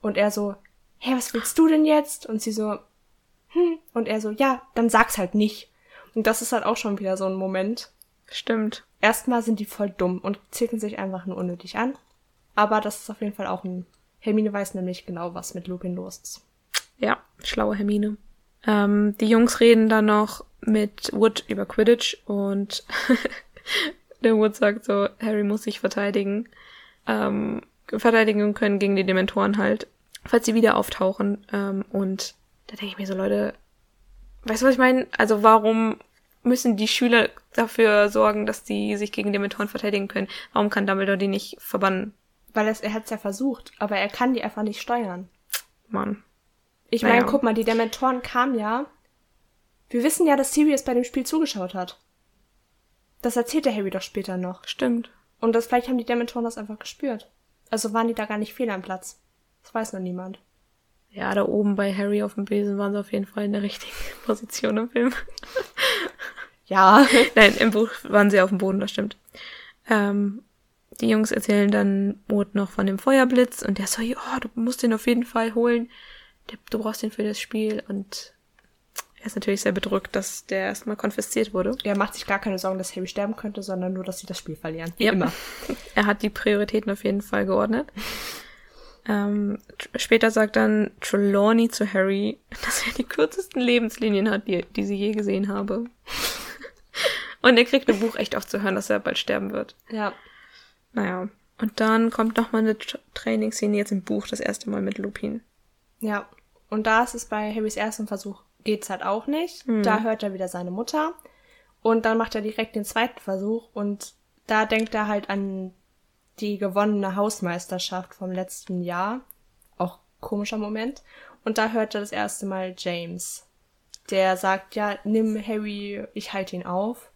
Und er so, hey, was willst du denn jetzt? Und sie so, hm. Und er so, ja, dann sag's halt nicht. Und das ist halt auch schon wieder so ein Moment. Stimmt. Erstmal sind die voll dumm und zicken sich einfach nur unnötig an. Aber das ist auf jeden Fall auch ein. Hermine weiß nämlich genau, was mit Lupin los ist. Ja, schlaue Hermine. Ähm, die Jungs reden dann noch mit Wood über Quidditch und (laughs) der Wood sagt so, Harry muss sich verteidigen. Ähm, verteidigen können gegen die Dementoren halt, falls sie wieder auftauchen. Ähm, und da denke ich mir so, Leute, weißt du, was ich meine? Also warum müssen die Schüler dafür sorgen, dass die sich gegen Dementoren verteidigen können? Warum kann Dumbledore die nicht verbannen? Weil es, er hat's ja versucht, aber er kann die einfach nicht steuern. Mann. Ich Naja. meine, guck mal, die Dementoren kamen ja. Wir wissen ja, dass Sirius bei dem Spiel zugeschaut hat. Das erzählt der Harry doch später noch. Stimmt. Und das, vielleicht haben die Dementoren das einfach gespürt. Also waren die da gar nicht fehl am Platz. Das weiß noch niemand. Ja, da oben bei Harry auf dem Besen waren sie auf jeden Fall in der richtigen (laughs) Position im Film. (laughs) Ja. (laughs) Nein, im Buch waren sie auf dem Boden, das stimmt. Ähm, die Jungs erzählen dann Mut noch von dem Feuerblitz und der so, ja, du musst den auf jeden Fall holen. Du brauchst den für das Spiel und er ist natürlich sehr bedrückt, dass der erstmal konfisziert wurde. Er macht sich gar keine Sorgen, dass Harry sterben könnte, sondern nur, dass sie das Spiel verlieren. Wie Ja. immer. Er hat die Prioritäten auf jeden Fall geordnet. Ähm, später sagt dann Trelawney zu Harry, (laughs) dass er die kürzesten Lebenslinien hat, die, die sie je gesehen habe. (laughs) Und er kriegt im Buch echt oft zu hören, dass er bald sterben wird. Ja. Naja. Und dann kommt noch mal eine Tra- Trainingsszene jetzt im Buch, das erste Mal mit Lupin. Ja. Und da ist es bei Harrys ersten Versuch, geht's halt auch nicht. Da hört er wieder seine Mutter. Und dann macht er direkt den zweiten Versuch und da denkt er halt an die gewonnene Hausmeisterschaft vom letzten Jahr. Auch komischer Moment. Und da hört er das erste Mal James. Der sagt, ja, nimm Harry, ich halte ihn auf.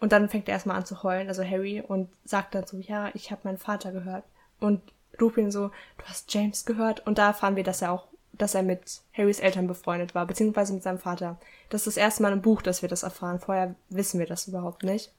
Und dann fängt er erstmal an zu heulen, also Harry, und sagt dann so, ja, ich habe meinen Vater gehört. Und Lupin so, du hast James gehört. Und da erfahren wir, dass er auch, dass er mit Harrys Eltern befreundet war, beziehungsweise mit seinem Vater. Das ist das erste Mal im Buch, dass wir das erfahren. Vorher wissen wir das überhaupt nicht.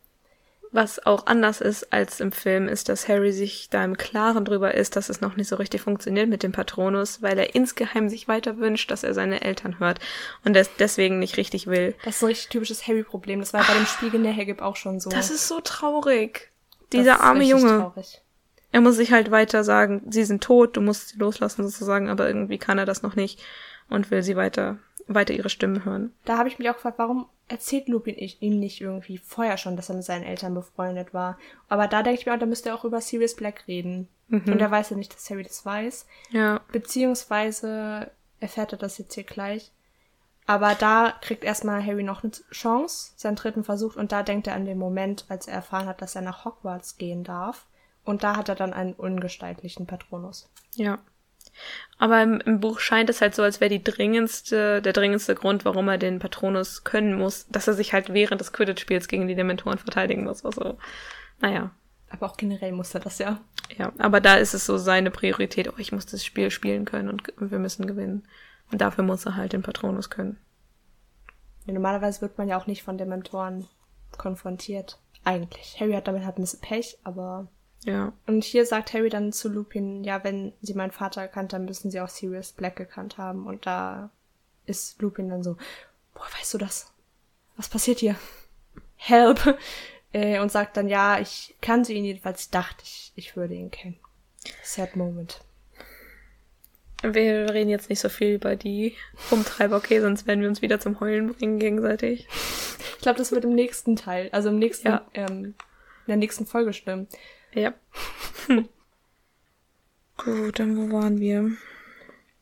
Was auch anders ist als im Film, ist, dass Harry sich da im Klaren drüber ist, dass es noch nicht so richtig funktioniert mit dem Patronus, weil er insgeheim sich weiter wünscht, dass er seine Eltern hört und es deswegen nicht richtig will. Das ist ein richtig typisches Harry-Problem. Das war bei dem Spiegel in der Hagib auch schon so. Das ist so traurig. Das Dieser arme Junge. Traurig. Er muss sich halt weiter sagen, sie sind tot, du musst sie loslassen sozusagen, aber irgendwie kann er das noch nicht und will sie weiter weiter ihre Stimmen hören. Da habe ich mich auch gefragt, warum erzählt Lupin ich ihm nicht irgendwie vorher schon, dass er mit seinen Eltern befreundet war. Aber da denke ich mir auch, da müsste er auch über Sirius Black reden. Und er weiß ja nicht, dass Harry das weiß. Ja. Beziehungsweise erfährt er das jetzt hier gleich. Aber da kriegt erstmal Harry noch eine Chance, seinen dritten Versuch, und da denkt er an den Moment, als er erfahren hat, dass er nach Hogwarts gehen darf. Und da hat er dann einen ungestaltlichen Patronus. Ja. Aber im, im Buch scheint es halt so, als wäre die dringendste, der dringendste Grund, warum er den Patronus können muss, dass er sich halt während des Quidditch-Spiels gegen die Dementoren verteidigen muss. Also, naja. Aber auch generell muss er das ja. Ja, aber da ist es so seine Priorität, oh, ich muss das Spiel spielen können und wir müssen gewinnen. Und dafür muss er halt den Patronus können. Ja, Normalerweise wird man ja auch nicht von Dementoren konfrontiert. Eigentlich. Harry hat damit halt ein bisschen Pech, aber. Ja. Und hier sagt Harry dann zu Lupin, ja, wenn sie meinen Vater erkannt haben, müssen sie auch Sirius Black gekannt haben. Und da ist Lupin dann so, boah, weißt du das? Was passiert hier? (laughs) Help! Äh, Und sagt dann, ja, ich kannte ihn jedenfalls, ich dachte, ich, ich würde ihn kennen. Sad Moment. Wir reden jetzt nicht so viel über die Rumtreiber, okay, sonst werden wir uns wieder zum Heulen bringen gegenseitig. Ich glaube, das wird im nächsten Teil, also im nächsten, Ja. ähm, in der nächsten Folge stimmen. Ja. (laughs) Gut, dann wo waren wir?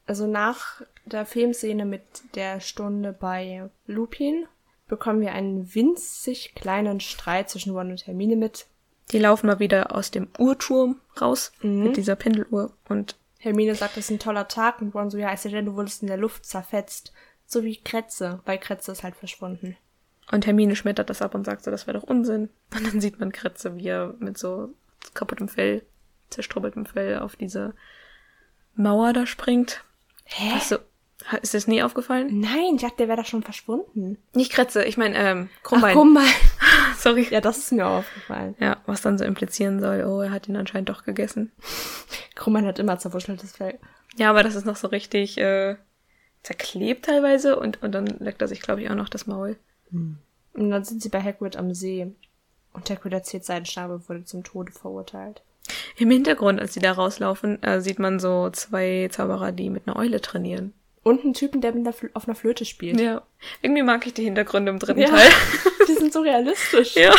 Also nach der Filmszene mit der Stunde bei Lupin bekommen wir einen winzig kleinen Streit zwischen Ron und Hermine mit. Die laufen mal wieder aus dem Uhrturm raus mit dieser Pendeluhr und Hermine sagt, das ist ein toller Tag und Ron so, ja, ist ja denn, du wurdest in der Luft zerfetzt. So wie Kretze, weil Kretze ist halt verschwunden. Und Hermine schmettert das ab und sagt so, das wäre doch Unsinn. Und dann sieht man Kretze, wie er mit so kaputtem Fell, zerstrubbeltem Fell auf diese Mauer da springt. Hä? Was so, ha- ist das nie aufgefallen? Nein, ich dachte, der wäre da schon verschwunden. Nicht Kretze, ich meine, ähm, Krummbein. Ach, (laughs) mal. Sorry. Ja, das ist mir aufgefallen. Ja, was dann so implizieren soll, oh, er hat ihn anscheinend doch gegessen. (laughs) Krummann hat immer zerwuscheltes Fell. Ja, aber das ist noch so richtig äh, zerklebt teilweise und, und dann leckt er sich, glaube ich, auch noch das Maul. Und dann sind sie bei Hagrid am See. Und Hagrid erzählt, sein Schnabel wurde zum Tode verurteilt. Im Hintergrund, als sie da rauslaufen, äh, sieht man so zwei Zauberer, die mit einer Eule trainieren. Und einen Typen, der mit einer auf einer Flöte spielt. Ja. Irgendwie mag ich die Hintergründe im dritten Ja. Teil. (laughs) Die sind so realistisch. ja.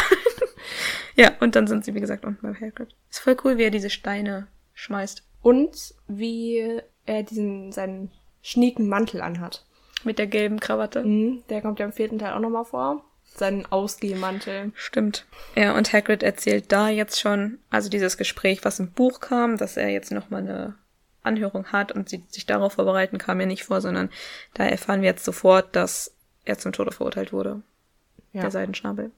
(laughs) ja, und dann sind sie, wie gesagt, unten beim Hagrid. Ist voll cool, wie er diese Steine schmeißt. Und wie er diesen, seinen schnieken Mantel anhat. Mit der gelben Krawatte. Mhm, der kommt ja im vierten Teil auch nochmal vor. Seinen Ausgehmantel. Stimmt. Ja, und Hagrid erzählt da jetzt schon, also dieses Gespräch, was im Buch kam, dass er jetzt nochmal eine Anhörung hat und sie sich darauf vorbereiten, kam ja nicht vor, sondern da erfahren wir jetzt sofort, dass er zum Tode verurteilt wurde. Ja. Der Seidenschnabel.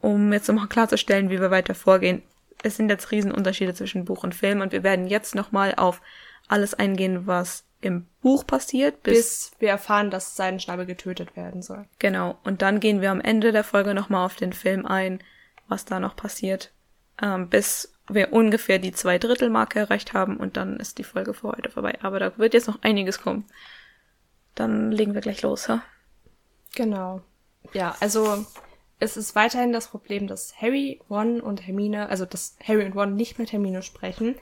Um jetzt nochmal klarzustellen, wie wir weiter vorgehen. Es sind jetzt Riesenunterschiede zwischen Buch und Film und wir werden jetzt nochmal auf alles eingehen, was im Buch passiert, bis, Bis wir erfahren, dass sein Schnabel getötet werden soll. genau. Und dann gehen wir am Ende der Folge nochmal auf den Film ein, was da noch passiert, ähm, bis wir ungefähr die Zweidrittelmarke erreicht haben und dann ist die Folge für heute vorbei. Aber da wird jetzt noch einiges kommen. Dann legen wir gleich los, ha? Genau. Ja, also es ist weiterhin das Problem, dass Harry, Ron und Hermine, also dass Harry und Ron nicht mit Hermine sprechen,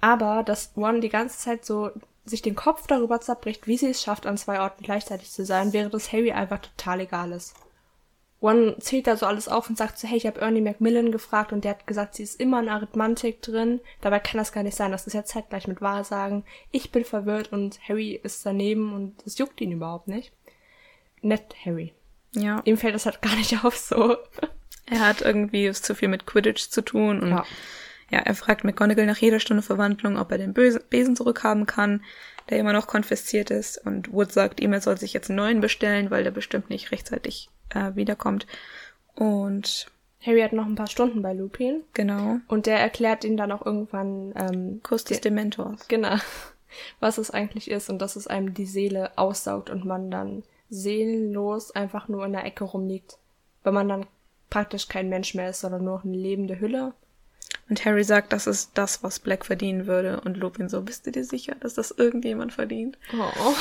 aber dass Ron die ganze Zeit so sich den Kopf darüber zerbricht, wie sie es schafft, an zwei Orten gleichzeitig zu sein, während es Harry einfach total egal ist. Ron zählt da so alles auf und sagt so, hey, ich habe Ernie Macmillan gefragt und der hat gesagt, sie ist immer in Arithmantik drin. Dabei kann das gar nicht sein, das ist ja zeitgleich mit Wahrsagen. Ich bin verwirrt und Harry ist daneben und es juckt ihn überhaupt nicht. Nett Harry. Ja. Ihm fällt das halt gar nicht auf so. Er hat irgendwie zu viel mit Quidditch zu tun und Ja. Ja, er fragt McGonagall nach jeder Stunde Verwandlung, ob er den Besen zurückhaben kann, der immer noch konfisziert ist. Und Wood sagt ihm, er soll sich jetzt einen neuen bestellen, weil der bestimmt nicht rechtzeitig äh, wiederkommt. Und Harry hat noch ein paar Stunden bei Lupin genau, und der erklärt ihm dann auch irgendwann, ähm, Kuss des Dementors. genau, (laughs) was es eigentlich ist und dass es einem die Seele aussaugt und man dann seelenlos einfach nur in der Ecke rumliegt. Wenn man dann praktisch kein Mensch mehr ist, sondern nur noch eine lebende Hülle. Und Harry sagt, das ist das, was Black verdienen würde. Und Lupin so, bist du dir sicher, dass das irgendjemand verdient? Oh.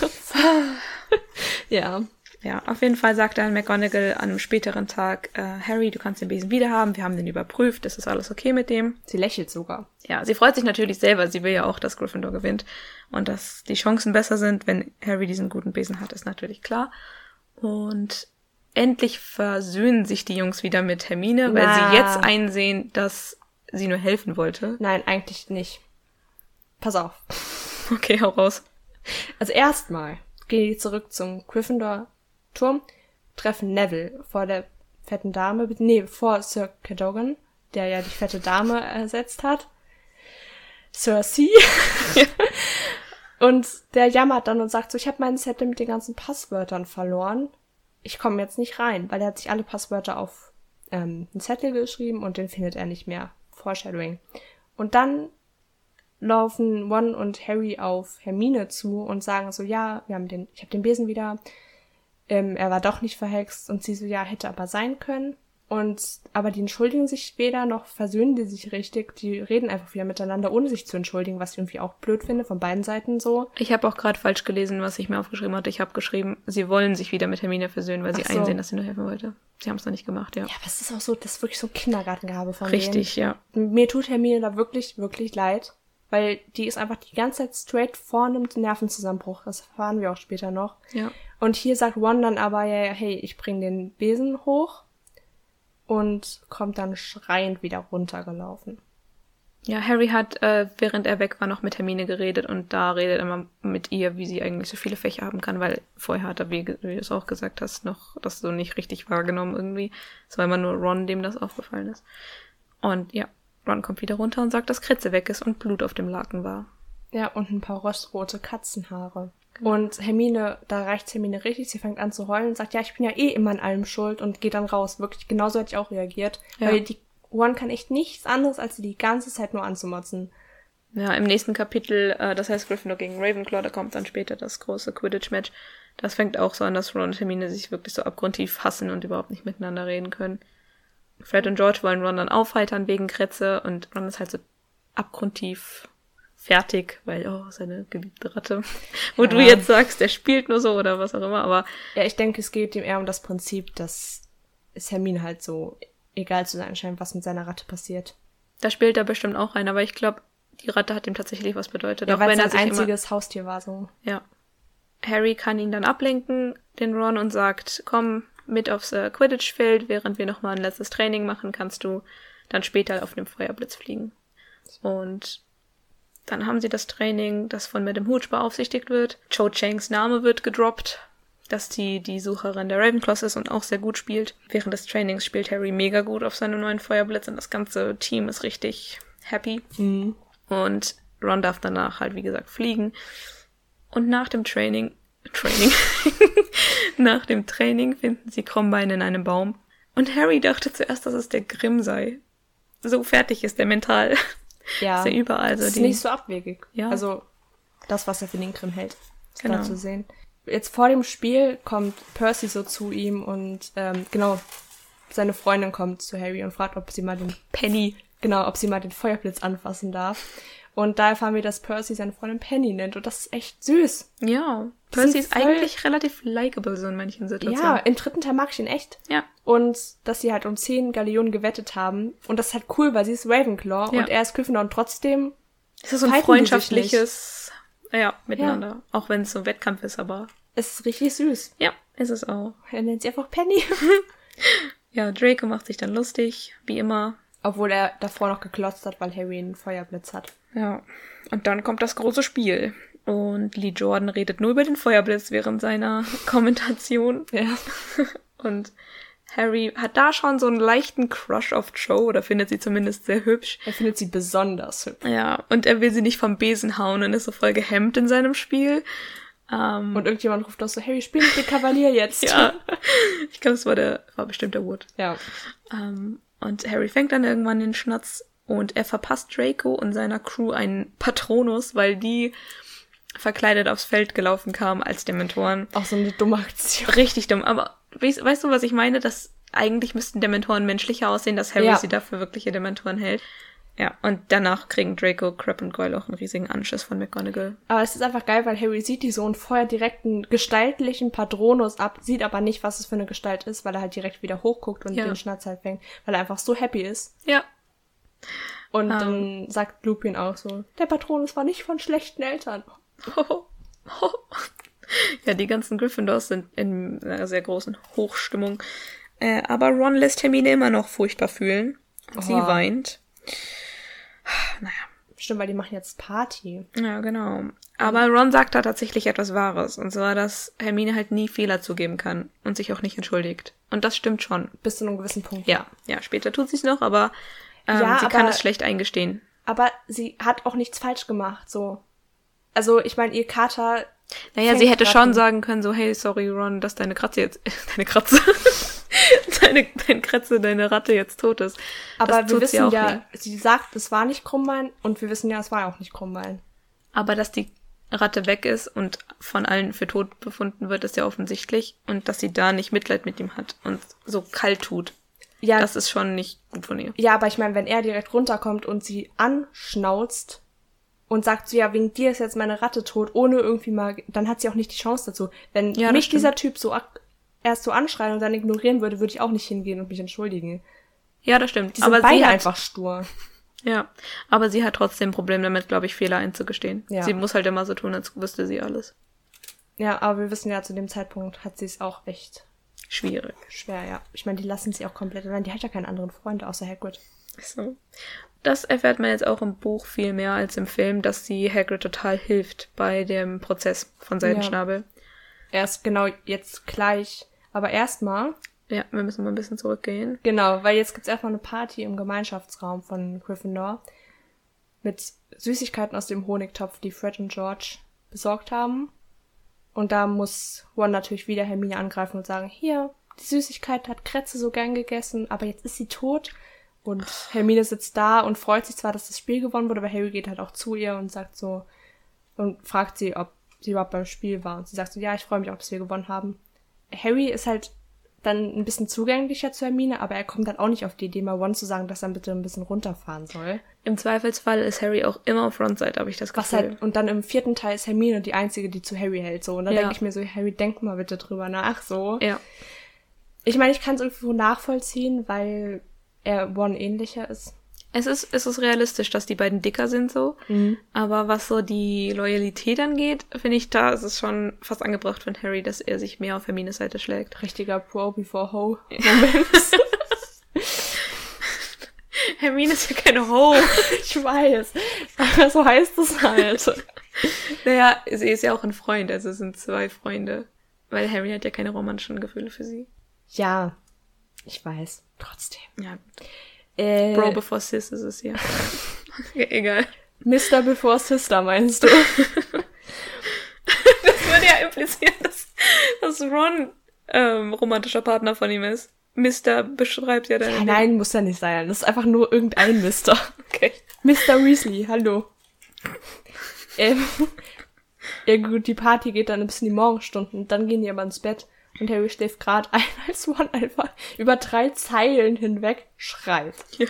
(laughs) ja. Ja, auf jeden Fall sagt dann McGonagall an einem späteren Tag, äh, Harry, du kannst den Besen wiederhaben, wir haben den überprüft, es ist alles okay mit dem. Sie lächelt sogar. Ja, sie freut sich natürlich selber, sie will ja auch, dass Gryffindor gewinnt. Und dass die Chancen besser sind, wenn Harry diesen guten Besen hat, ist natürlich klar. Und endlich versöhnen sich die Jungs wieder mit Hermine, weil Na. sie jetzt einsehen, dass sie nur helfen wollte. Nein, eigentlich nicht. Pass auf. (laughs) Okay, hau raus. Also erstmal gehen die zurück zum Gryffindor-Turm, treffen Neville vor der fetten Dame, nee, vor Sir Cadogan, der ja die fette Dame ersetzt hat. Sir C. (laughs) und der jammert dann und sagt so, ich habe meinen Zettel mit den ganzen Passwörtern verloren. Ich komme jetzt nicht rein, weil er hat sich alle Passwörter auf ähm, einen Zettel geschrieben und den findet er nicht mehr. Foreshadowing. Und dann laufen Ron und Harry auf Hermine zu und sagen so, ja, wir haben den, ich habe den Besen wieder. Ähm, er war doch nicht verhext und sie so, ja, hätte aber sein können. Und aber die entschuldigen sich weder noch versöhnen die sich richtig. Die reden einfach wieder miteinander, ohne sich zu entschuldigen, was ich irgendwie auch blöd finde, von beiden Seiten so. Ich habe auch gerade falsch gelesen, was ich mir aufgeschrieben hatte. Ich habe geschrieben, sie wollen sich wieder mit Hermine versöhnen, weil sie so. einsehen, dass sie nur helfen wollte. Sie haben es noch nicht gemacht, ja. Ja, aber es ist auch so, das ist wirklich so Kindergartengabe von Richtig, ja. denen. Mir tut Hermine da wirklich, wirklich leid. Weil die ist einfach die ganze Zeit straight vor einem Nervenzusammenbruch. Das erfahren wir auch später noch. Ja. Und hier sagt Ron dann aber, ja, ja, hey, ich bring den Besen hoch und kommt dann schreiend wieder runtergelaufen. Ja, Harry hat, äh, während er weg war, noch mit Hermine geredet und da redet er mal mit ihr, wie sie eigentlich so viele Fächer haben kann, weil vorher hat er, wie, wie du es auch gesagt hast, noch das so nicht richtig wahrgenommen irgendwie. Es war immer nur Ron, dem das aufgefallen ist. Und ja, Ron kommt wieder runter und sagt, dass Kritze weg ist und Blut auf dem Laken war. Ja, und ein paar rostrote Katzenhaare. Und Hermine, da reicht Hermine richtig, sie fängt an zu heulen und sagt, ja, ich bin ja eh immer an allem schuld und geht dann raus. Wirklich, genauso hätte ich auch reagiert. Ja. Weil die One kann echt nichts anderes, als sie die ganze Zeit nur anzumotzen. Ja, im nächsten Kapitel, äh, das heißt Gryffindor gegen Ravenclaw, da kommt dann später das große Quidditch-Match. Das fängt auch so an, dass Ron und Hermine sich wirklich so abgrundtief hassen und überhaupt nicht miteinander reden können. Fred und George wollen Ron dann aufheitern wegen Kretze und Ron ist halt so abgrundtief fertig, weil, oh, seine geliebte Ratte. (laughs) Wo du Ja. jetzt sagst, der spielt nur so oder was auch immer, aber Ja, ich denke, es geht ihm eher um das Prinzip, dass es Hermine halt so egal zu sein scheint, was mit seiner Ratte passiert. da spielt er bestimmt auch rein, aber ich glaube, die Ratte hat ihm tatsächlich was bedeutet. Ja, auch weil es er sein sich immer, einziges Haustier war so. Ja. Harry kann ihn dann ablenken, den Ron, und sagt, komm mit aufs äh, Quidditch-Feld, während wir nochmal ein letztes Training machen, kannst du dann später auf dem Feuerblitz fliegen. Und dann haben sie das Training, das von Madame Hooch beaufsichtigt wird. Cho Changs Name wird gedroppt, dass die die Sucherin der Ravenclaws ist und auch sehr gut spielt. Während des Trainings spielt Harry mega gut auf seinem neuen Feuerblitz und das ganze Team ist richtig happy. Mhm. Und Ron darf danach halt, wie gesagt, fliegen. Und nach dem Training, Training, (laughs) nach dem Training finden sie Krummbein in einem Baum. Und Harry dachte zuerst, dass es der Grimm sei. So fertig ist er mental. Ja. Ist er überall so Das ist die- nicht so abwegig. Ja. Also, das, was er für den Grimm hält, ist Genau. da zu sehen. Jetzt vor dem Spiel kommt Percy so zu ihm und, ähm, genau, seine Freundin kommt zu Harry und fragt, ob sie mal den Penny. genau, ob sie mal den Feuerblitz anfassen darf. Und da erfahren wir, dass Percy seine Freundin Penny nennt. Und das ist echt süß. Ja. Percy ist voll- eigentlich relativ likable so in manchen Ja, Situationen. im dritten Teil mag ich ihn echt. Ja. Und dass sie halt um 10 Gallionen gewettet haben. Und das ist halt cool, weil sie ist Ravenclaw Ja. und er ist Gryffindor und trotzdem, Es ist so ein freundschaftliches, ja, miteinander. Auch wenn es so ein Wettkampf ist, aber es ist richtig süß. ja, ist es auch. Er nennt sie einfach Penny. (laughs) Ja, Draco macht sich dann lustig, wie immer. Obwohl er davor noch geklotzt hat, weil Harry einen Feuerblitz hat. Ja. Und dann kommt das große Spiel. Und Lee Jordan redet nur über den Feuerblitz während seiner (laughs) Kommentation. Ja. (laughs) Und Harry hat da schon so einen leichten Crush auf Joe, oder findet sie zumindest sehr hübsch. Er findet sie besonders hübsch. Ja, und er will sie nicht vom Besen hauen und ist so voll gehemmt in seinem Spiel. Ähm, Und irgendjemand ruft auch so, Harry, spiel mit dem Kavalier jetzt. ja, ich glaube, es war der, war bestimmt der Wood. Ja. Ähm, und Harry fängt dann irgendwann den Schnatz und er verpasst Draco und seiner Crew einen Patronus, weil die verkleidet aufs Feld gelaufen kamen als Dementoren. Auch so eine dumme Aktion. Richtig dumm. Aber weißt, weißt du, was ich meine? Dass eigentlich müssten Dementoren menschlicher aussehen, dass Harry Ja. sie dafür wirkliche Dementoren hält. Ja, und danach kriegen Draco, Crab und Goyle auch einen riesigen Anschiss von McGonagall. Aber es ist einfach geil, weil Harry sieht die so und feuert direkt einen gestaltlichen Patronus ab, sieht aber nicht, was es für eine Gestalt ist, weil er halt direkt wieder hochguckt und Ja. den Schnatz halt fängt, weil er einfach so happy ist. Ja. Und Ähm. dann sagt Lupin auch so, der Patronus war nicht von schlechten Eltern. (laughs) ja, die ganzen Gryffindors sind in einer sehr großen Hochstimmung. Äh, aber Ron lässt Hermine immer noch furchtbar fühlen. Sie Oh. weint. Naja, Stimmt, weil die machen jetzt Party. ja, genau. Aber Ron sagt da tatsächlich etwas Wahres. Und zwar, dass Hermine halt nie Fehler zugeben kann und sich auch nicht entschuldigt. Und das stimmt schon. Bis zu einem gewissen Punkt. Ja, ja, später tut sie es noch, aber ähm, Ja, sie kann aber- es schlecht eingestehen. Aber sie hat auch nichts falsch gemacht, so. Also, ich meine, ihr Kater. Naja, sie hätte schon sagen können, so, hey, sorry, Ron, dass deine Kratze jetzt, (laughs) deine Kratze, (laughs) deine, deine Kratze, deine Ratte jetzt tot ist. Aber Das wir sie wissen auch ja, nie. sie sagt, es war nicht Krummbein und wir wissen ja, es war auch nicht Krummbein. Aber dass die Ratte weg ist und von allen für tot befunden wird, ist ja offensichtlich. Und dass sie da nicht Mitleid mit ihm hat und so kalt tut. Ja, Das ist schon nicht gut von ihr. ja, aber ich meine, wenn er direkt runterkommt und sie anschnauzt und sagt so, ja, wegen dir ist jetzt meine Ratte tot, ohne irgendwie mal, dann hat sie auch nicht die Chance dazu. Wenn Ja, mich dieser Typ so erst so anschreien und dann ignorieren würde, würde ich auch nicht hingehen und mich entschuldigen. Ja, das stimmt. Die sind aber beide sie hat, einfach stur. Ja, aber sie hat trotzdem ein Problem damit, glaube ich, Fehler einzugestehen. Ja. Sie muss halt immer so tun, als wüsste sie alles. Ja, aber wir wissen ja, zu dem Zeitpunkt hat sie es auch echt Schwierig. schwer, ja. Ich meine, die lassen sie auch komplett allein. Die hat ja keinen anderen Freund außer Hagrid. So. Das erfährt man jetzt auch im Buch viel mehr als im Film, dass sie Hagrid total hilft bei dem Prozess von Seidenschnabel. Erst genau jetzt gleich. Aber erstmal, Ja. wir müssen mal ein bisschen zurückgehen. genau, weil jetzt gibt's erstmal eine Party im Gemeinschaftsraum von Gryffindor mit Süßigkeiten aus dem Honigtopf, die Fred und George besorgt haben. Und da muss Ron natürlich wieder Hermine angreifen und sagen, hier, die Süßigkeit hat Kretze so gern gegessen, aber jetzt ist sie tot. Und Hermine sitzt da und freut sich zwar, dass das Spiel gewonnen wurde, aber Harry geht halt auch zu ihr und sagt so, und fragt sie, ob sie überhaupt beim Spiel war. Und sie sagt so, ja, ich freue mich auch, dass wir gewonnen haben. Harry ist halt dann ein bisschen zugänglicher zu Hermine, aber er kommt dann auch nicht auf die Idee, mal Ron zu sagen, dass er bitte ein bisschen runterfahren soll. Im Zweifelsfall ist Harry auch immer auf Frontside, habe ich das Was Gefühl. halt, und dann im vierten Teil ist Hermine die einzige, die zu Harry hält, so. Und dann Ja. denke ich mir so, Harry, denk mal bitte drüber nach, so. Ja. Ich meine, ich kann es irgendwo nachvollziehen, weil er Ron ähnlicher ist. Es ist, es ist realistisch, dass die beiden dicker sind so. Aber was so die Loyalität angeht, finde ich, da ist es schon fast angebracht von Harry, dass er sich mehr auf Hermines Seite schlägt. Richtiger Pro before Ho. (laughs) Hermine ist ja keine Ho. ich weiß. Aber so heißt es halt. naja, sie ist ja auch ein Freund, also es sind zwei Freunde. Weil Harry hat ja keine romantischen Gefühle für sie. Ja, ich weiß. Trotzdem. Ja, Äh, Bro before Sis ist es (laughs) ja. okay, egal. Mr. before Sister, meinst du? (laughs) Das würde ja implizieren, dass, dass Ron ähm, romantischer Partner von ihm ist. Mister beschreibt ja deine. Ja, nein, muss ja nicht sein. Das ist einfach nur irgendein Mister. Okay. Mr. Weasley, hallo. Ähm, ja gut, die Party geht dann bis in die Morgenstunden. Dann gehen die aber ins Bett. Und Harry schläft gerade ein, (laughs) als Ron einfach über drei Zeilen hinweg schreit. Ja.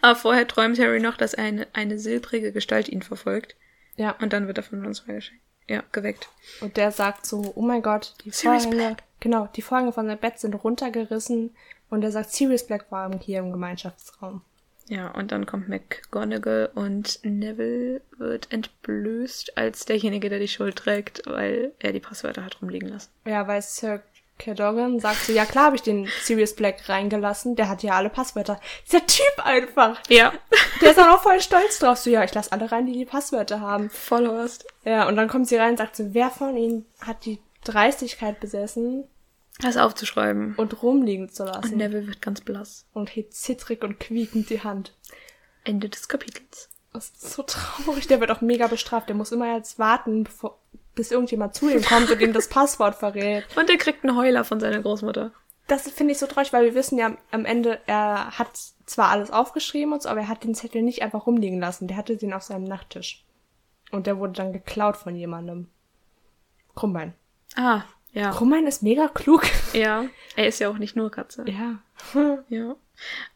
Aber vorher träumt Harry noch, dass eine, eine silbrige Gestalt ihn verfolgt. Ja, Und dann wird er von uns freigeschickt. Ja, geweckt. und der sagt so, oh mein Gott, die Sirius Vorhänge, genau, die Vorhänge von seinem Bett sind runtergerissen. Und er sagt, Sirius Black war hier im Gemeinschaftsraum. Ja, und dann kommt McGonagall und Neville wird entblößt als derjenige, der die Schuld trägt, weil er die Passwörter hat rumliegen lassen. Ja, weil Sir Cadogan sagt so, ja klar habe ich den Sirius Black reingelassen, der hat ja alle Passwörter. Dieser Typ einfach. Ja. Der ist auch noch voll stolz drauf. So, ja, ich lasse alle rein, die die Passwörter haben. Vollhorst. Ja, und dann kommt sie rein und sagt so, wer von ihnen hat die Dreistigkeit besessen Das aufzuschreiben. und rumliegen zu Und lassen? Neville wird ganz blass. Und hebt zittrig und quiekend die Hand. Ende des Kapitels. Das ist so traurig. Der wird auch mega bestraft. Der muss immer jetzt warten, bevor, bis irgendjemand zu ihm kommt und ihm das Passwort verrät. Und er kriegt einen Heuler von seiner Großmutter. Das finde ich so traurig, weil wir wissen ja am Ende, er hat zwar alles aufgeschrieben und so, aber er hat den Zettel nicht einfach rumliegen lassen. Der hatte den auf seinem Nachttisch. Und der wurde dann geklaut von jemandem. Krummbein. Ah, ja. Krummbein ist mega klug. Ja. Er ist ja auch nicht nur Katze. Ja. Ja.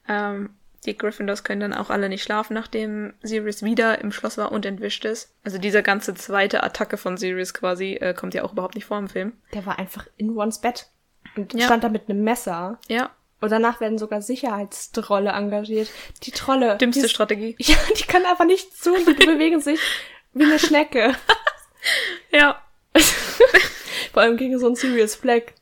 Ähm, Die Gryffindors können dann auch alle nicht schlafen, nachdem Sirius wieder im Schloss war und entwischt ist. Also diese ganze zweite Attacke von Sirius quasi äh, kommt ja auch überhaupt nicht vor im Film. Der war einfach in Rons Bett und Ja. stand da mit einem Messer. Ja, Und danach werden sogar Sicherheitstrolle engagiert. Die Trolle. dümmste die, Strategie. (laughs) Ja, die können einfach nicht zu, die (laughs) bewegen sich wie eine Schnecke. Ja. (laughs) Vor allem gegen so einen Sirius Black.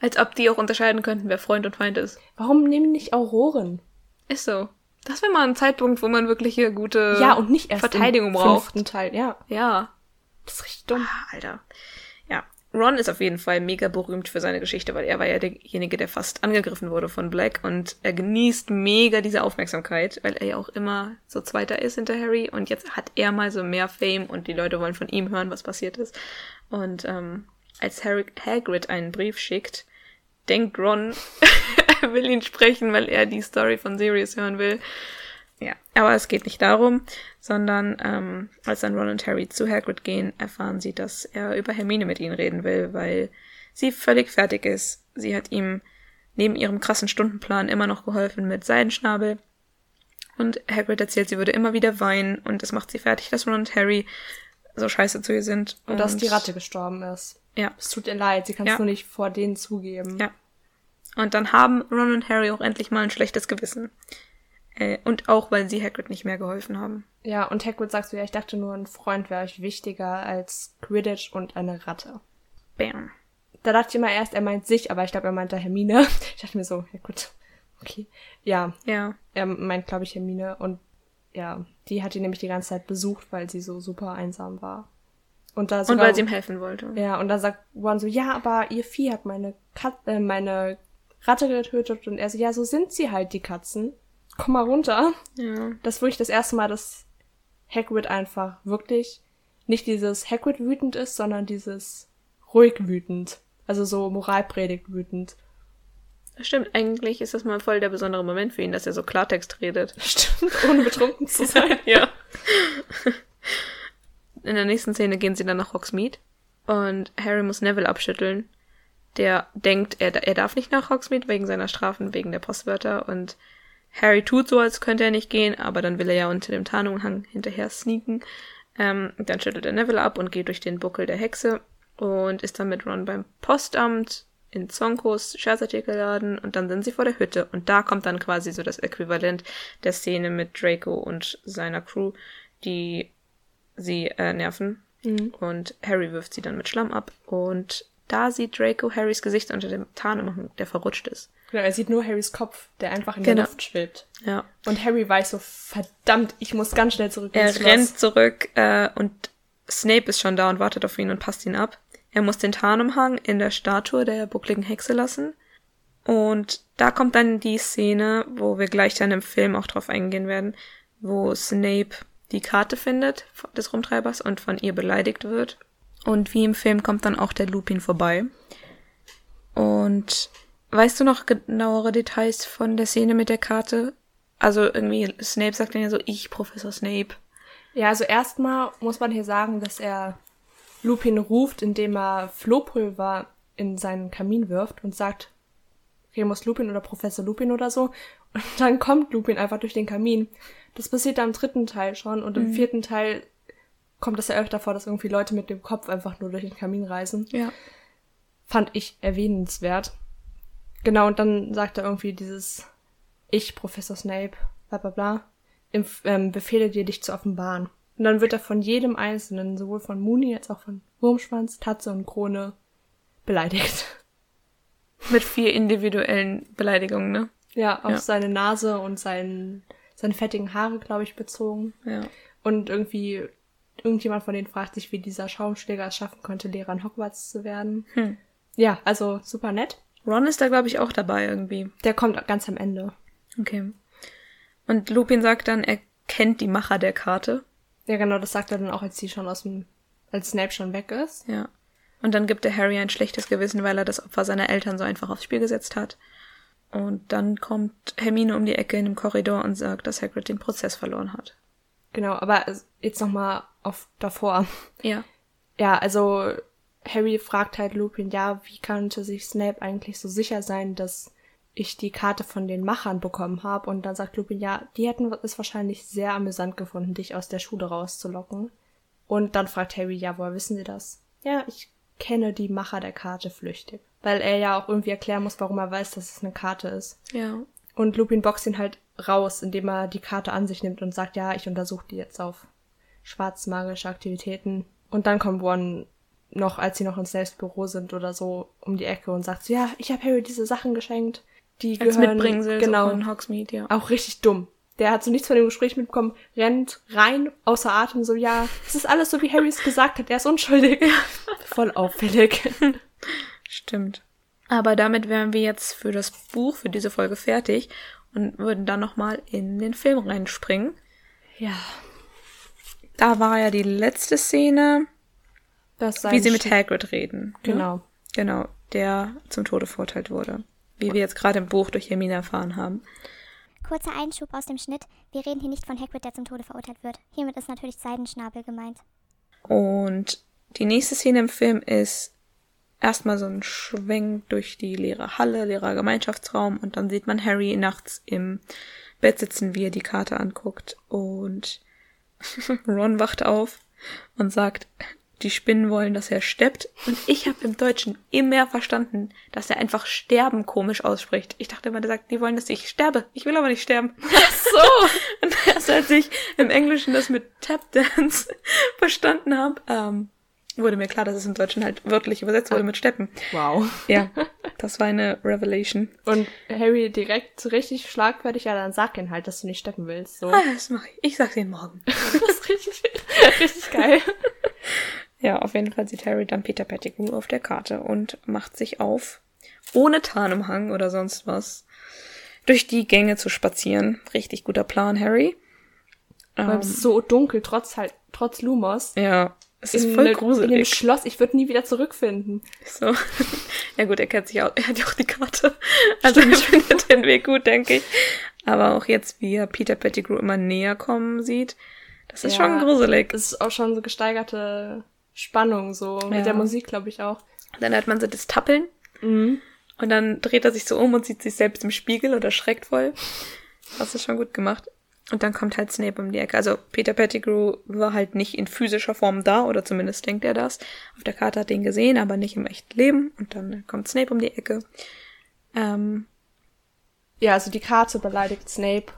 Als ob die auch unterscheiden könnten, wer Freund und Feind ist. Warum nehmen die nicht Auroren? Ist so. Das wäre mal ein Zeitpunkt, wo man wirklich hier gute ja, und nicht erst Verteidigung im braucht. Teil. Ja, Ja. das ist richtig dumm. Ah, Alter. Ja. Ron ist auf jeden Fall mega berühmt für seine Geschichte, weil er war ja derjenige, der fast angegriffen wurde von Black und er genießt mega diese Aufmerksamkeit, weil er ja auch immer so Zweiter ist hinter Harry und jetzt hat er mal so mehr Fame und die Leute wollen von ihm hören, was passiert ist. Und ähm, als Harry Hagrid einen Brief schickt, denkt Ron, (laughs) (laughs) will ihn sprechen, weil er die Story von Sirius hören will. Ja, aber es geht nicht darum, sondern ähm, als dann Ron und Harry zu Hagrid gehen, erfahren sie, dass er über Hermine mit ihnen reden will, weil sie völlig fertig ist. Sie hat ihm neben ihrem krassen Stundenplan immer noch geholfen mit Seidenschnabel. Und Hagrid erzählt, sie würde immer wieder weinen und es macht sie fertig, dass Ron und Harry so scheiße zu ihr sind. Und dass die Ratte gestorben ist. Ja. Es tut ihr leid, sie kann es Ja. nur nicht vor denen zugeben. Ja. Und dann haben Ron und Harry auch endlich mal ein schlechtes Gewissen. Äh, und auch, weil sie Hagrid nicht mehr geholfen haben. Ja, und Hagrid sagt so, ja, ich dachte nur, ein Freund wäre euch wichtiger als Quidditch und eine Ratte. Bam. Da dachte ich immer erst, er meint sich, aber ich glaube, er meinte Hermine. (laughs) Ich dachte mir so, ja gut, okay. Ja, Ja. er meint, glaube ich, Hermine. Und ja, die hat ihn nämlich die ganze Zeit besucht, weil sie so super einsam war. Und da Und sogar, weil sie ihm helfen wollte. Ja, und dann sagt Ron so, ja, aber ihr Vieh hat meine Kat äh, meine Ratte getötet. Und er so, ja, so sind sie halt, die Katzen. Komm mal runter. Ja. Das ist wirklich das erste Mal, dass Hagrid einfach wirklich nicht dieses Hagrid wütend ist, sondern dieses ruhig wütend. Also so Moralpredigt wütend. Stimmt, eigentlich ist das mal voll der besondere Moment für ihn, dass er so Klartext redet. (laughs) Stimmt, ohne betrunken zu sein. (laughs) ja. In der nächsten Szene gehen sie dann nach Hogsmeade und Harry muss Neville abschütteln. Der denkt, er, er darf nicht nach Hogsmeade wegen seiner Strafen, wegen der Postwörter. Und Harry tut so, als könnte er nicht gehen, aber dann will er ja unter dem Tarnumhang hinterher sneaken. Ähm, dann schüttelt er Neville ab und geht durch den Buckel der Hexe und ist dann mit Ron beim Postamt in Zonkos Scherzartikelladen und dann sind sie vor der Hütte. Und da kommt dann quasi so das Äquivalent der Szene mit Draco und seiner Crew, die sie äh, nerven. Und Harry wirft sie dann mit Schlamm ab und da sieht Draco Harrys Gesicht unter dem Tarnumhang, der verrutscht ist. Genau, er sieht nur Harrys Kopf, der einfach in der Genau. Luft schwebt. Ja. Und Harry weiß so, verdammt, ich muss ganz schnell zurück Er Schloss. rennt zurück äh, und Snape ist schon da und wartet auf ihn und passt ihn ab. Er muss den Tarnumhang in der Statue der buckligen Hexe lassen. Und da kommt dann die Szene, wo wir gleich dann im Film auch drauf eingehen werden, wo Snape die Karte findet des Rumtreibers und von ihr beleidigt wird. Und wie im Film kommt dann auch der Lupin vorbei. Und weißt du noch genauere Details von der Szene mit der Karte? Also irgendwie, Snape sagt dann ja so, ich, Professor Snape. Ja, also erstmal muss man hier sagen, dass er Lupin ruft, indem er Flohpulver in seinen Kamin wirft und sagt, Remus Lupin oder Professor Lupin oder so. Und dann kommt Lupin einfach durch den Kamin. Das passiert da im dritten Teil schon und im vierten Teil kommt es ja öfter vor, dass irgendwie Leute mit dem Kopf einfach nur durch den Kamin reisen. Ja. Fand ich erwähnenswert. Genau, und dann sagt er irgendwie dieses Ich, Professor Snape, bla bla bla, ähm, befehle dir, dich zu offenbaren. Und dann wird er von jedem Einzelnen, sowohl von Mooney als auch von Wurmschwanz, Tatze und Krone, beleidigt. (laughs) Mit vier individuellen Beleidigungen, ne? Ja, auf Ja. seine Nase und seinen, seine fettigen Haare, glaube ich, bezogen. Ja. Und irgendwie, irgendjemand von denen fragt sich, wie dieser Schaumschläger es schaffen konnte, Lehrer in Hogwarts zu werden. Hm. Ja, also super nett. Ron ist da, glaube ich, auch dabei irgendwie. Der kommt ganz am Ende. Okay. Und Lupin sagt dann, er kennt die Macher der Karte. Ja, genau, das sagt er dann auch, als sie schon aus dem, als Snape schon weg ist. Ja. Und dann gibt er Harry ein schlechtes Gewissen, weil er das Opfer seiner Eltern so einfach aufs Spiel gesetzt hat. Und dann kommt Hermine um die Ecke in dem Korridor und sagt, dass Hagrid den Prozess verloren hat. Genau, aber jetzt nochmal auf davor. Ja. Ja, also Harry fragt halt Lupin, ja, wie konnte sich Snape eigentlich so sicher sein, dass ich die Karte von den Machern bekommen habe. Und dann sagt Lupin, ja, die hätten es wahrscheinlich sehr amüsant gefunden, dich aus der Schule rauszulocken. Und dann fragt Harry, ja, woher wissen Sie das? Ja, ich kenne die Macher der Karte flüchtig. Weil er ja auch irgendwie erklären muss, warum er weiß, dass es eine Karte ist. Ja. Und Lupin boxt ihn halt raus, indem er die Karte an sich nimmt und sagt, ja, ich untersuche die jetzt auf schwarzmagische Aktivitäten. Und dann kommt Ron noch, als sie noch ins Selbstbüro sind oder so, um die Ecke und sagt so, ja, ich habe Harry diese Sachen geschenkt. Die Als gehören, Mitbringsel genau, so von Hogsmeade, ja. auch richtig dumm. Der hat so nichts von dem Gespräch mitbekommen, rennt rein, außer Atem, so, ja, es ist alles so, wie Harry es gesagt hat, er ist unschuldig. (laughs) Voll auffällig. (laughs) Stimmt. Aber damit wären wir jetzt für das Buch, für diese Folge fertig und würden dann nochmal in den Film reinspringen. Ja. Da war ja die letzte Szene, Das wie sie mit Hagrid reden. ne? Genau. Genau, der zum Tode verurteilt wurde. Wie wir jetzt gerade im Buch durch Hermine erfahren haben. Kurzer Einschub aus dem Schnitt. Wir reden hier nicht von Hagrid, der zum Tode verurteilt wird. Hiermit ist natürlich Seidenschnabel gemeint. Und die nächste Szene im Film ist erstmal so ein Schwenk durch die leere Halle, leerer Gemeinschaftsraum und dann sieht man Harry nachts im Bett sitzen, wie er die Karte anguckt und (laughs) Ron wacht auf und sagt, die Spinnen wollen, dass er steppt. Und ich habe im Deutschen immer verstanden, dass er einfach sterben komisch ausspricht. Ich dachte immer, der sagt, die wollen, dass ich sterbe. Ich will aber nicht sterben. so. (laughs) Und erst als ich im Englischen das mit Tap Dance (laughs) verstanden habe, ähm, wurde mir klar, dass es im Deutschen halt wörtlich übersetzt wurde mit Steppen. Wow. Ja, (laughs) das war eine Revelation. Und Harry direkt richtig schlagfertig, ja, dann sag ihn halt, dass du nicht steppen willst. So. Ah, das mache ich. Ich sag's Ihnen morgen. (laughs) Das ist richtig, richtig geil. Ja, auf jeden Fall sieht Harry dann Peter Pettigrew auf der Karte und macht sich auf, ohne Tarnumhang oder sonst was, durch die Gänge zu spazieren. Richtig guter Plan, Harry. Weil Ähm, es ist so dunkel, trotz halt, trotz Lumos. ja, es ist in voll ne- In dem gruselig. Schloss, ich würde nie wieder zurückfinden. So. (laughs) Ja gut, er kennt sich auch, er hat ja auch die Karte. (laughs) Also er findet den Weg gut, denke ich. Aber auch jetzt, wie er Peter Pettigrew immer näher kommen sieht, das ist Ja. schon gruselig. Es ist auch schon so gesteigerte Spannung, so Ja. mit der Musik, glaube ich auch. Dann hört man so das Tappeln Mhm. und dann dreht er sich so um und sieht sich selbst im Spiegel und erschreckt voll. Das ist schon gut gemacht. Und dann kommt halt Snape um die Ecke. Also Peter Pettigrew war halt nicht in physischer Form da, oder zumindest denkt er das. Auf der Karte hat er ihn gesehen, aber nicht im echten Leben. Und dann kommt Snape um die Ecke. Ähm, Ja, also die Karte beleidigt Snape,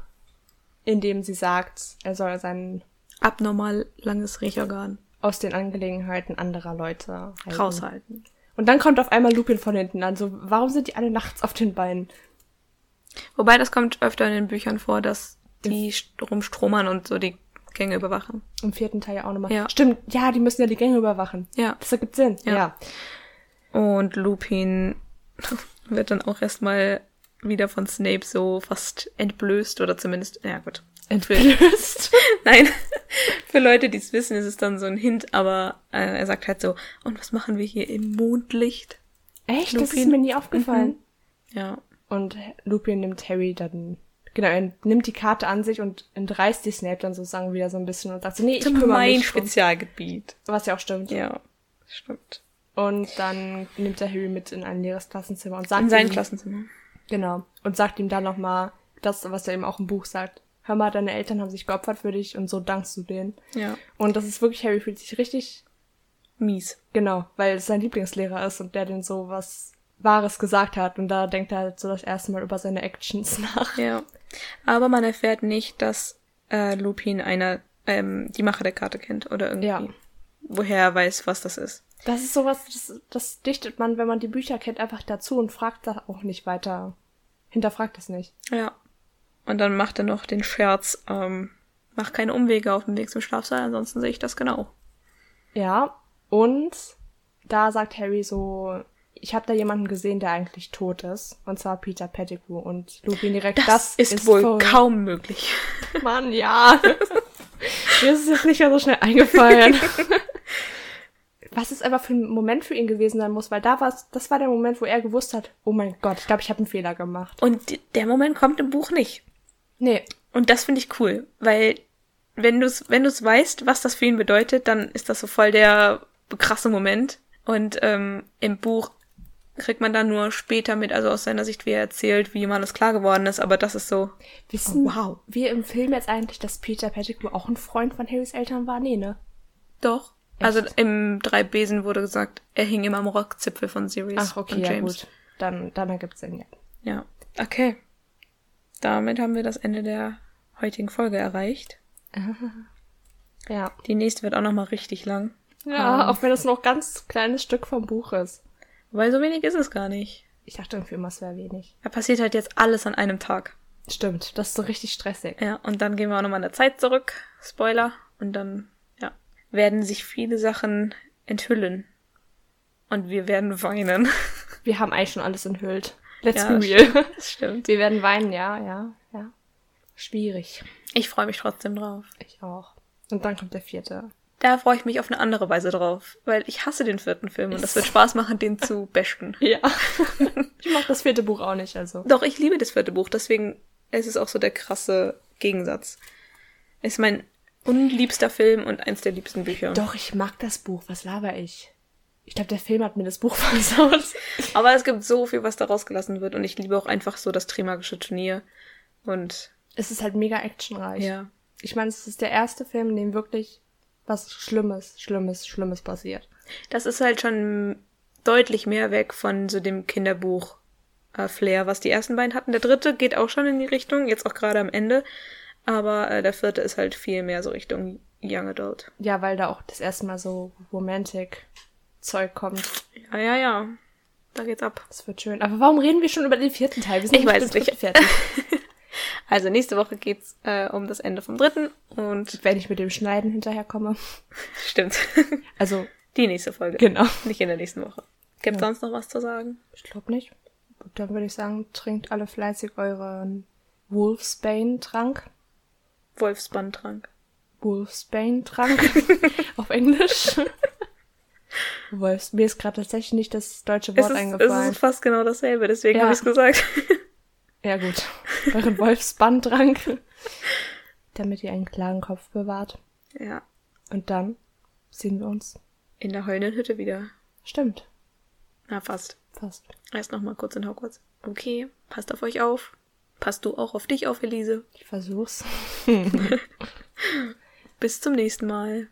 indem sie sagt, er soll sein abnormal langes Riechorgan aus den Angelegenheiten anderer Leute halten. raushalten. Und dann kommt auf einmal Lupin von hinten an. So, warum sind die alle nachts auf den Beinen? Wobei das kommt öfter in den Büchern vor, dass die st- rumstromern und so die Gänge überwachen. Im vierten Teil ja auch nochmal. Ja. Stimmt, ja, die müssen ja die Gänge überwachen. Ja. Das ergibt Sinn. Ja. Ja. Und Lupin (laughs) wird dann auch erstmal wieder von Snape so fast entblößt oder zumindest, ja gut. Entblößt. (laughs) Nein, (laughs) für Leute, die es wissen, ist es dann so ein Hint, aber äh, er sagt halt so, und was machen wir hier im Mondlicht? Echt? Das ist Lupin. mir nie aufgefallen. Ja, Und Lupin nimmt Harry dann, genau, er nimmt die Karte an sich und entreißt die Snape dann sozusagen wieder so ein bisschen und sagt so, nee, ich kümmere mein mich. Spezialgebiet. Was ja auch stimmt. Ja, stimmt. Und dann nimmt er Harry mit in ein leeres Klassenzimmer und sagt In sein ihm, Klassenzimmer. Genau. Und sagt ihm dann nochmal das, was er eben auch im Buch sagt. Hör mal, deine Eltern haben sich geopfert für dich und so dankst du denen. Ja, Und das ist wirklich, Harry fühlt sich richtig, mies. genau, weil es sein Lieblingslehrer ist und der den so was Wahres gesagt hat. Und da denkt er halt so das erste Mal über seine Actions (laughs) nach. Ja. Aber man erfährt nicht, dass äh, Lupin einer, ähm, die Macher der Karte kennt oder irgendwie. Ja. Woher er weiß, was das ist. Das ist sowas, das, das dichtet man, wenn man die Bücher kennt, einfach dazu und fragt da auch nicht weiter. Hinterfragt es nicht. Ja. Und dann macht er noch den Scherz, ähm, mach keine Umwege auf dem Weg zum Schlafsaal, ansonsten sehe ich das genau. Ja, und da sagt Harry so, ich habe da jemanden gesehen, der eigentlich tot ist. Und zwar Peter Pettigrew. Und Lupin direkt, das, Das, ist, wohl voll- kaum möglich. (laughs) Mann, ja. (laughs) Mir ist es jetzt nicht mehr so schnell eingefallen. (laughs) Was es aber für ein Moment für ihn gewesen sein muss, weil da war das war der Moment, wo er gewusst hat, oh mein Gott, ich glaube, ich habe einen Fehler gemacht. Und der Moment kommt im Buch nicht. Nee, Und das finde ich cool, weil wenn du es wenn du's weißt, was das für ihn bedeutet, dann ist das so voll der krasse Moment. Und ähm, im Buch kriegt man dann nur später mit, also aus seiner Sicht, wie er erzählt, wie ihm alles klar geworden ist, aber das ist so. Wissen Oh, wow. wir im Film jetzt eigentlich, dass Peter Pettigrew auch ein Freund von Harrys Eltern war? Nee, ne? Doch. Also im drei Besen wurde gesagt, er hing immer am Rockzipfel von Sirius Ach, okay, und ja James. gut. Dann, dann ergibt's Sinn, ja. Ja. Okay. Damit haben wir das Ende der heutigen Folge erreicht. (laughs) Ja. Die nächste wird auch noch mal richtig lang. Ja, auch wenn es noch ganz kleines Stück vom Buch ist. Weil so wenig ist es gar nicht. Ich dachte irgendwie immer, es wäre wenig. Da passiert halt jetzt alles an einem Tag. Stimmt, das ist so richtig stressig. Ja, und dann gehen wir auch nochmal in der Zeit zurück. Spoiler. Und dann, ja, werden sich viele Sachen enthüllen. Und wir werden weinen. (laughs) Wir haben eigentlich schon alles enthüllt. Let's Ja, be real. (laughs) Das stimmt. Wir werden weinen, ja, ja, ja. Schwierig. Ich freue mich trotzdem drauf. Ich auch. Und dann kommt der vierte. Da freue ich mich auf eine andere Weise drauf. Weil ich hasse den vierten Film und das wird Spaß machen, den zu (laughs) bashen. Ja. (laughs) ich mag das vierte Buch auch nicht, also. Doch, ich liebe das vierte Buch, deswegen ist es auch so der krasse Gegensatz. Ist mein unliebster Film und eins der liebsten Bücher. Doch, ich mag das Buch. Was laber ich? Ich glaube, der Film hat mir das Buch (laughs) versaut. Aber es gibt so viel, was da rausgelassen wird und ich liebe auch einfach so das Trimagische Turnier. Und es ist halt mega actionreich. ja, Ich meine, es ist der erste Film, in dem wirklich was Schlimmes, Schlimmes, Schlimmes passiert. das ist halt schon deutlich mehr weg von so dem Kinderbuch äh, Flair, was die ersten beiden hatten. Der dritte geht auch schon in die Richtung, jetzt auch gerade am Ende. Aber äh, der vierte ist halt viel mehr so Richtung Young Adult. Ja, weil da auch das erste Mal so Romantic-Zeug kommt. Ja, ja, ja. Da geht's ab. Das wird schön. Aber warum reden wir schon über den vierten Teil? Wir sind Ich weiß nicht. fertig. (laughs) Also nächste Woche geht's äh, um das Ende vom dritten und Wenn ich mit dem Schneiden hinterherkomme. (laughs) stimmt. Also, Die nächste Folge. genau. Nicht in der nächsten Woche. Gibt's sonst noch was zu sagen? Ich glaube nicht. Gut, dann würde ich sagen, trinkt alle fleißig euren Wolfsbane-Trank. Wolfsbandtrank. Wolfsbane-Trank (laughs) auf Englisch. Wolfs, mir ist gerade tatsächlich nicht das deutsche Es Wort ist, es eingefallen. ist fast genau dasselbe, deswegen Ja. habe ich's gesagt. Ja gut, euren Wolfsbandtrank, damit ihr einen klaren Kopf bewahrt. ja. Und dann sehen wir uns. In der heulenden Hütte wieder. Stimmt, Na, fast. fast. Erst noch mal kurz in Hogwarts. Okay, passt auf euch auf. Passt du auch auf dich auf, Elise. Ich versuch's. (laughs) Bis zum nächsten Mal.